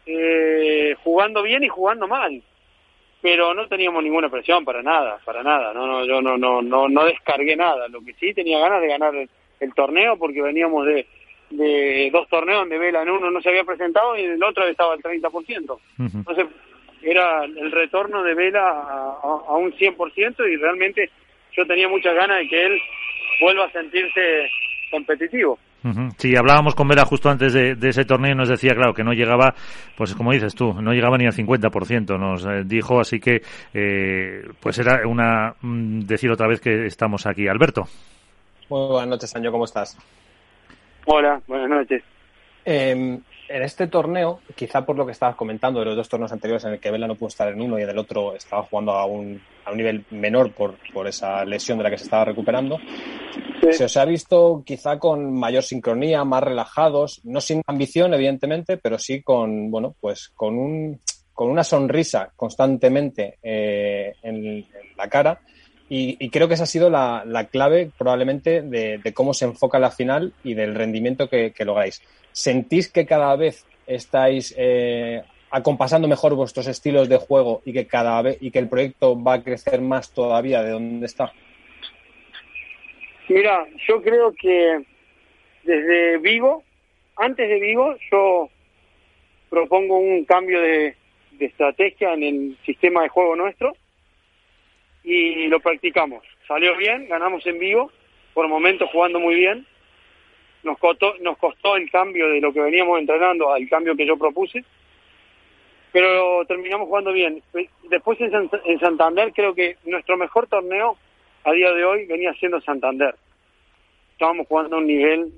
eh, jugando bien y jugando mal pero no teníamos ninguna presión para nada, para nada. No, no, yo no, no, no, no descargué nada. Lo que sí tenía ganas de ganar el, el torneo porque veníamos de, de dos torneos donde Vela en uno no se había presentado y en el otro estaba al 30%. Uh -huh. Entonces era el retorno de Vela a, a, a un 100% y realmente yo tenía muchas ganas de que él vuelva a sentirse competitivo. Sí, hablábamos con Vela justo antes de, de, ese torneo y nos decía, claro, que no llegaba, pues como dices tú, no llegaba ni al 50%, nos eh, dijo, así que, eh, pues era una, mm, decir otra vez que estamos aquí. Alberto. Muy buenas noches, Año, ¿cómo estás? Hola, buenas noches. Eh, en este torneo, quizá por lo que estabas comentando de los dos torneos anteriores en el que Vela no pudo estar en uno y en el otro estaba jugando a un, a un nivel menor por, por esa lesión de la que se estaba recuperando, sí. se os ha visto quizá con mayor sincronía, más relajados, no sin ambición, evidentemente, pero sí con, bueno, pues con un con una sonrisa constantemente eh, en, en, la cara y, y, creo que esa ha sido la, la clave probablemente de, de, cómo se enfoca la final y del rendimiento que, que lográis. ¿Sentís que cada vez estáis eh, acompasando mejor vuestros estilos de juego y que cada vez y que el proyecto va a crecer más todavía de donde está? Mira, yo creo que desde Vigo, antes de Vigo, yo propongo un cambio de, estrategia en el sistema de juego nuestro y lo practicamos. Salió bien, ganamos en Vigo, por momentos jugando muy bien. Nos costó, nos costó el cambio de lo que veníamos entrenando al cambio que yo propuse pero terminamos jugando bien. Después en, Santander creo que nuestro mejor torneo a día de hoy venía siendo Santander. Estábamos jugando a un nivel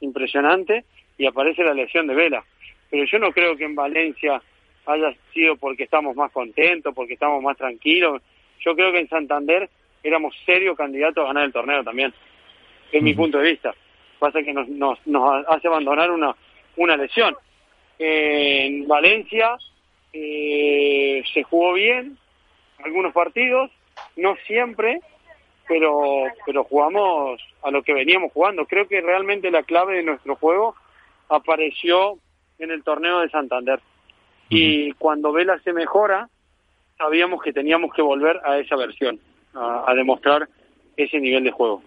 impresionante y aparece la lesión de Vela. Pero yo no creo que en Valencia haya sido porque estamos más contentos, porque estamos más tranquilos. Yo creo que en Santander éramos serios candidatos a ganar el torneo también, es mi punto de vista. Pasa que nos, nos, nos hace abandonar una, una lesión. en Valencia eh, se jugó bien algunos partidos, no siempre, pero, pero jugamos a lo que veníamos jugando. Creo que realmente la clave de nuestro juego apareció en el torneo de Santander. Y cuando Vela se mejora, sabíamos que teníamos que volver a esa versión, a demostrar ese nivel de juego.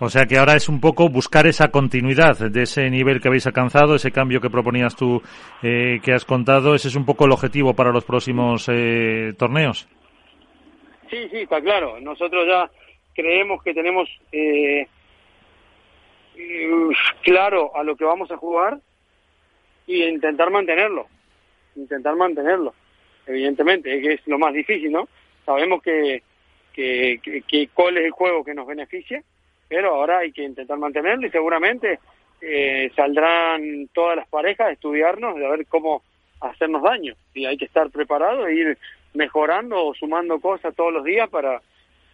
O sea que ahora es un poco buscar esa continuidad de ese nivel que habéis alcanzado, ese cambio que proponías tú, eh, que has contado, ese es un poco el objetivo para los próximos eh, torneos. Sí, sí, está claro. Nosotros ya creemos que tenemos eh, claro a lo que vamos a jugar y intentar mantenerlo, intentar mantenerlo, evidentemente, que es lo más difícil, ¿no? Sabemos que, que, que cuál es el juego que nos beneficia pero ahora hay que intentar mantenerlo y seguramente eh, saldrán todas las parejas a estudiarnos de a ver cómo hacernos daño. Y hay que estar preparado e ir mejorando o sumando cosas todos los días para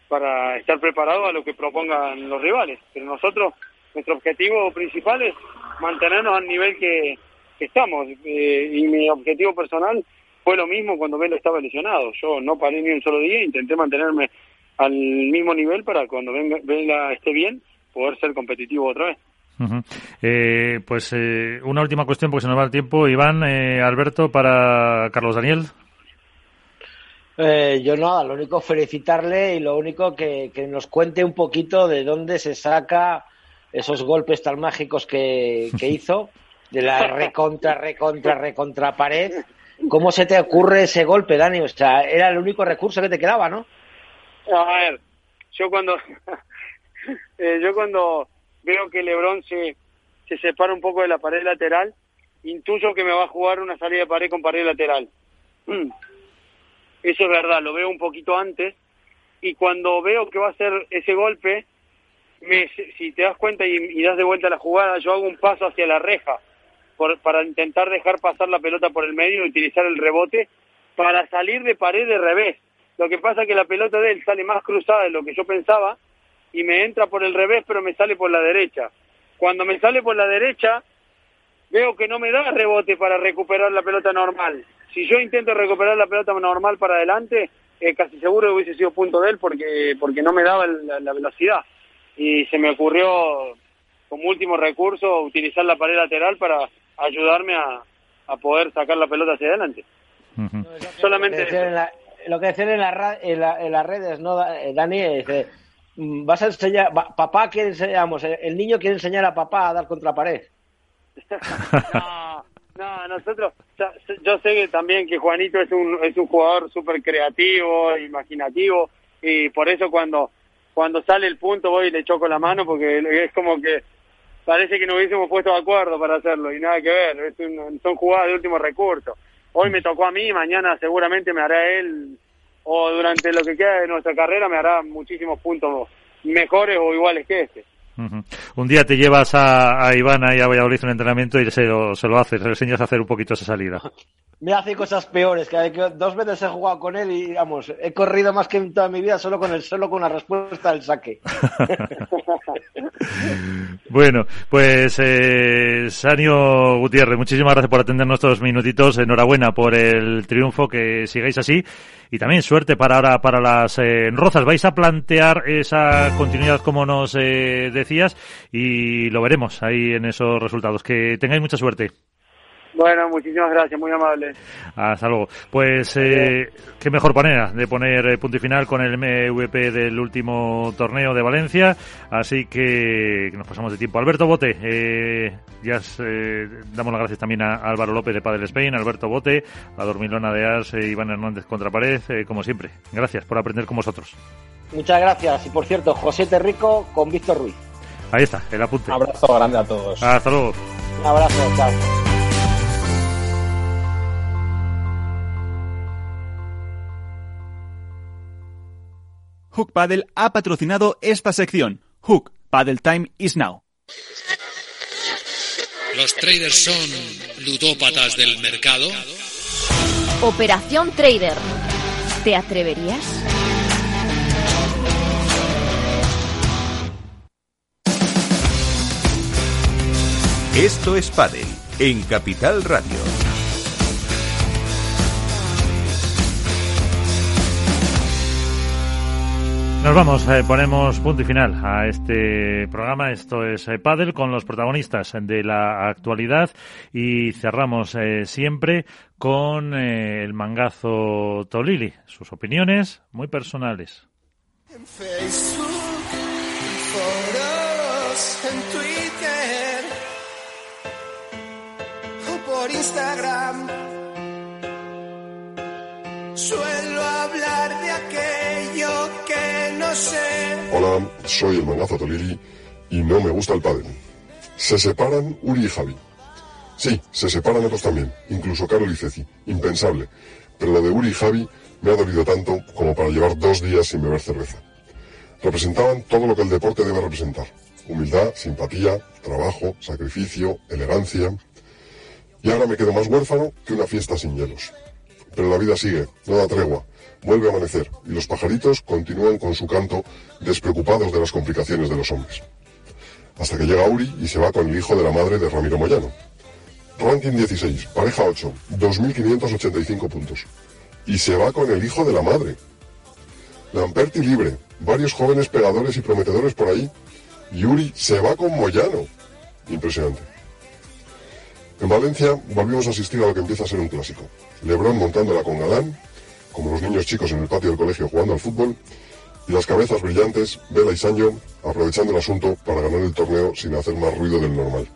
para estar preparado a lo que propongan los rivales. Pero nosotros nuestro objetivo principal es mantenernos al nivel que, estamos. Eh, y mi objetivo personal fue lo mismo cuando Velo estaba lesionado. Yo no paré ni un solo día intenté mantenerme al mismo nivel para cuando venga, venga esté bien poder ser competitivo otra vez. eh, pues eh, una última cuestión porque se nos va el tiempo. Iván, eh, Alberto, para Carlos Daniel. Eh, yo nada, lo único felicitarle y lo único que, que, nos cuente un poquito de dónde se saca esos golpes tan mágicos que, que hizo, de la recontra, recontra, recontra pared. ¿Cómo se te ocurre ese golpe, Dani? O sea, era el único recurso que te quedaba, ¿no? A ver, yo cuando eh, yo cuando veo que LeBron se, se separa un poco de la pared lateral, intuyo que me va a jugar una salida de pared con pared lateral. Eso es verdad, lo veo un poquito antes y cuando veo que va a ser ese golpe, me, si te das cuenta y, das de vuelta la jugada, yo hago un paso hacia la reja por, para intentar dejar pasar la pelota por el medio y utilizar el rebote para salir de pared de revés. Lo que pasa es que la pelota de él sale más cruzada de lo que yo pensaba y me entra por el revés, pero me sale por la derecha. Cuando me sale por la derecha, veo que no me da rebote para recuperar la pelota normal. Si yo intento recuperar la pelota normal para adelante, eh, casi seguro que hubiese sido punto de él porque, porque no me daba la, velocidad. Y se me ocurrió, como último recurso, utilizar la pared lateral para ayudarme a, a poder sacar la pelota hacia adelante. Solamente lo que decían en, la, en, las redes, ¿no, eh, Dani? Dice, mm, vas a enseñar, papá quiere enseñamos, el niño quiere enseñar a papá a dar contra pared. no, no, nosotros, yo sé que también que Juanito es un, es un jugador súper creativo, imaginativo, y por eso cuando, cuando sale el punto voy y le choco la mano porque es como que parece que nos hubiésemos puesto de acuerdo para hacerlo y nada que ver, es son jugadas de último recurso hoy me tocó a mí, mañana seguramente me hará él, o durante lo que queda de nuestra carrera me hará muchísimos puntos mejores o iguales que este. Un día te llevas a, a Iván ahí a Valladolid un entrenamiento y se lo, se lo haces, le enseñas a hacer un poquito esa salida. Me hace cosas peores, que dos veces he jugado con él y, vamos, he corrido más que en toda mi vida solo con el solo con la respuesta del saque. bueno, pues eh, Sanio Gutiérrez, muchísimas gracias por atender nuestros minutitos. Enhorabuena por el triunfo, que sigáis así. Y también suerte para ahora para las eh, rozas. Vais a plantear esa continuidad como nos eh, decías y lo veremos ahí en esos resultados. Que tengáis mucha suerte. Bueno, muchísimas gracias, muy amable. Hasta luego. Pues, eh, qué mejor manera de poner eh, punto y final con el MVP del último torneo de Valencia. Así que nos pasamos de tiempo. Alberto Bote, eh, ya eh, damos las gracias también a Álvaro López de Padel Spain, Alberto Bote, a Dormilona de Ars, Iván Hernández Contrapared, como siempre. Gracias por aprender con vosotros. Muchas gracias. Y por cierto, José Terrico con Víctor Ruiz. Ahí está, el apunte. Un abrazo grande a todos. Hasta luego. Un abrazo, chao. Hook Paddle ha patrocinado esta sección. Hook Paddle Time is now. ¿Los traders son ludópatas del mercado? Operación Trader. ¿Te atreverías? Esto es Padel en Capital Radio. Nos vamos, eh, ponemos punto y final a este programa. Esto es eh, Padel con los protagonistas de la actualidad y cerramos eh, siempre con el mangazo Tolili. Sus opiniones muy personales. En Facebook, en Twitter o por Instagram. Suelo hablar de aquello Hola, soy el mangazo Tolili y no me gusta el pádel. Se separan Uri y Javi. Sí, se separan otros también, incluso Carol y Ceci. Impensable. Pero lo de Uri y Javi me ha dolido tanto como para llevar dos días sin beber cerveza. Representaban todo lo que el deporte debe representar. Humildad, simpatía, trabajo, sacrificio, elegancia. Y ahora me quedo más huérfano que una fiesta sin hielos. Pero la vida sigue, no da tregua. Vuelve a amanecer y los pajaritos continúan con su canto despreocupados de las complicaciones de los hombres. Hasta que llega Uri y se va con el hijo de la madre de Ramiro Moyano. Ranking 16, pareja 8, 2.585 puntos. Y se va con el hijo de la madre. Lamperti libre, varios jóvenes pegadores y prometedores por ahí. Y Uri se va con Moyano. Impresionante. En Valencia volvimos a asistir a lo que empieza a ser un clásico. Lebrón montándola con Galán, como los niños chicos en el patio del colegio jugando al fútbol, y las cabezas brillantes, Vela y Sancho, aprovechando el asunto para ganar el torneo sin hacer más ruido del normal.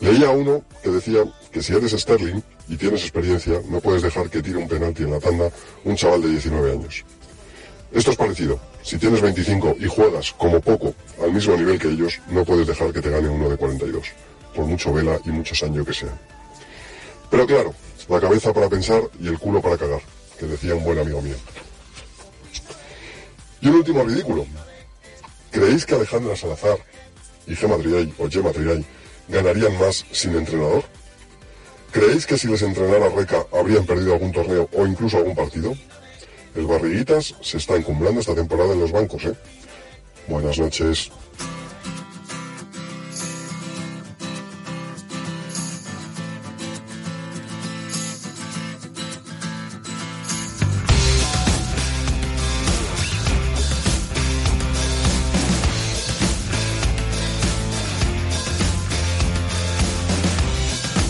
Leía uno que decía que si eres Sterling y tienes experiencia, no puedes dejar que tire un penalti en la tanda un chaval de 19 años. Esto es parecido. Si tienes 25 y juegas, como poco, al mismo nivel que ellos, no puedes dejar que te gane uno de 42, por mucho Vela y mucho Sancho que sea. Pero claro, la cabeza para pensar y el culo para cagar que decía un buen amigo mío. Y un último ridículo. ¿Creéis que Alejandra Salazar y Gemma Triay o Gemma Triay ganarían más sin entrenador? ¿Creéis que si les entrenara Reca habrían perdido algún torneo o incluso algún partido? El Barriguitas se está encumbrando esta temporada en los bancos, ¿eh? Buenas noches.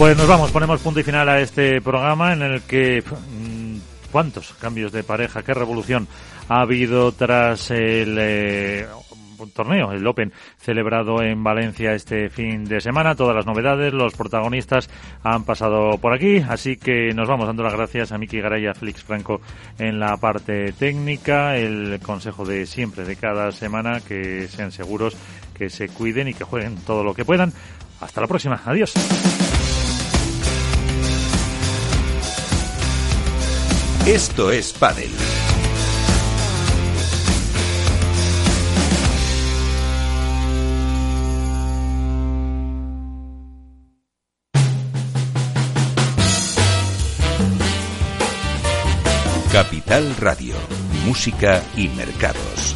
Pues nos vamos, ponemos punto y final a este programa en el que mm, cuántos cambios de pareja, qué revolución ha habido tras el eh, torneo, el Open, celebrado en Valencia este fin de semana. Todas las novedades, los protagonistas han pasado por aquí, así que nos vamos dando las gracias a Miki Garay y a Félix Franco en la parte técnica, el consejo de siempre, de cada semana, que sean seguros, que se cuiden y que jueguen todo lo que puedan. Hasta la próxima, adiós. Esto es Padel. Capital Radio, Música y Mercados.